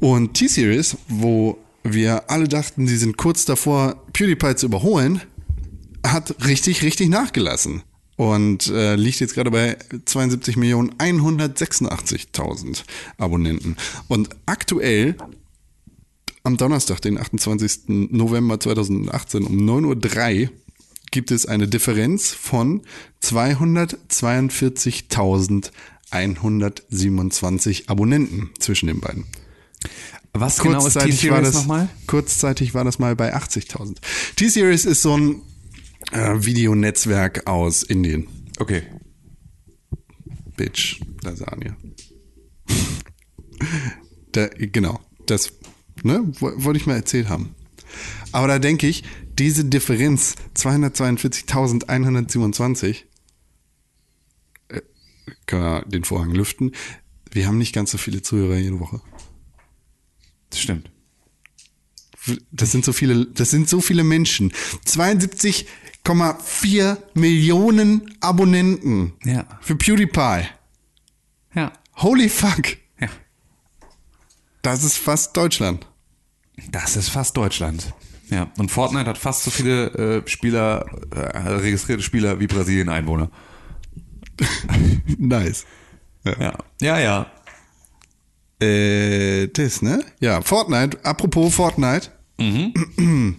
Und T-Series, wo wir alle dachten, sie sind kurz davor, PewDiePie zu überholen, hat richtig, richtig nachgelassen. Und äh, liegt jetzt gerade bei 72.186.000 Abonnenten. Und aktuell am Donnerstag, den 28. November 2018 um 9.03 Uhr gibt es eine Differenz von 242.127 Abonnenten zwischen den beiden. Was genau ist T-Series das, nochmal? kurzzeitig war das mal bei 80.000. T-Series ist so ein äh, Videonetzwerk aus Indien. Okay. Bitch, Lasagne. <laughs> da, genau, das ne, wo- wollte ich mal erzählt haben. Aber da denke ich, diese Differenz 242.127 äh, können wir den Vorhang lüften. Wir haben nicht ganz so viele Zuhörer jede Woche. Das stimmt. Das sind so viele, das sind so viele Menschen. 72,4 Millionen Abonnenten Ja. für PewDiePie. Ja. Holy fuck. Ja. Das ist fast Deutschland. Das ist fast Deutschland. Ja. Und Fortnite hat fast so viele äh, Spieler, äh, registrierte Spieler wie Brasilien Einwohner. <laughs> Nice. Ja. Ja, ja. Äh, das, ne? Ja, Fortnite. Apropos Fortnite. <clears throat>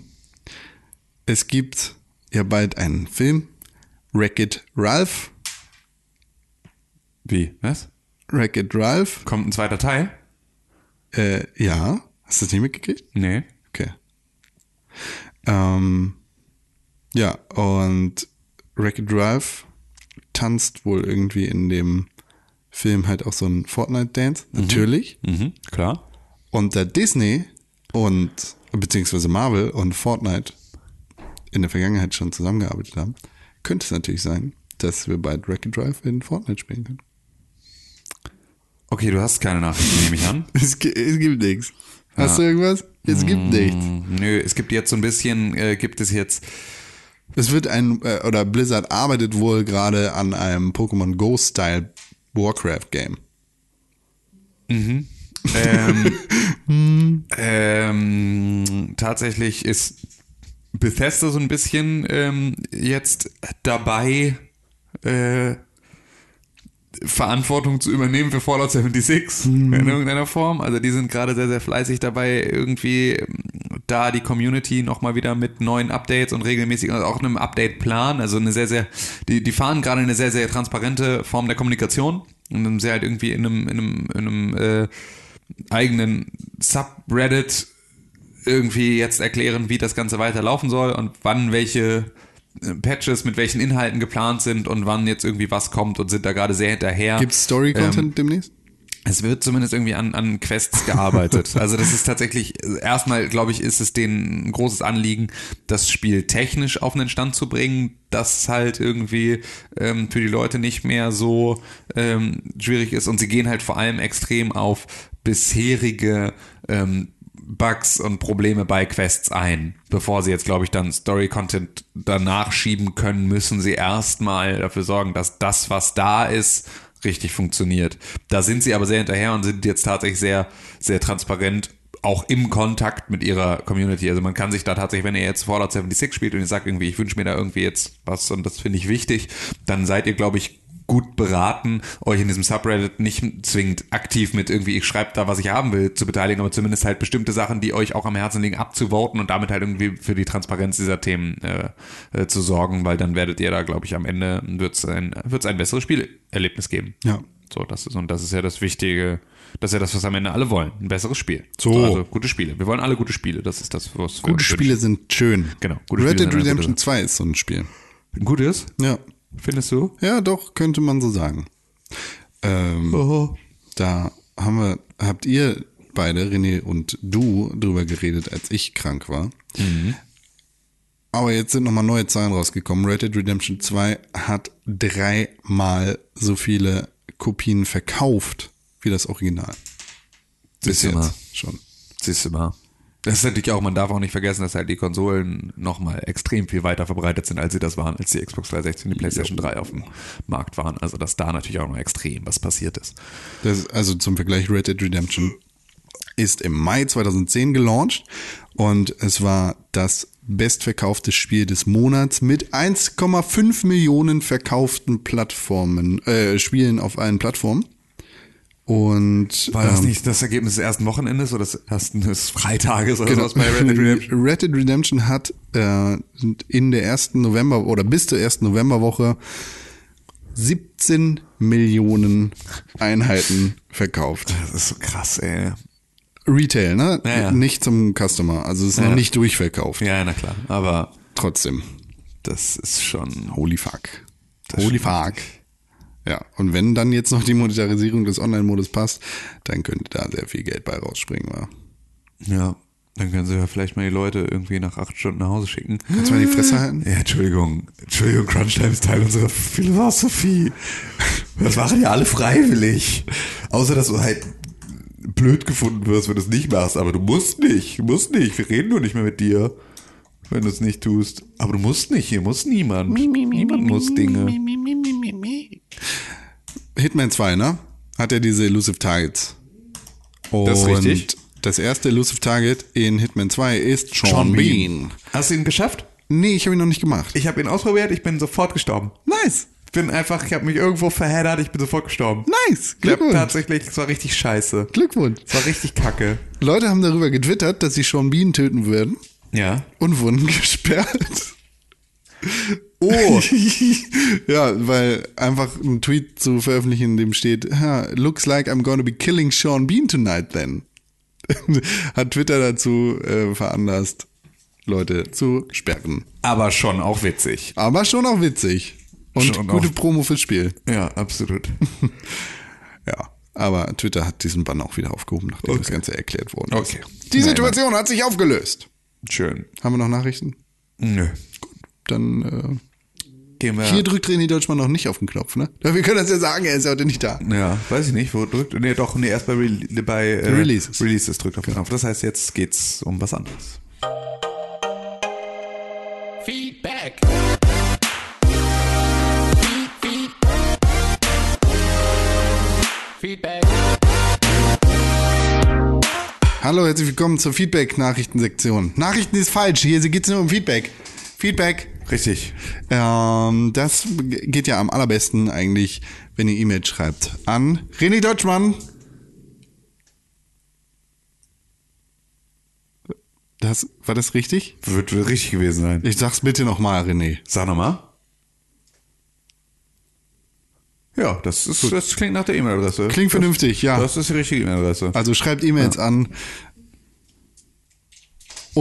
Es gibt ja bald einen Film. Wreck-It Ralph. Wie? Was? Wreck-It Ralph. Kommt ein zweiter Teil? Äh, ja. Hast du das nicht mitgekriegt? Nee. Okay. Ähm, ja, und Wreck-It Ralph tanzt wohl irgendwie in dem Film halt auch so ein Fortnite-Dance. Natürlich. Mhm, klar. Und da Disney und beziehungsweise Marvel und Fortnite in der Vergangenheit schon zusammengearbeitet haben, könnte es natürlich sein, dass wir bald Wreck-It Drive in Fortnite spielen können. Okay, du hast keine Nachrichten, nehme ich an. <laughs> Es, gi- es gibt nichts. Hast du irgendwas? Es gibt nichts. Hm, Nö, es gibt jetzt so ein bisschen, äh, gibt es jetzt, Es wird ein, äh, oder Blizzard arbeitet wohl gerade an einem Pokémon Go-Style Warcraft-Game. <laughs> ähm, ähm, tatsächlich ist Bethesda so ein bisschen ähm, jetzt dabei, äh, Verantwortung zu übernehmen für Fallout 76 in irgendeiner Form. Also die sind gerade sehr, sehr fleißig dabei, irgendwie ähm, da die Community nochmal wieder mit neuen Updates und regelmäßig also auch einem Update-Plan, also eine sehr, sehr, die, die fahren gerade eine sehr, sehr transparente Form der Kommunikation und sehr halt irgendwie in einem, in einem, in einem äh, eigenen Subreddit irgendwie jetzt erklären, wie das Ganze weiterlaufen soll und wann welche äh, Patches mit welchen Inhalten geplant sind und wann jetzt irgendwie was kommt und sind da gerade sehr hinterher. Gibt es Story-Content Ähm, demnächst? es wird zumindest irgendwie an, an Quests gearbeitet. <laughs> Also das ist tatsächlich, erstmal glaube ich, ist es denen ein großes Anliegen, das Spiel technisch auf einen Stand zu bringen, das halt irgendwie ähm, für die Leute nicht mehr so ähm, schwierig ist. Und sie gehen halt vor allem extrem auf bisherige ähm, Bugs und Probleme bei Quests ein. Bevor sie jetzt, glaube ich, dann Story-Content danach schieben können, müssen sie erstmal dafür sorgen, dass das, was da ist, richtig funktioniert. Da sind sie aber sehr hinterher und sind jetzt tatsächlich sehr, sehr transparent, auch im Kontakt mit ihrer Community. Also man kann sich da tatsächlich, wenn ihr jetzt Fallout 76 spielt und ihr sagt irgendwie, ich wünsche mir da irgendwie jetzt was und das finde ich wichtig, dann seid ihr, glaube ich, gut beraten, euch in diesem Subreddit nicht zwingend aktiv mit irgendwie, ich schreibe da, was ich haben will, zu beteiligen, aber zumindest halt bestimmte Sachen, die euch auch am Herzen liegen, abzuvoten und damit halt irgendwie für die Transparenz dieser Themen äh, äh, zu sorgen, weil dann werdet ihr da, glaube ich, am Ende wird es ein, wird's ein besseres Spielerlebnis geben. Ja. So, das ist, und das ist ja das Wichtige, das ist ja das, was am Ende alle wollen. Ein besseres Spiel. So. Also gute Spiele. Wir wollen alle gute Spiele. Das ist das, was wir Gute Spiele sind schön. Genau, gute Red Dead Redemption gute 2 ist so ein Spiel. Ein gutes? Ja. Findest du? Ja, doch, könnte man so sagen. Ähm, Oh. Da haben wir, habt ihr beide, René und du, drüber geredet, als ich krank war. Aber jetzt sind nochmal neue Zahlen rausgekommen. Red Dead Redemption 2 hat dreimal so viele Kopien verkauft wie das Original. Bis Siehst du mal. jetzt schon. Siehst du mal. Das ist natürlich auch, man darf auch nicht vergessen, dass halt die Konsolen nochmal extrem viel weiter verbreitet sind, als sie das waren, als die Xbox 360 und die PlayStation 3 auf dem Markt waren. Also, dass da natürlich auch noch extrem was passiert ist. Das, also zum Vergleich, Red Dead Redemption ist im Mai 2010 gelauncht und es war das bestverkaufte Spiel des Monats mit 1,5 Millionen verkauften Plattformen, äh, Spielen auf allen Plattformen. Und War das ähm, nicht das Ergebnis des ersten Wochenendes oder des ersten des Freitages oder Genau. sowas bei Red Dead Redemption? <laughs> Red Dead Redemption hat äh, in der ersten November oder bis zur ersten Novemberwoche 17 Millionen Einheiten verkauft. Das ist so krass, ey. Retail, ne? Ja, ja. Nicht zum Customer. Also es ist noch Ja. nicht durchverkauft. Ja, na klar. Aber Trotzdem. das ist schon. Holy fuck. Holy fuck. Ja, und wenn dann jetzt noch die Monetarisierung des Online-Modus passt, dann könnte da sehr viel Geld bei rausspringen. Wa? Ja. Dann können sie ja vielleicht mal die Leute irgendwie nach acht Stunden nach Hause schicken. Kannst du mal die Fresse halten? Ja, Entschuldigung. Entschuldigung, Crunchtime ist Teil unserer Philosophie. Das machen ja alle freiwillig. Außer, dass du halt blöd gefunden wirst, wenn du es nicht machst. Aber du musst nicht. Du musst nicht. Wir reden nur nicht mehr mit dir, wenn du es nicht tust. Aber du musst nicht. Hier muss niemand. Niemand muss Dinge. Hitman 2, ne? Hat ja diese Elusive Targets. Und Das ist richtig. Das erste Elusive Target in Hitman 2 ist Sean, Sean Bean. Bean. Hast du ihn geschafft? Nee, ich habe ihn noch nicht gemacht. Ich habe ihn ausprobiert. Ich bin sofort gestorben. Nice. Ich bin einfach, ich habe mich irgendwo verheddert. Ich bin sofort gestorben. Nice. Glückwunsch. tatsächlich, es war richtig scheiße. Glückwunsch. Es war richtig kacke. Leute haben darüber getwittert, dass sie Sean Bean töten würden Ja. und wurden <laughs> gesperrt. Oh. <laughs> ja, weil einfach ein Tweet zu veröffentlichen, in dem steht, "Ha, looks like I'm gonna be killing Sean Bean tonight then. <laughs> Hat Twitter dazu äh, veranlasst, Leute zu sperren. Aber schon auch witzig. Aber schon auch witzig. Und Schon gute auch. Promo fürs Spiel. Ja, absolut. <laughs> Ja. Aber Twitter hat diesen Bann auch wieder aufgehoben, nachdem das Ganze erklärt worden ist. Okay. Die Nein, Situation hat sich aufgelöst. Schön. Haben wir noch Nachrichten? Nö. Dann äh, Gehen wir. hier drückt René Deutschmann noch nicht auf den Knopf, ne? <laughs> Wir können das ja sagen, er ist heute nicht da. ja, weiß ich nicht, wo drückt. Nee, doch, nee, erst bei, Re bei äh, Releases. Releases drückt auf den Knopf. Das heißt, jetzt geht's um was anderes. Feedback. Feed, feed. Feedback. Hallo, herzlich willkommen zur Feedback-Nachrichtensektion. Nachrichten ist falsch, hier geht es nur um Feedback. Feedback. Richtig. Ähm, das geht ja am allerbesten eigentlich, wenn ihr E-Mail schreibt an René Deutschmann. Das, war das richtig? Wird, wird richtig gewesen sein. Ich sag's bitte nochmal, René. Sag nochmal. Ja, das, ist, das klingt nach der E-Mail-Adresse. Klingt vernünftig, ja. Das ist die richtige E-Mail-Adresse. Also schreibt E-Mails an.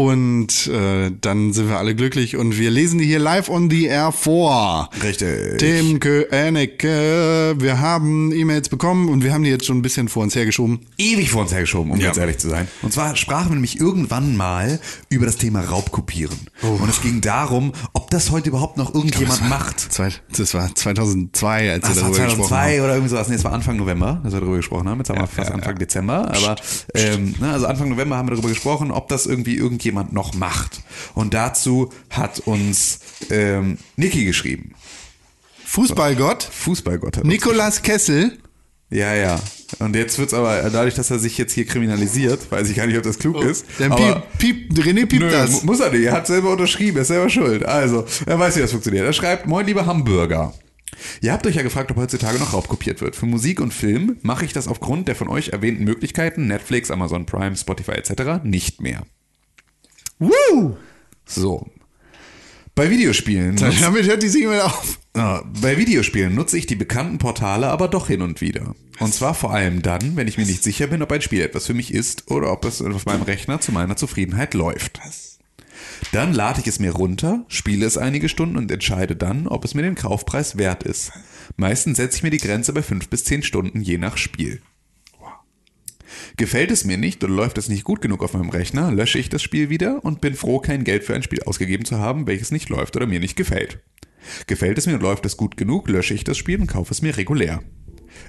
Und äh, dann sind wir alle glücklich und wir lesen die hier live on the air vor. Richtig. Tim König, wir haben E-Mails bekommen und wir haben die jetzt schon ein bisschen vor uns hergeschoben. ewig vor uns hergeschoben, um Ja. ganz ehrlich zu sein. Und zwar sprachen wir nämlich irgendwann mal über das Thema Raubkopieren. Und es ging darum, ob das heute überhaupt noch irgendjemand macht. Zwei, das war 2002, als Das wir darüber gesprochen 2002 haben. oder irgendwie sowas. Nee, es war Anfang November, als wir darüber gesprochen haben. Jetzt haben wir fast Anfang Dezember. Aber ähm, ne, also Anfang November haben wir darüber gesprochen, ob das irgendwie irgendjemand noch macht. Und dazu hat uns ähm, Niki geschrieben. Fußballgott, Fußballgott Nikolas Kessel. Ja, ja. Und jetzt wird's aber, dadurch, dass er sich jetzt hier kriminalisiert, weiß ich gar nicht, ob das klug ist. Dann aber piep, piep, René piept Nö, das. mu- muss er nicht. Er hat selber unterschrieben, er ist selber schuld. Also, er weiß, wie das funktioniert. Er schreibt, moin, liebe Hamburger. Ihr habt euch ja gefragt, ob heutzutage noch raubkopiert wird. Für Musik und Film mache ich das aufgrund der von euch erwähnten Möglichkeiten, Netflix, Amazon Prime, Spotify etc. nicht mehr. Woo! So. Bei Videospielen. Damit hört die Single auf. Bei Videospielen nutze ich die bekannten Portale aber doch hin und wieder. Und zwar vor allem dann, wenn ich mir nicht sicher bin, ob ein Spiel etwas für mich ist oder ob es auf meinem Rechner zu meiner Zufriedenheit läuft. Dann lade ich es mir runter, spiele es einige Stunden und entscheide dann, ob es mir den Kaufpreis wert ist. Meistens setze ich mir die Grenze bei 5 bis 10 Stunden je nach Spiel. Gefällt es mir nicht oder läuft es nicht gut genug auf meinem Rechner, lösche ich das Spiel wieder und bin froh, kein Geld für ein Spiel ausgegeben zu haben, welches nicht läuft oder mir nicht gefällt. Gefällt es mir und läuft es gut genug, lösche ich das Spiel und kaufe es mir regulär.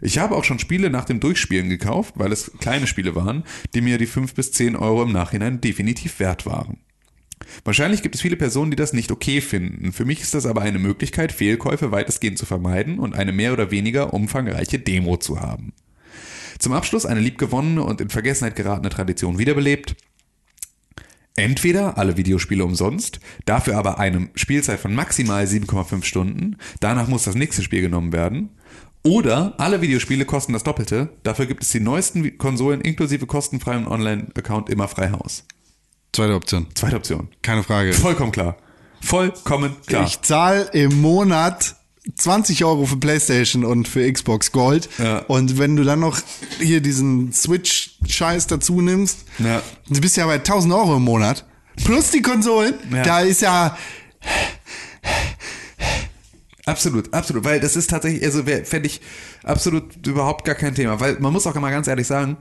Ich habe auch schon Spiele nach dem Durchspielen gekauft, weil es kleine Spiele waren, die mir die 5 bis 10 Euro im Nachhinein definitiv wert waren. Wahrscheinlich gibt es viele Personen, die das nicht okay finden. Für mich ist das aber eine Möglichkeit, Fehlkäufe weitestgehend zu vermeiden und eine mehr oder weniger umfangreiche Demo zu haben. Zum Abschluss eine liebgewonnene und in Vergessenheit geratene Tradition wiederbelebt. Entweder alle Videospiele umsonst, dafür aber eine Spielzeit von maximal 7,5 Stunden, danach muss das nächste Spiel genommen werden. Oder alle Videospiele kosten das Doppelte, dafür gibt es die neuesten Konsolen inklusive kostenfreien Online-Account immer frei Haus. Zweite Option. Zweite Option. Keine Frage. Vollkommen klar. Vollkommen klar. Ich zahle im Monat 20 Euro für PlayStation und für Xbox Gold. Ja. Und wenn du dann noch hier diesen Switch-Scheiß dazu nimmst, Ja. du bist ja bei 1000 Euro im Monat. Plus die Konsolen. Ja. Da ist ja, Absolut, absolut, weil das ist tatsächlich, also fände ich absolut überhaupt gar kein Thema, weil man muss auch mal ganz ehrlich sagen,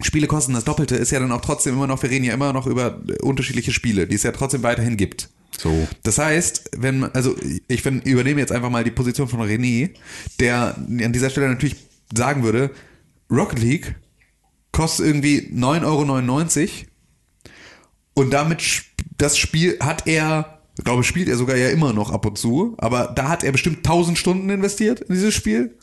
Spiele kosten das Doppelte, ist ja dann auch trotzdem immer noch, wir reden ja immer noch über äh, unterschiedliche Spiele, die es ja trotzdem weiterhin gibt. So. Das heißt, wenn also ich find, übernehme jetzt einfach mal die Position von René, der an dieser Stelle natürlich sagen würde, Rocket League kostet irgendwie 9,99 Euro und damit das Spiel hat er, ich glaube, spielt er sogar ja immer noch ab und zu, aber da hat er bestimmt 1000 Stunden investiert in dieses Spiel.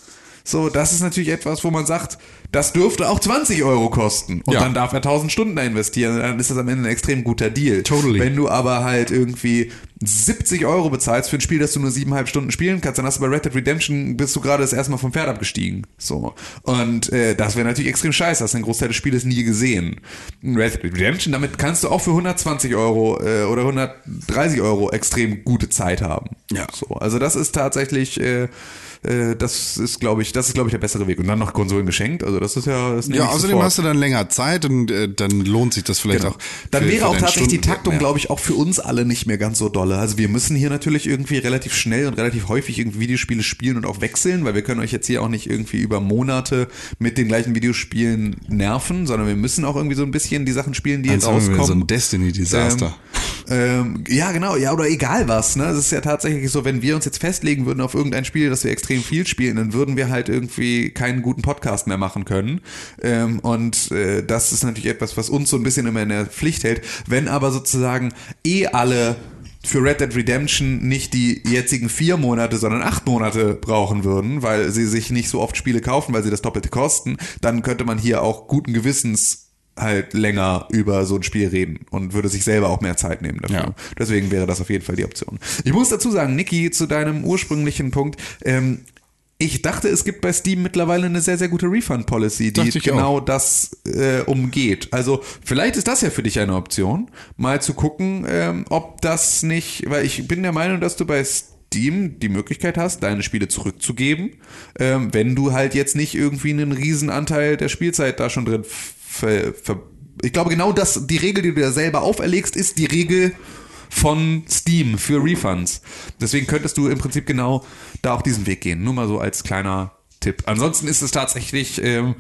So, das ist natürlich etwas, wo man sagt, das dürfte auch 20 Euro kosten. Und Ja. dann darf er 1000 Stunden da investieren. Dann ist das am Ende ein extrem guter Deal. Totally. Wenn du aber halt irgendwie 70 Euro bezahlst für ein Spiel, das du nur siebeneinhalb Stunden spielen kannst, dann hast du bei Red Dead Redemption, bist du gerade das erste Mal vom Pferd abgestiegen. So. Und äh, das wäre natürlich extrem scheiße, hast den Großteil des Spieles nie gesehen. Red Dead Redemption, damit kannst du auch für 120 Euro äh, oder 130 Euro extrem gute Zeit haben. Ja. So. Also das ist tatsächlich, äh, äh, das ist, glaube ich, das ist, glaube ich, der bessere Weg. Und dann noch Konsolen geschenkt. Also das ist ja. Das Ja, außerdem hast du dann länger Zeit und äh, dann lohnt sich das vielleicht Genau. auch. Dann für- wäre auch tatsächlich die Stundenwert Taktung, glaube ich, auch für uns alle nicht mehr ganz so dolle. Also wir müssen hier natürlich irgendwie relativ schnell und relativ häufig irgendwie Videospiele spielen und auch wechseln, weil wir können euch jetzt hier auch nicht irgendwie über Monate mit den gleichen Videospielen nerven, sondern wir müssen auch irgendwie so ein bisschen die Sachen spielen, die jetzt Als wären wir rauskommen. so ein Destiny-Desaster. Ähm, ja, genau, ja, oder egal was, ne? Es ist ja tatsächlich so, wenn wir uns jetzt festlegen würden auf irgendein Spiel, das wir extrem viel spielen, dann würden wir halt irgendwie keinen guten Podcast mehr machen können. Ähm, und äh, das ist natürlich etwas, was uns so ein bisschen immer in der Pflicht hält. Wenn aber sozusagen eh alle für Red Dead Redemption nicht die jetzigen vier Monate, sondern acht Monate brauchen würden, weil sie sich nicht so oft Spiele kaufen, weil sie das Doppelte kosten, dann könnte man hier auch guten Gewissens halt länger über so ein Spiel reden und würde sich selber auch mehr Zeit nehmen dafür. Ja. Deswegen wäre das auf jeden Fall die Option. Ich muss dazu sagen, Niki, zu deinem ursprünglichen Punkt, ähm, ich dachte, es gibt bei Steam mittlerweile eine sehr, sehr gute Refund-Policy, die genau das äh, umgeht. Also vielleicht ist das ja für dich eine Option, mal zu gucken, ähm, ob das nicht, weil ich bin der Meinung, dass du bei Steam die Möglichkeit hast, deine Spiele zurückzugeben, ähm, wenn du halt jetzt nicht irgendwie einen riesen Anteil der Spielzeit da schon drin ver, ver ich glaube genau das, die Regel, die du dir selber auferlegst, ist die Regel von Steam für Refunds. Deswegen könntest du im Prinzip genau da auch diesen Weg gehen. Nur mal so als kleiner Tipp. Ansonsten ist es tatsächlich, ähm,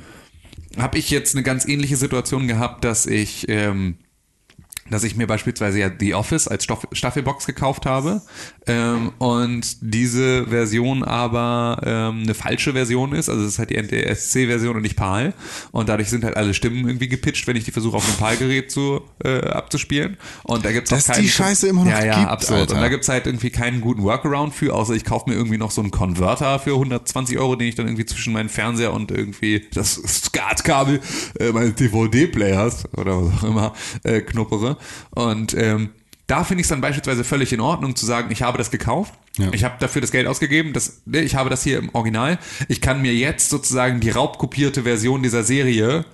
habe ich jetzt eine ganz ähnliche Situation gehabt, dass ich ähm, dass ich mir beispielsweise ja The Office als Stoff Staffelbox gekauft habe ähm, und diese Version aber ähm, eine falsche Version ist, also es ist halt die NTSC-Version und nicht PAL und dadurch sind halt alle Stimmen irgendwie gepitcht, wenn ich die versuche auf einem PAL-Gerät zu, äh, abzuspielen und da gibt's Dass auch die keinen, Scheiße immer noch ja, ja, gibt, absolut. Alter. Und da gibt's halt irgendwie keinen guten Workaround für, außer ich kaufe mir irgendwie noch so einen Konverter für 120 Euro, den ich dann irgendwie zwischen meinen Fernseher und irgendwie das SCART-Kabel äh, meines DVD-Players oder was auch immer äh, knuppere. Und ähm, da finde ich es dann beispielsweise völlig in Ordnung zu sagen, ich habe das gekauft, Ja. ich habe dafür das Geld ausgegeben, das, ne, ich habe das hier im Original, ich kann mir jetzt sozusagen die raubkopierte Version dieser Serie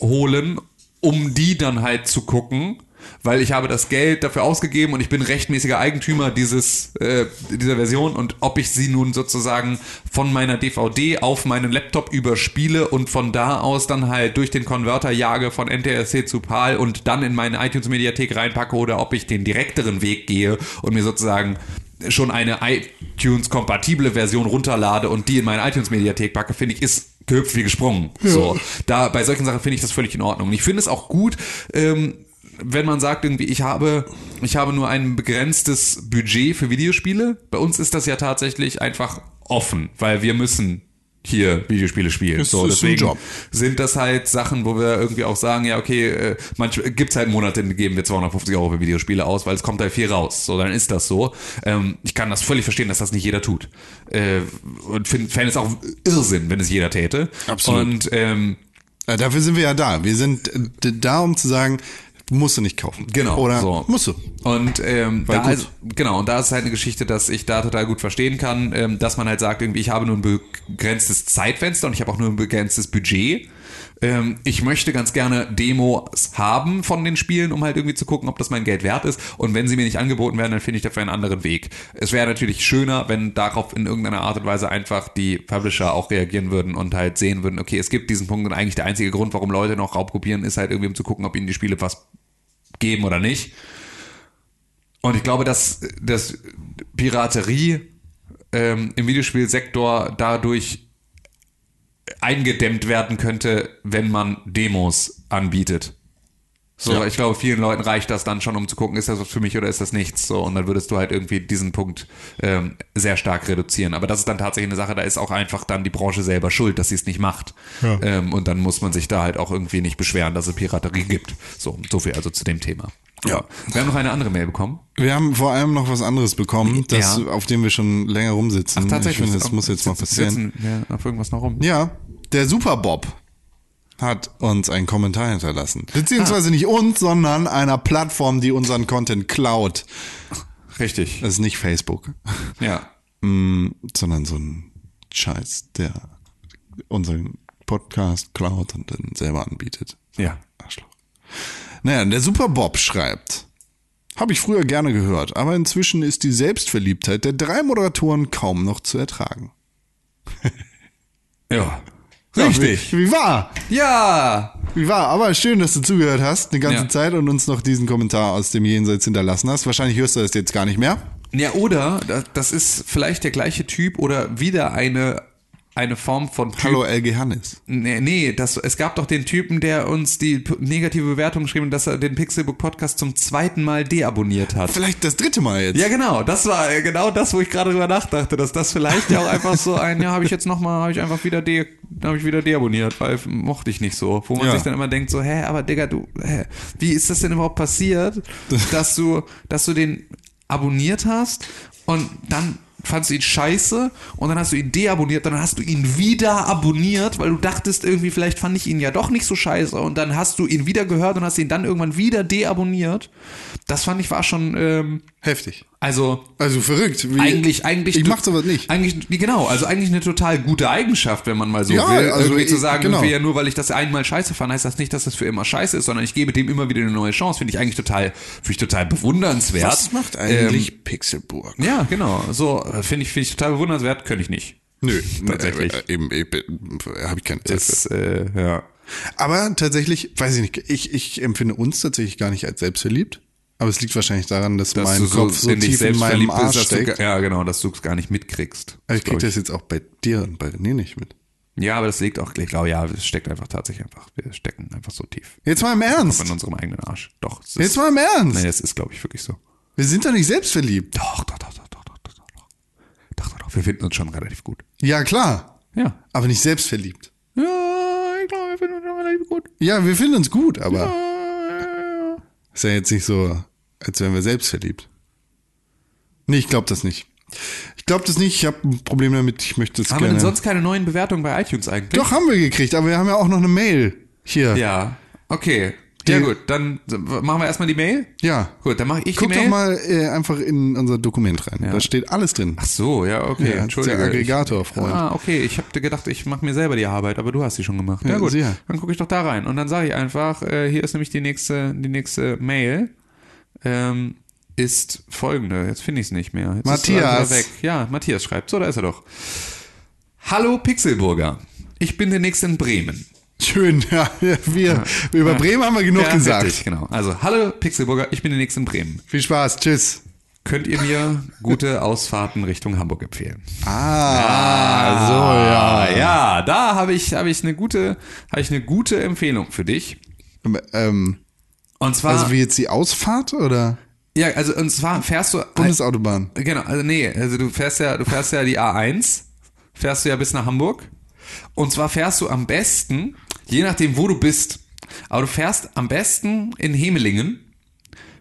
holen, um die dann halt zu gucken, weil ich habe das Geld dafür ausgegeben und ich bin rechtmäßiger Eigentümer dieses äh, dieser Version und ob ich sie nun sozusagen von meiner DVD auf meinen Laptop überspiele und von da aus dann halt durch den Konverter jage von NTSC zu PAL und dann in meine iTunes Mediathek reinpacke oder ob ich den direkteren Weg gehe und mir sozusagen schon eine iTunes-kompatible Version runterlade und die in meine iTunes-Mediathek packe, finde ich, ist gehüpft wie gesprungen. So, da bei solchen Sachen finde ich das völlig in Ordnung. Und ich finde es auch gut, ähm, wenn man sagt irgendwie, ich habe, ich habe nur ein begrenztes Budget für Videospiele. Bei uns ist das ja tatsächlich einfach offen, weil wir müssen hier Videospiele spielen. Das so, ist deswegen Job. sind das halt Sachen, wo wir irgendwie auch sagen, ja, okay, äh, manchmal gibt's halt Monate, in denen geben wir 250 Euro für Videospiele aus, weil es kommt halt viel raus. So, dann ist das so. Ähm, ich kann das völlig verstehen, dass das nicht jeder tut. Äh, und finde fände es auch Irrsinn, wenn es jeder täte. Absolut. Und ähm, Ja, dafür sind wir ja da. Wir sind äh, da, um zu sagen, musst du nicht kaufen. Genau, Oder so. musst du. Und ähm, Weil da ist, genau, und da ist halt eine Geschichte, dass ich da total gut verstehen kann, ähm, dass man halt sagt, irgendwie, ich habe nur ein begrenztes Zeitfenster und ich habe auch nur ein begrenztes Budget. Ähm, ich möchte ganz gerne Demos haben von den Spielen, um halt irgendwie zu gucken, ob das mein Geld wert ist. Und wenn sie mir nicht angeboten werden, dann finde ich dafür einen anderen Weg. Es wäre natürlich schöner, wenn darauf in irgendeiner Art und Weise einfach die Publisher auch reagieren würden und halt sehen würden, okay, es gibt diesen Punkt und eigentlich der einzige Grund, warum Leute noch Raubkopieren, ist halt irgendwie, um zu gucken, ob ihnen die Spiele was geben oder nicht. Und ich glaube, dass, dass Piraterie ähm, im Videospielsektor dadurch eingedämmt werden könnte, wenn man Demos anbietet. So, Ja. ich glaube, vielen Leuten reicht das dann schon, um zu gucken, ist das was für mich oder ist das nichts. So, und dann würdest du halt irgendwie diesen Punkt ähm, sehr stark reduzieren. Aber das ist dann tatsächlich eine Sache, da ist auch einfach dann die Branche selber schuld, dass sie es nicht macht. Ähm, und dann muss man sich da halt auch irgendwie nicht beschweren, dass es Piraterie gibt. So, so viel also zu dem Thema. Ja. Wir haben noch eine andere Mail bekommen. Wir haben vor allem noch was anderes bekommen, das, Ja. auf dem wir schon länger rumsitzen. Ich finde, das muss jetzt mal passieren. Sitzen wir auf irgendwas noch rum? Ja, der Super Bob hat uns einen Kommentar hinterlassen. Beziehungsweise nicht uns, sondern einer Plattform, die unseren Content klaut. Richtig. Das ist nicht Facebook, Ja. mm, sondern so ein Scheiß, der unseren Podcast klaut und dann selber anbietet. Ja. Arschloch. Naja, der Super Bob schreibt. Habe ich früher gerne gehört, aber inzwischen ist die Selbstverliebtheit der drei Moderatoren kaum noch zu ertragen. Ja. Ja, Richtig. Wie, wie war? Ja. Wie war? Aber schön, dass du zugehört hast, eine ganze Ja. Zeit und uns noch diesen Kommentar aus dem Jenseits hinterlassen hast. Wahrscheinlich hörst du das jetzt gar nicht mehr. Ja, oder da- das ist vielleicht der gleiche Typ oder wieder eine, eine Form von Typ. Hallo LG Hannes. Nee, nee das, es gab doch den Typen, der uns die negative Bewertung geschrieben hat, dass er den Pixelbook Podcast zum zweiten Mal deabonniert hat. Vielleicht das dritte Mal jetzt. Ja, genau. Das war äh, genau das, wo ich gerade drüber nachdachte, dass das vielleicht ja auch einfach so ein, ja, habe ich jetzt nochmal, habe ich einfach wieder de, habe ich wieder deabonniert, weil mochte ich nicht so. Wo man Ja. sich dann immer denkt, so, hä, aber Digga, du, hä, wie ist das denn überhaupt passiert, <laughs> dass du, dass du den abonniert hast und dann fandst du ihn scheiße und dann hast du ihn deabonniert, dann hast du ihn wieder abonniert, weil du dachtest irgendwie, vielleicht fand ich ihn ja doch nicht so scheiße und dann hast du ihn wieder gehört und hast ihn dann irgendwann wieder deabonniert. Das fand ich war schon, ähm, Heftig. also Also verrückt. Wie, eigentlich, eigentlich. Ich mach sowas nicht. Eigentlich, genau, also eigentlich eine total gute Eigenschaft, wenn man mal so Ja, will. also irgendwie ich- zu sagen, genau. ja, nur weil ich das einmal scheiße fand, heißt das nicht, dass das für immer scheiße ist, sondern ich gebe dem immer wieder eine neue Chance. Finde ich eigentlich total, finde ich total bewundernswert. Was macht eigentlich Ähm, Pixelburg? ja, genau. So, äh, finde ich, finde ich total bewundernswert, könnte ich nicht. Nö, Tatsächlich. Äh, eben, eben habe ich keine Zeit. Das, äh, ja. Aber tatsächlich, weiß ich nicht, ich, ich empfinde uns tatsächlich gar nicht als selbstverliebt. Aber es liegt wahrscheinlich daran, dass, Dass mein so, Kopf so dich tief in meinem Arsch bist, dass du, steckt. ja, genau, dass du es gar nicht mitkriegst. Aber ich krieg glaub das jetzt auch bei dir und bei René nicht mit. Ja, aber das liegt auch, ich glaube, ja, es steckt einfach tatsächlich einfach, wir stecken einfach so tief. Jetzt mal im Ernst. In unserem eigenen Arsch. Doch. Ist, Jetzt mal im Ernst. Nee, es ist, glaube ich, wirklich so. Wir sind doch nicht selbstverliebt. Doch, doch, doch, doch, doch, doch, doch, doch. Doch, doch, doch. Wir finden uns schon relativ gut. Ja, klar. Ja. Aber nicht selbstverliebt. Ja, ich glaube, wir finden uns schon relativ gut. Ja, wir finden uns gut, aber Ja, ist ja jetzt nicht so, als wären wir selbstverliebt. Nee, ich glaube das nicht. Ich glaube das nicht. Ich habe ein Problem damit. Ich möchte es Haben wir gerne. denn sonst keine neuen Bewertungen bei iTunes eigentlich? Doch, haben wir gekriegt, aber wir haben ja auch noch eine Mail hier. Ja. Okay. Ja gut, dann machen wir erstmal die Mail. Ja. Gut, dann mache ich Guck die doch Mail. mal äh, einfach in unser Dokument rein. Ja. Da steht alles drin. Ach so, ja, okay, Ja, entschuldige. der Aggregator, Freund. Ah, okay, ich habe gedacht, ich mache mir selber die Arbeit, aber du hast sie schon gemacht. Ja, Ja, gut, sicher. dann gucke ich doch da rein und dann sage ich einfach, äh, hier ist nämlich die nächste, die nächste Mail. Ähm, ist folgende, jetzt finde ich es nicht mehr. Jetzt Matthias. Weg. Ja, Matthias schreibt, so, da ist er doch. Hallo Pixelburger, ich bin demnächst in Bremen. Schön, <laughs> ja. Wir, über Bremen haben wir genug Ja, gesagt. Richtig, genau. Also, hallo Pixelburger, ich bin demnächst in Bremen. Viel Spaß. Tschüss. Könnt ihr mir gute Ausfahrten Richtung Hamburg empfehlen? Ah, so, ja. ja, da habe ich, habe ich eine gute, habe ich eine gute Empfehlung für dich. Ähm, Und zwar, also wie jetzt die Ausfahrt oder ja, also und zwar fährst du, Bundesautobahn? genau, also nee, also du fährst ja, du fährst ja die A1, fährst du ja bis nach Hamburg. Und zwar fährst du am besten, je nachdem wo du bist, aber du fährst am besten in Hemelingen.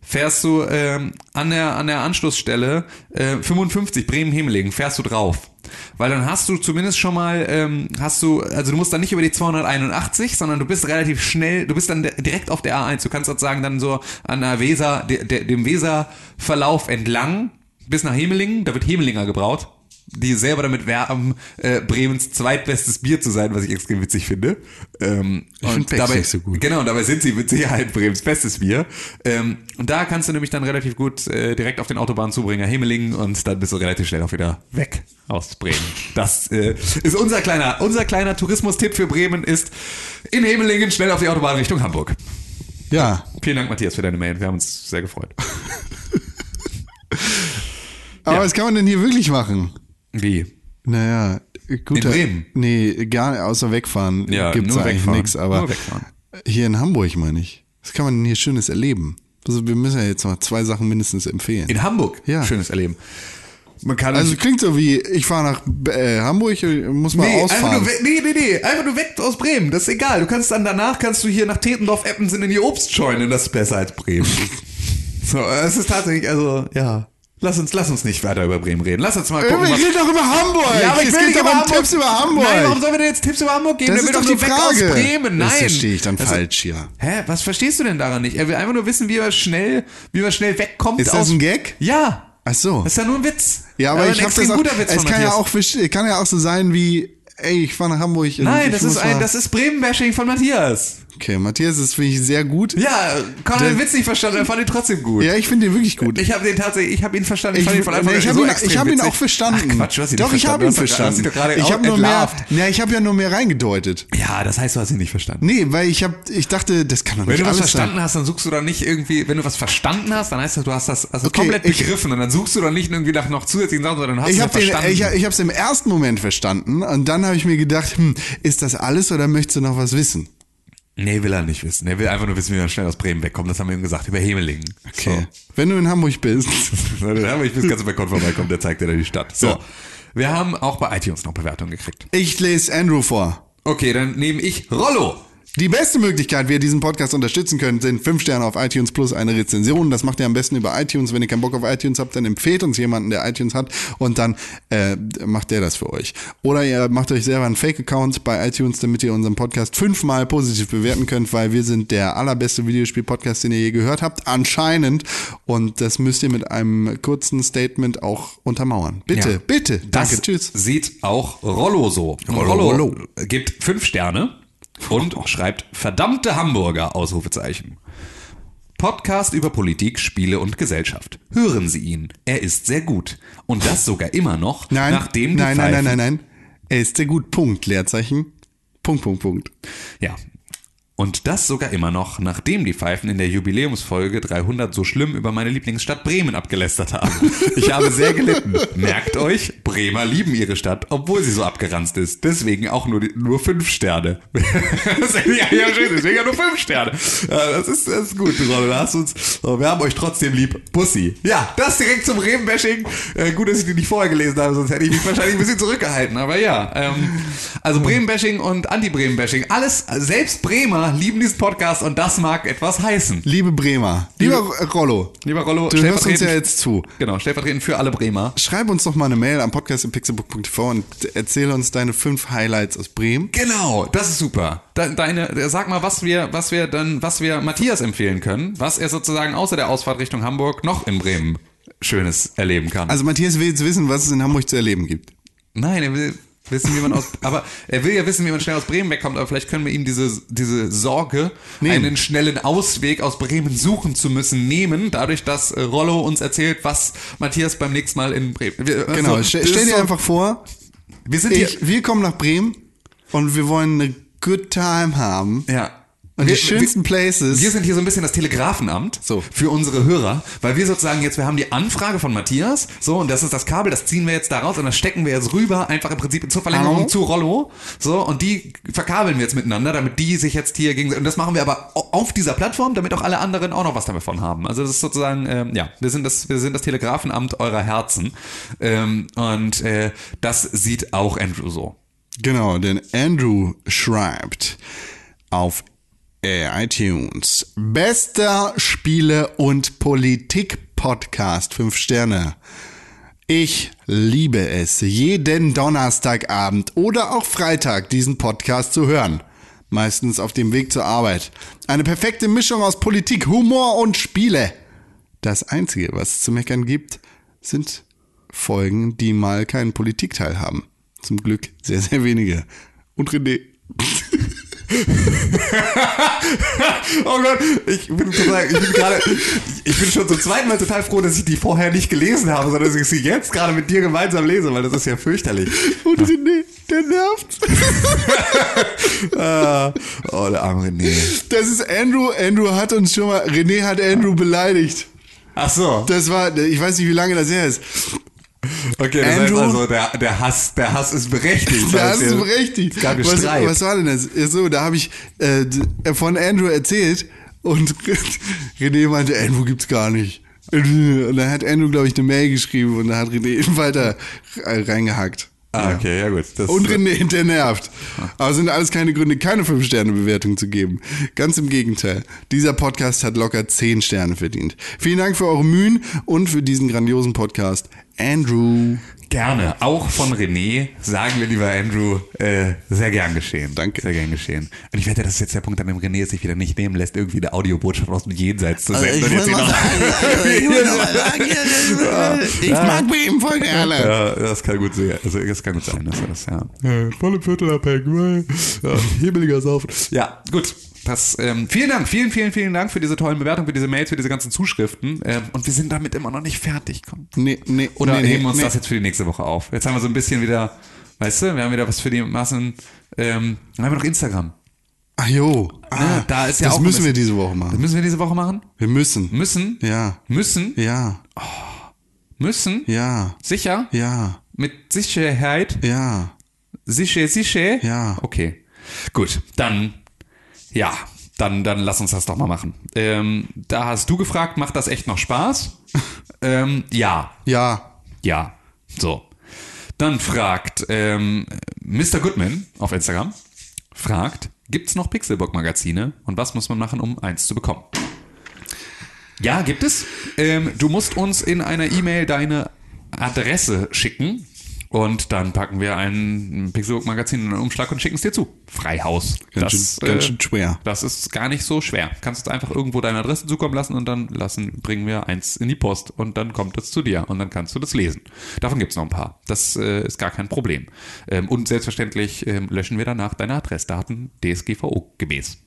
Fährst du ähm, an, der, an der Anschlussstelle äh, 55 Bremen-Hemelingen, fährst du drauf. Weil dann hast du zumindest schon mal, ähm, hast du, also du musst dann nicht über die 281, sondern du bist relativ schnell, du bist dann direkt auf der A1. Du kannst sozusagen dann so an der Weser, de, de, dem Weserverlauf entlang bis nach Hemelingen, da wird Hemelinger gebraut, die selber damit werben, äh, Bremens zweitbestes Bier zu sein, was ich extrem witzig finde. Ähm, Ich und find Becks dabei, nicht so gut. Genau, und dabei sind sie mit Sicherheit Bremens bestes Bier. Ähm, und da kannst du nämlich dann relativ gut äh, direkt auf den Autobahnzubringer Hemelingen und dann bist du relativ schnell auch wieder weg aus Bremen. Das äh, ist unser kleiner, unser kleiner Tourismustipp für Bremen ist in Hemelingen schnell auf die Autobahn Richtung Hamburg. Ja. Vielen Dank, Matthias, für deine Mail. Wir haben uns sehr gefreut. <laughs> Aber Ja. was kann man denn hier wirklich machen? Wie? Naja, gut. In Bremen? Nee, gar nicht, außer wegfahren Ja, gibt's nur eigentlich nichts. Aber Nur hier in Hamburg meine ich. Was kann man denn hier Schönes erleben? Also wir müssen ja jetzt mal zwei Sachen mindestens empfehlen. In Hamburg? Ja. Schönes Erleben. Man kann also klingt so wie, ich fahre nach äh, Hamburg, muss mal Nee, einfach ausfahren. nur weg, nee, nee, nee, einfach nur weg aus Bremen. Das ist egal. Du kannst dann danach kannst du hier nach Tetendorf Eppensen in die Obstscheune. Das ist besser als Bremen. <laughs> so, es ist tatsächlich, also, ja. Lass uns, lass uns nicht weiter über Bremen reden. Lass uns mal gucken, wir reden doch über Hamburg. Ja, aber ich es will geht nicht doch über um Hamburg. Tipps über Hamburg. Nein, warum sollen wir denn jetzt Tipps über Hamburg geben? das Der ist will doch die weg Frage. aus Bremen. Nein. Das verstehe ich dann Das- falsch hier. Hä? Was verstehst du denn daran nicht? Er will einfach nur wissen, wie er schnell, wie man schnell wegkommt Ist aus. das ein Gag? Ja. Ach so. Das ist ja nur ein Witz. Ja, aber ein ich habe das auch, guter Witz es kann ja, auch, kann ja auch so sein wie, ey, ich fahre nach Hamburg. Nein, das ist ein, das ist Bremen-Bashing von Matthias. Okay, Matthias, das finde ich sehr gut. Ja, Conor Der- den Witz nicht verstanden, er fand ihn trotzdem gut. Ja, ich finde den wirklich gut. Ich habe den tatsächlich, ich habe ihn verstanden. Ich, fand ihn von Anfang nee, ich an habe so ihn, ich hab ihn auch verstanden. Ach Quatsch, du hast ihn Doch, ich habe ihn verstanden. Du ihn gerade Ich habe nur mehr, ja, ich habe ja nur mehr reingedeutet. Ja, das heißt, du hast ihn nicht verstanden. Nee, weil ich habe, ich dachte, das kann doch Wenn nicht du was verstanden sein. hast, dann suchst du doch nicht irgendwie, wenn du was verstanden hast, dann heißt das, du hast das also Okay, komplett ich- begriffen und dann suchst du doch nicht irgendwie nach noch zusätzlichen Sachen, sondern hast Ich habe ja den, verstanden. ich, ich habe es im ersten Moment verstanden und dann habe ich mir gedacht, hm, ist das alles oder möchtest du noch was wissen? nee, will er nicht wissen. Er will einfach nur wissen, wie man schnell aus Bremen wegkommt. Das haben wir ihm gesagt, über Hemelingen. Okay. Wenn du in Hamburg bist. So. Dann haben wir, ich bis ganz bei Balkon vorbeikommt, der zeigt dir da die Stadt. So. Ja. Wir haben auch bei iTunes noch Bewertungen gekriegt. Ich lese Andrew vor. Okay, dann nehme ich Rollo. Die beste Möglichkeit, wie ihr diesen Podcast unterstützen könnt, sind 5 Sterne auf iTunes plus eine Rezension. Das macht ihr am besten über iTunes. Wenn ihr keinen Bock auf iTunes habt, dann empfehlt uns jemanden, der iTunes hat und dann äh, macht der das für euch. Oder ihr macht euch selber einen Fake-Account bei iTunes, damit ihr unseren Podcast fünfmal positiv bewerten könnt, weil wir sind der allerbeste Videospiel-Podcast, den ihr je gehört habt, anscheinend. Und das müsst ihr mit einem kurzen Statement auch untermauern. Bitte, Ja. bitte. Das Danke, tschüss. sieht auch Rollo so. Rollo, Rollo, Rollo. gibt fünf Sterne und schreibt verdammte Hamburger, Ausrufezeichen. Podcast über Politik, Spiele und Gesellschaft. Hören Sie ihn. Er ist sehr gut. Und das sogar immer noch, Nein, nachdem die nein, nein, nein, nein, nein. Er ist sehr gut. Punkt. Leerzeichen. Punkt, Punkt, Punkt. Ja. Und das sogar immer noch, nachdem die Pfeifen in der Jubiläumsfolge 300 so schlimm über meine Lieblingsstadt Bremen abgelästert haben. Ich habe sehr gelitten. Merkt euch, Bremer lieben ihre Stadt, obwohl sie so abgeranzt ist. Deswegen auch nur, nur fünf Sterne. Das <laughs> ist ja, ja schön, deswegen ja nur fünf Sterne. Das, ist, das ist gut. Du hast uns, wir haben euch trotzdem lieb. Bussi. Ja, das direkt zum Bremen-Bashing. Äh, gut, dass ich die nicht vorher gelesen habe, sonst hätte ich mich wahrscheinlich ein bisschen zurückgehalten. Aber ja, ähm, also Bremen-Bashing und Anti-Bremen-Bashing. Alles, selbst Bremer Bremer lieben diesen Podcast und das mag etwas heißen. Liebe Bremer, lieber Rollo, Lieber Rollo, du hörst uns ja jetzt zu. Genau, stellvertretend für alle Bremer. Schreib uns doch mal eine Mail am podcast.pixelbook.tv und erzähl uns deine fünf Highlights aus Bremen. Genau, das ist super. De- Deine, sag mal, was wir, was wir dann, was wir Matthias empfehlen können, was er sozusagen außer der Ausfahrt Richtung Hamburg noch in Bremen Schönes erleben kann. Also Matthias will jetzt wissen, was es in Hamburg zu erleben gibt. Nein, er will wissen, wie man aus, aber er will ja wissen, wie man schnell aus Bremen wegkommt, aber vielleicht können wir ihm diese, diese Sorge, Nehmen. einen schnellen Ausweg aus Bremen suchen zu müssen, nehmen, dadurch, dass äh, Rollo uns erzählt, was Matthias beim nächsten Mal in Bremen, wir, Genau, also, stell, stell dir so- einfach vor, wir sind hier, ich, wir kommen nach Bremen und wir wollen eine good time haben. ja. Und wir, die schönsten Places. Wir sind hier so ein bisschen das Telegrafenamt So. für unsere Hörer, weil wir sozusagen jetzt, wir haben die Anfrage von Matthias, so, und das ist das Kabel, das ziehen wir jetzt da raus und das stecken wir jetzt rüber, einfach im Prinzip zur Verlängerung Hallo? zu Rollo, so, und die verkabeln wir jetzt miteinander, damit die sich jetzt hier gegen, und das machen wir aber au- auf dieser Plattform, damit auch alle anderen auch noch was davon haben. Also das ist sozusagen, ähm, ja, wir sind das, wir sind das Telegrafenamt eurer Herzen, ähm, und äh, das sieht auch Andrew so. Genau, denn Andrew schreibt auf äh, iTunes bester Spiele- und Politik-Podcast 5 Sterne. Ich liebe es, jeden Donnerstagabend oder auch Freitag diesen Podcast zu hören. Meistens auf dem Weg zur Arbeit. Eine perfekte Mischung aus Politik, Humor und Spiele. Das Einzige, was es zu meckern gibt, sind Folgen, die mal keinen Politikteil haben. Zum Glück sehr, sehr wenige. Und René. <laughs> Oh Gott, ich bin total, ich bin gerade, ich bin schon zum zweiten Mal total froh, dass ich die vorher nicht gelesen habe, sondern dass ich sie jetzt gerade mit dir gemeinsam lese, weil das ist ja fürchterlich. Und René, der nervt. <laughs> Ah, oh, der arme René. Das ist Andrew. Andrew hat uns schon mal, René hat Andrew beleidigt. Ach so, Das war, ich weiß nicht, wie lange das her ist. Okay, das Andrew- heißt also, der, der Hass, der Hass ist berechtigt. <laughs> Es du hier- berechtigt. Es gab Was, Streit. was war denn das? So, da habe ich äh, von Andrew erzählt und <laughs> René meinte, Andrew gibt's gar nicht. Und dann hat Andrew, glaube ich, eine Mail geschrieben und da hat René <laughs> weiter äh, reingehackt. Ah, okay, ja gut. Das, Und René, der nervt. Aber sind alles keine Gründe, keine 5-Sterne-Bewertung zu geben. Ganz im Gegenteil. Dieser Podcast hat locker 10 Sterne verdient. Vielen Dank für eure Mühen und für diesen grandiosen Podcast. Andrew. Gerne. Auch von René, sagen wir lieber Andrew, äh, sehr gern geschehen. Danke. Sehr gern geschehen. Und ich wette, das ist jetzt der Punkt, an dem René es sich wieder nicht nehmen lässt, irgendwie eine Audiobotschaft aus dem Jenseits zu senden. Und jetzt hier noch- <laughs> ich mag Bremen voll gerne. Ja, das kann gut sein. Also, das kann gut sein. Das ist, ja. ja volle Viertel abhängen. Ja, himmeliger Saufen. Ja, gut. Das, ähm, vielen Dank, vielen, vielen, vielen Dank für diese tollen Bewertungen, für diese Mails, für diese ganzen Zuschriften. Ähm, und wir sind damit immer noch nicht fertig. Komm. Nee, nee, Oder nee, heben wir uns nee. das jetzt für die nächste Woche auf? Jetzt haben wir so ein bisschen wieder, weißt du, wir haben wieder was für die Massen. Ähm, dann haben wir noch Instagram. Ach jo. Ah, Ja, da ist ja das auch müssen wir diese Woche Das machen. müssen wir diese Woche machen? Wir müssen. Müssen? Ja. Müssen? Ja. Müssen? Ja. Sicher? Ja. Mit Sicherheit? Ja. Sicher, sicher? Ja. Okay. Gut, dann, ja, dann, dann lass uns das doch mal machen. Ähm, da hast du gefragt, macht das echt noch Spaß? <laughs> ähm, ja, Ja. ja. So. Dann fragt ähm, Mr. Goodman auf Instagram, fragt, gibt's noch Pixelbook-Magazine und was muss man machen, um eins zu bekommen? Ja, gibt es. Ähm, du musst uns in einer E-Mail deine Adresse schicken und dann packen wir ein Pixelbook-Magazin in einen Umschlag und schicken es dir zu. Freihaus. Ganz das, schön- ganz schön schwer. Das ist gar nicht so schwer. Kannst uns einfach irgendwo deine Adresse zukommen lassen und dann lassen, bringen wir eins in die Post und dann kommt es zu dir und dann kannst du das lesen. Davon gibt's noch ein paar. Das äh, ist gar kein Problem. Ähm, und selbstverständlich ähm, löschen wir danach deine Adressdaten DSGVO gemäß.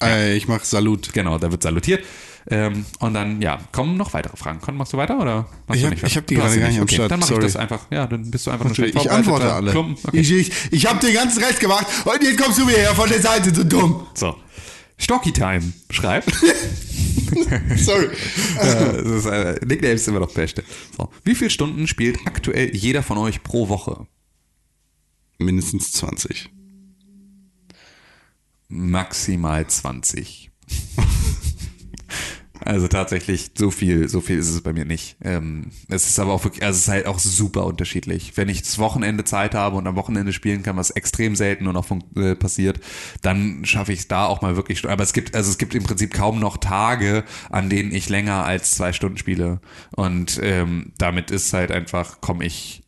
Äh, ich mach Salut. Genau, da wird salutiert. Ähm, und dann, ja, kommen noch weitere Fragen. Kon, machst du weiter oder? machst Ich du hab- nicht ich hab die Du hast gerade gar nicht okay, Dann mach sorry. ich das einfach. Ja, dann bist du einfach nur schlecht Ich antworte alle. Okay. Ich, ich, ich habe den ganzen Rest gemacht und jetzt kommst du mir her von der Seite, so dumm. So. Stocky Time schreibt. <laughs> Sorry. <laughs> Das ist, äh, Nicknames sind immer noch Beste. So. Wie viele Stunden spielt aktuell jeder von euch pro Woche? Mindestens 20. Maximal 20. <laughs> Also tatsächlich, so viel, so viel ist es bei mir nicht. Ähm, es ist aber auch wirklich, also es ist halt auch super unterschiedlich. Wenn ich das Wochenende Zeit habe und am Wochenende spielen kann, was extrem selten nur noch fun- äh, passiert, dann schaffe ich es da auch mal wirklich. Aber es gibt, also es gibt im Prinzip kaum noch Tage, an denen ich länger als zwei Stunden spiele. Und ähm, damit ist halt einfach, komme ich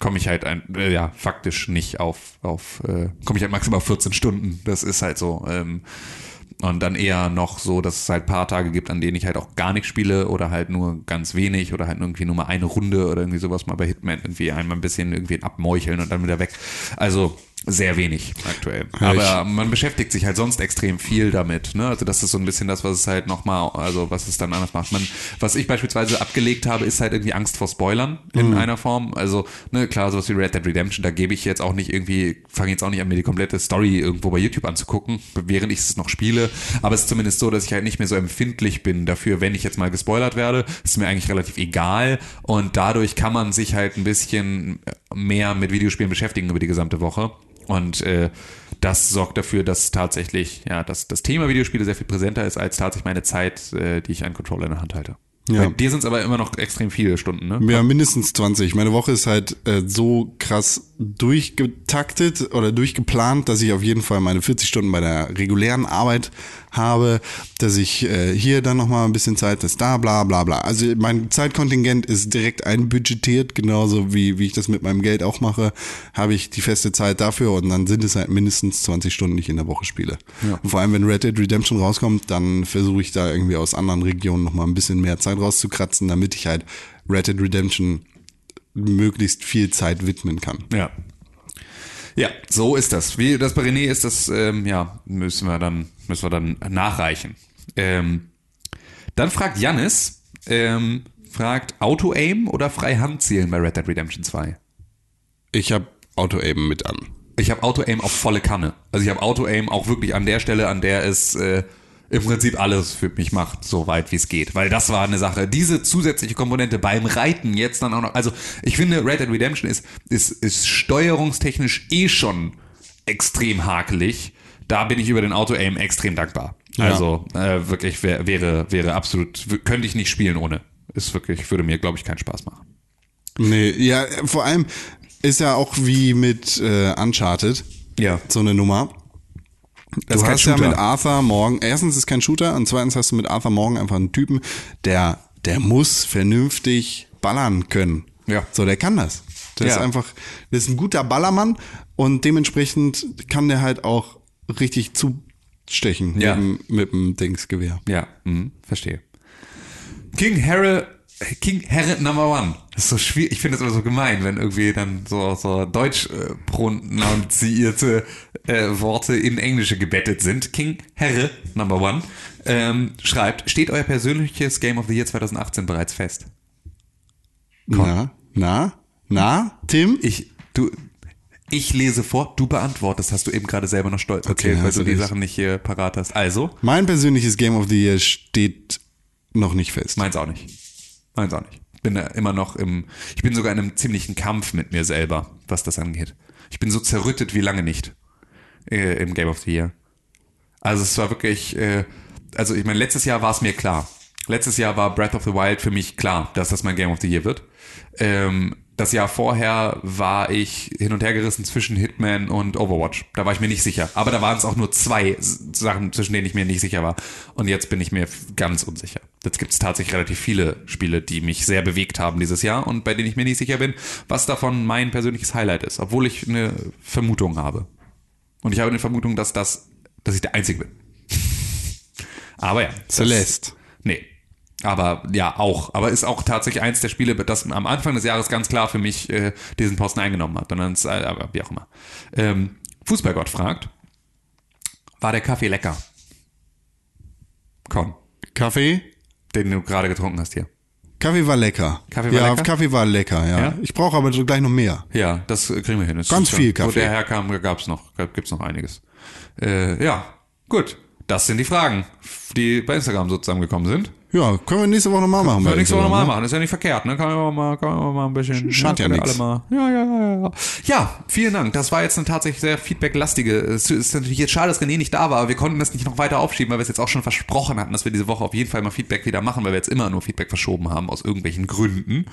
komme ich halt ein, äh, ja faktisch nicht auf auf äh, komme ich halt maximal auf 14 Stunden. Das ist halt so. Ähm, und dann eher noch so, dass es halt paar Tage gibt, an denen ich halt auch gar nicht spiele oder halt nur ganz wenig oder halt irgendwie nur mal eine Runde oder irgendwie sowas mal bei Hitman irgendwie einmal ein bisschen irgendwie abmeucheln und dann wieder weg. Also sehr wenig aktuell. Aber man beschäftigt sich halt sonst extrem viel damit. Ne? Also das ist so ein bisschen das, was es halt nochmal, also was es dann anders macht. Man, was ich beispielsweise abgelegt habe, ist halt irgendwie Angst vor Spoilern in einer Form. Also ne, klar, sowas wie Red Dead Redemption, da gebe ich jetzt auch nicht irgendwie, fange jetzt auch nicht an, mir die komplette Story irgendwo bei YouTube anzugucken, während ich es noch spiele. Aber es ist zumindest so, dass ich halt nicht mehr so empfindlich bin dafür, wenn ich jetzt mal gespoilert werde. ist mir eigentlich relativ egal. Und dadurch kann man sich halt ein bisschen mehr mit Videospielen beschäftigen über die gesamte Woche. Und äh, das sorgt dafür, dass tatsächlich ja, dass das Thema Videospiele sehr viel präsenter ist als tatsächlich meine Zeit, äh, die ich einen Controller in der Hand halte. Ja. Bei dir sind es aber immer noch extrem viele Stunden, ne? Ja, mindestens 20. Meine Woche ist halt äh, so krass durchgetaktet oder durchgeplant, dass ich auf jeden Fall meine 40 Stunden bei der regulären Arbeit habe, dass ich äh, hier dann nochmal ein bisschen Zeit ist, da bla bla bla. Also mein Zeitkontingent ist direkt einbudgetiert, genauso wie, wie ich das mit meinem Geld auch mache, habe ich die feste Zeit dafür und dann sind es halt mindestens 20 Stunden, die ich in der Woche spiele. Ja. Und vor allem, wenn Red Dead Redemption rauskommt, dann versuche ich da irgendwie aus anderen Regionen nochmal ein bisschen mehr Zeit rauszukratzen, damit ich halt Red Dead Redemption möglichst viel Zeit widmen kann. Ja. Ja, so ist das. Wie das bei René ist, das ähm, ja, müssen wir dann, müssen wir dann nachreichen. Ähm, dann fragt Jannis, ähm, fragt Auto-Aim oder Freihandzielen bei Red Dead Redemption 2? Ich habe Auto-Aim mit an. Ich habe Auto-Aim auf volle Kanne. Also ich habe Auto-Aim auch wirklich an der Stelle, an der es äh, im Prinzip alles für mich macht, so weit wie es geht. Weil das war eine Sache. Diese zusätzliche Komponente beim Reiten jetzt dann auch noch. Also ich finde, Red Dead Redemption ist, ist, ist steuerungstechnisch eh schon extrem hakelig. Da bin ich über den Auto-Aim extrem dankbar. Ja. Also äh, wirklich wär, wäre, wäre absolut, könnte ich nicht spielen ohne. Ist wirklich, würde mir, glaube ich, keinen Spaß machen. Nee, ja, vor allem ist ja auch wie mit äh, Uncharted Ja. so eine Nummer. Du hast ja mit Arthur Morgan, erstens ist kein Shooter und zweitens hast du mit Arthur Morgan einfach einen Typen, der, der muss vernünftig ballern können. Ja. So, der kann das. Der Ja. ist einfach, der ist ein guter Ballermann und dementsprechend kann der halt auch richtig zustechen Ja. mit, dem, mit dem Dingsgewehr. Ja, mhm, verstehe. King Harry, King Harry Number One. Das ist so schwierig. Ich finde das immer so gemein, wenn irgendwie dann so, so deutsch äh, prononcierte äh, Worte in Englische gebettet sind. King Harry Number One ähm, schreibt, steht euer persönliches Game of the Year 2018 bereits fest? Na, na, na, Tim? Ich, du, ich lese vor, du beantwortest, hast du eben gerade selber noch stolz erzählt, weil hast du die. Sachen nicht hier parat hast. Also, Mein persönliches Game of the Year steht noch nicht fest. Meins auch nicht. Meins auch nicht. Bin da immer noch im, ich bin sogar in einem ziemlichen Kampf mit mir selber, was das angeht. Ich bin so zerrüttet wie lange nicht äh, im Game of the Year. Also es war wirklich, äh, also ich meine, letztes Jahr war es mir klar. Letztes Jahr war Breath of the Wild für mich klar, dass das mein Game of the Year wird. Ähm, das Jahr vorher war ich hin und her gerissen zwischen Hitman und Overwatch. Da war ich mir nicht sicher. Aber da waren es auch nur zwei Sachen, zwischen denen ich mir nicht sicher war. Und jetzt bin ich mir ganz unsicher. Jetzt gibt es tatsächlich relativ viele Spiele, die mich sehr bewegt haben dieses Jahr und bei denen ich mir nicht sicher bin, was davon mein persönliches Highlight ist, obwohl ich eine Vermutung habe. Und ich habe eine Vermutung, dass das, dass ich der Einzige bin. <laughs> Aber ja. Celeste. Nee. Aber ja, auch. Aber ist auch tatsächlich eins der Spiele, das am Anfang des Jahres ganz klar für mich äh, diesen Posten eingenommen hat. Und dann ist, äh, aber wie auch immer. Ähm, Fußballgott fragt, war der Kaffee lecker? Con, Kaffee? den du gerade getrunken hast hier. Kaffee war lecker. Kaffee war ja, lecker? Kaffee war lecker, ja. Ja? Ich brauche aber gleich noch mehr. Ja, das kriegen wir hin. Das Ganz viel Wo Kaffee. der herkam, gab's noch, gibt's noch einiges. Äh, ja, gut. Das sind die Fragen, die bei Instagram so zusammengekommen sind. Ja, können wir nächste Woche nochmal machen. Können wir nächste Woche nochmal ne? machen, ist ja nicht verkehrt, ne? Kann man mal, kann man mal ein bisschen. Schadet ja können wir alle Mal. Ja, ja, ja, ja. Ja, vielen Dank. Das war jetzt eine tatsächlich sehr feedbacklastige. Es ist natürlich jetzt schade, dass René nicht da war, aber wir konnten das nicht noch weiter aufschieben, weil wir es jetzt auch schon versprochen hatten, dass wir diese Woche auf jeden Fall mal Feedback wieder machen, weil wir jetzt immer nur Feedback verschoben haben aus irgendwelchen Gründen.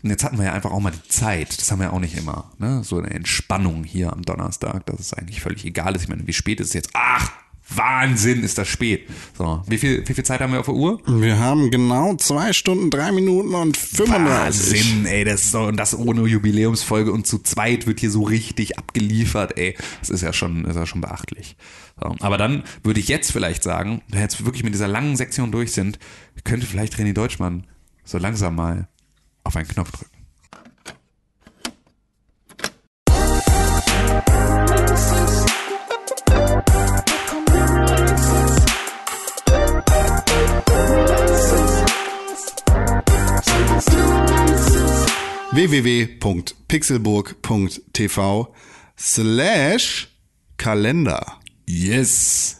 Und jetzt hatten wir ja einfach auch mal die Zeit. Das haben wir ja auch nicht immer. Ne? So eine Entspannung hier am Donnerstag, dass es eigentlich völlig egal ist. Ich meine, wie spät ist es jetzt? Ach, Wahnsinn, ist das spät. So, wie viel, wie viel Zeit haben wir auf der Uhr? Wir haben genau zwei Stunden, drei Minuten und 35. Wahnsinn, ey, das ist doch, und das ohne Jubiläumsfolge und zu zweit wird hier so richtig abgeliefert, ey. Das ist ja schon, ist ja schon beachtlich. So, aber dann würde ich jetzt vielleicht sagen, wenn wir jetzt wirklich mit dieser langen Sektion durch sind, könnte vielleicht René Deutschmann so langsam mal auf einen Knopf drücken. www.pixelburg.tv slash Kalender. Yes.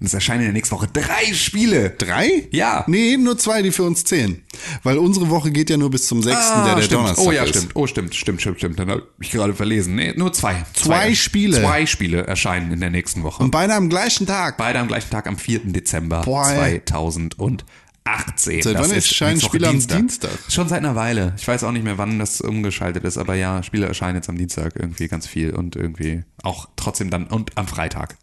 Und es erscheinen in der nächsten Woche drei Spiele. Drei? Ja. Nee, nur zwei, die für uns zählen. Weil unsere Woche geht ja nur bis zum 6., der der Ah, stimmt. Donnerstag Oh ja, ist. stimmt. Oh, stimmt, stimmt, stimmt, stimmt. Dann habe ich gerade verlesen. Nee, nur zwei. Zwei Spiele. Zwei Spiele erscheinen in der nächsten Woche. Und beide am gleichen Tag. Beide am gleichen Tag am 4. Dezember Boah, ey. 2018. Seit Das wann ist erscheinen Spiele am Dienstag? Schon seit einer Weile. Ich weiß auch nicht mehr, wann das umgeschaltet ist, aber ja, Spiele erscheinen jetzt am Dienstag irgendwie ganz viel und irgendwie auch trotzdem dann und am Freitag.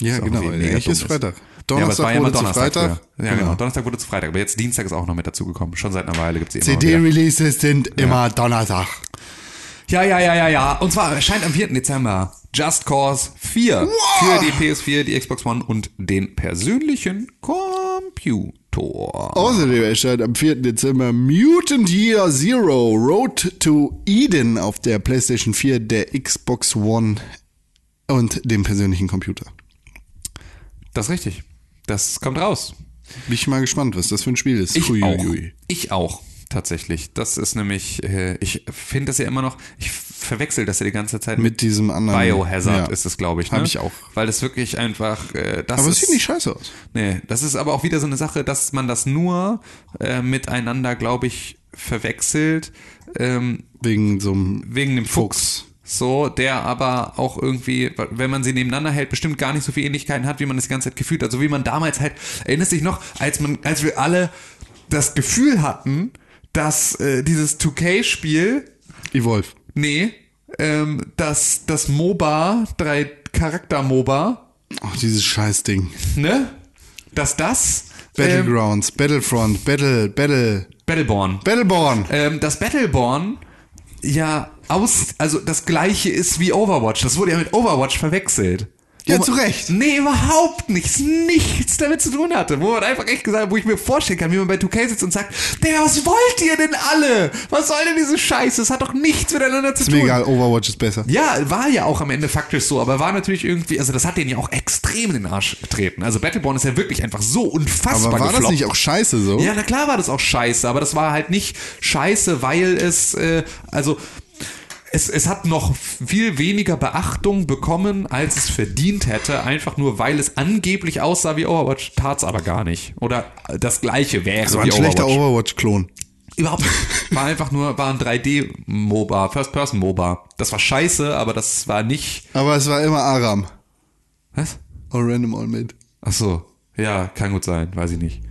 Ja, genau. Eigentlich ist Freitag. ja, aber es Donnerstag war ja immer wurde zu Donnerstag. Freitag. früher. Ja, genau. Donnerstag wurde zu Freitag. Aber jetzt Dienstag ist auch noch mit dazugekommen. Schon seit einer Weile gibt es immer. CD-Releases sind immer Donnerstag. Ja, ja, ja, ja, ja. Und zwar erscheint am 4. Dezember Just Cause 4 für die PS4, die Xbox One und den persönlichen Computer. Außerdem erscheint am 4. Dezember Mutant Year Zero Road to Eden auf der PlayStation 4, der Xbox One und dem persönlichen Computer. Das ist richtig. Das kommt raus. Bin ich mal gespannt, was das für ein Spiel ist. Ich Hui, auch. Ich auch. Tatsächlich. Das ist nämlich, äh, ich finde das ja immer noch, ich verwechsel das ja die ganze Zeit Mit diesem anderen. Biohazard ja. ist es, glaube ich. Ne? ich auch. Weil das wirklich einfach, äh, das Aber es sieht nicht scheiße aus. Nee, das ist aber auch wieder so eine Sache, dass man das nur äh, miteinander, glaube ich, verwechselt, ähm, Wegen so einem. wegen dem Fuchs. So, der aber auch irgendwie, wenn man sie nebeneinander hält, bestimmt gar nicht so viele Ähnlichkeiten hat, wie man das die ganze Zeit gefühlt hat. Also wie man damals halt, erinnerst dich noch, als man, als wir alle das Gefühl hatten, dass äh, dieses 2K-Spiel, Evolve. nee, ähm, dass das MOBA, drei Charakter-MOBA, Ach, dieses Scheißding. ne? Dass das ähm, Battlegrounds, Battlefront, Battle, Battle, Battleborn. Battleborn. ähm, dass Battleborn ja aus, also das gleiche ist wie Overwatch. Das wurde ja mit Overwatch verwechselt. Ja, man- zu Recht. Nee, überhaupt nichts. Nichts damit zu tun hatte. Wo man einfach echt gesagt, wo ich mir vorstellen kann, wie man bei 2K sitzt und sagt, der, was wollt ihr denn alle? Was soll denn diese Scheiße? Das hat doch nichts miteinander zu Ist tun. mir egal, Overwatch ist besser. Ja, war ja auch am Ende faktisch so, aber war natürlich irgendwie, also das hat den ja auch extrem in den Arsch getreten. Also Battleborn ist ja wirklich einfach so unfassbar Aber war das gefloppt. nicht auch scheiße so? Ja, na klar war das auch scheiße, aber das war halt nicht scheiße, weil es, äh, also es, es hat noch viel weniger Beachtung bekommen, als es verdient hätte, einfach nur weil es angeblich aussah wie Overwatch, tat's aber gar nicht. Oder das gleiche wäre Das war ein schlechter Overwatch. Overwatch-Klon. Überhaupt nicht. War einfach nur, war ein 3D-MOBA, First-Person-MOBA. Das war scheiße, aber das war nicht. Aber es war immer Aram. Was? All random, all mid. Ach so. Ja, kann gut sein, weiß ich nicht.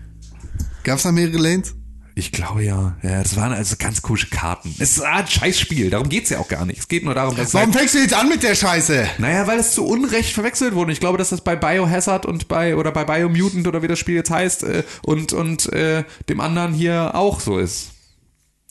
Gab's da mehrere Lanes? Ich glaube ja. Ja, das waren also ganz komische Karten. Es ist ein scheiß Spiel, darum geht's ja auch gar nicht. Es geht nur darum, dass es Warum halt, fängst du jetzt an mit der Scheiße? Naja, weil es zu Unrecht verwechselt wurde. Ich glaube, dass das bei Biohazard und bei oder bei Biomutant oder wie das Spiel jetzt heißt äh, und und äh, dem anderen hier auch so ist.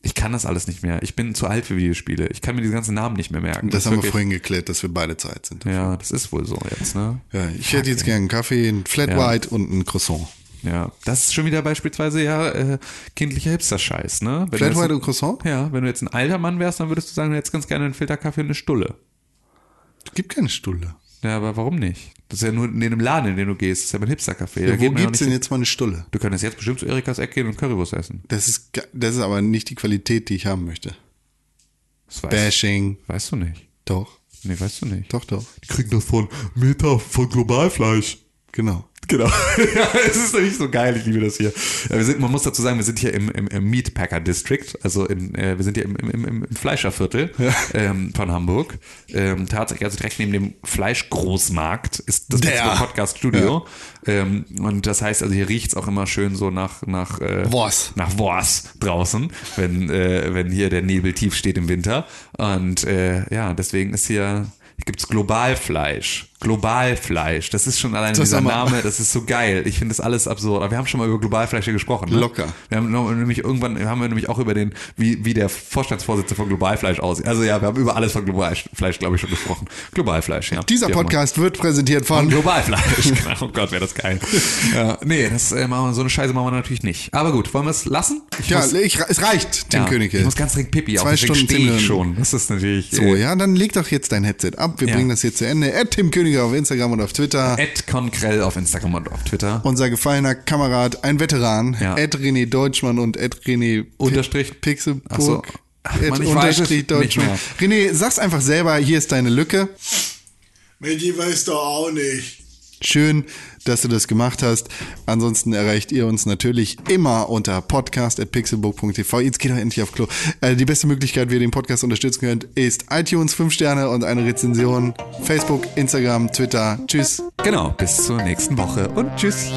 Ich kann das alles nicht mehr. Ich bin zu alt für Videospiele. Ich kann mir diese ganzen Namen nicht mehr merken. Das ist haben wir vorhin geklärt, dass wir beide Zeit sind. Ja, das ist wohl so jetzt, ne? Ja, ich hätte jetzt gerne einen Kaffee, einen Flat Ja. White und einen Croissant. Ja, das ist schon wieder beispielsweise ja äh, kindlicher Hipster-Scheiß, ne? Wenn du Flat jetzt- White und Croissant? Ja, wenn du jetzt ein alter Mann wärst, dann würdest du sagen, du hättest ganz gerne einen Filterkaffee und eine Stulle. Gibt keine Stulle. Ja, aber warum nicht? Das ist ja nur in dem Laden, in den du gehst. Das ist ja mein Hipster-Café. Ja, wo gibt's denn jetzt mal eine Stulle? Du könntest jetzt bestimmt zu Erikas Eck gehen und Currywurst essen. Das ist, das ist aber nicht die Qualität, die ich haben möchte. Das weißt, Bashing. weißt du nicht. Doch, Nee, weißt du nicht. doch, doch. Die kriegen das von Meta, von Globalfleisch. Genau. Genau. <laughs> ja, es ist nämlich so geil, ich liebe das hier. Ja, wir sind, man muss dazu sagen, wir sind hier im, im, im Meatpacker District, also in, äh, wir sind hier im, im, im, im Fleischerviertel ähm, von Hamburg. Ähm, tatsächlich, also direkt neben dem Fleischgroßmarkt ist das Der. Pittsburgh Podcast Studio. Ähm, und das heißt, also hier riecht's auch immer schön so nach, nach, äh, Wors. nach Wors draußen, wenn, äh, wenn hier der Nebel tief steht im Winter. Und äh, ja, deswegen ist hier, gibt's Globalfleisch. Globalfleisch. Das ist schon allein Das dieser Name, das ist so geil. Ich finde das alles absurd. Aber wir haben schon mal über Globalfleisch hier gesprochen. Ne? Locker. Wir haben nämlich irgendwann haben wir nämlich auch über den, wie, wie der Vorstandsvorsitzende von Globalfleisch aussieht. Also ja, wir haben über alles von Globalfleisch, glaube ich, schon gesprochen. Globalfleisch, ja. Dieser immer. Podcast wird präsentiert Von von. Globalfleisch. <laughs> genau. Oh Gott, wäre das geil. <laughs> Ja, nee, das, äh, machen wir, so eine Scheiße machen wir natürlich nicht. Aber gut, wollen wir es lassen? Ich Ja, muss- ich, es reicht, Tim ja, Königke. Ich muss ganz dringend Pipi Zwei deswegen Stunden, ich schon. Das ist natürlich... So, äh, ja, dann leg doch jetzt dein Headset ab. Wir Ja. bringen das hier zu Ende. At Tim Königke auf Instagram und auf Twitter. Ed Konkrell auf Instagram und auf Twitter. Unser gefallener Kamerad, ein Veteran, Ja. Ed René Deutschmann und Ed René Unterstrich? Pixelburg. Ach so. Mann, Unterstrich Deutschmann. René, sag's einfach selber, hier ist deine Lücke. Mensch, weiß doch auch nicht. Schön, dass du das gemacht hast. Ansonsten erreicht ihr uns natürlich immer unter podcast.pixelbook.tv. Jetzt geht doch endlich auf Klo. Äh, die beste Möglichkeit, wie ihr den Podcast unterstützen könnt, ist iTunes 5 Sterne und eine Rezension. Facebook, Instagram, Twitter. Tschüss. Genau, bis zur nächsten Woche und tschüss.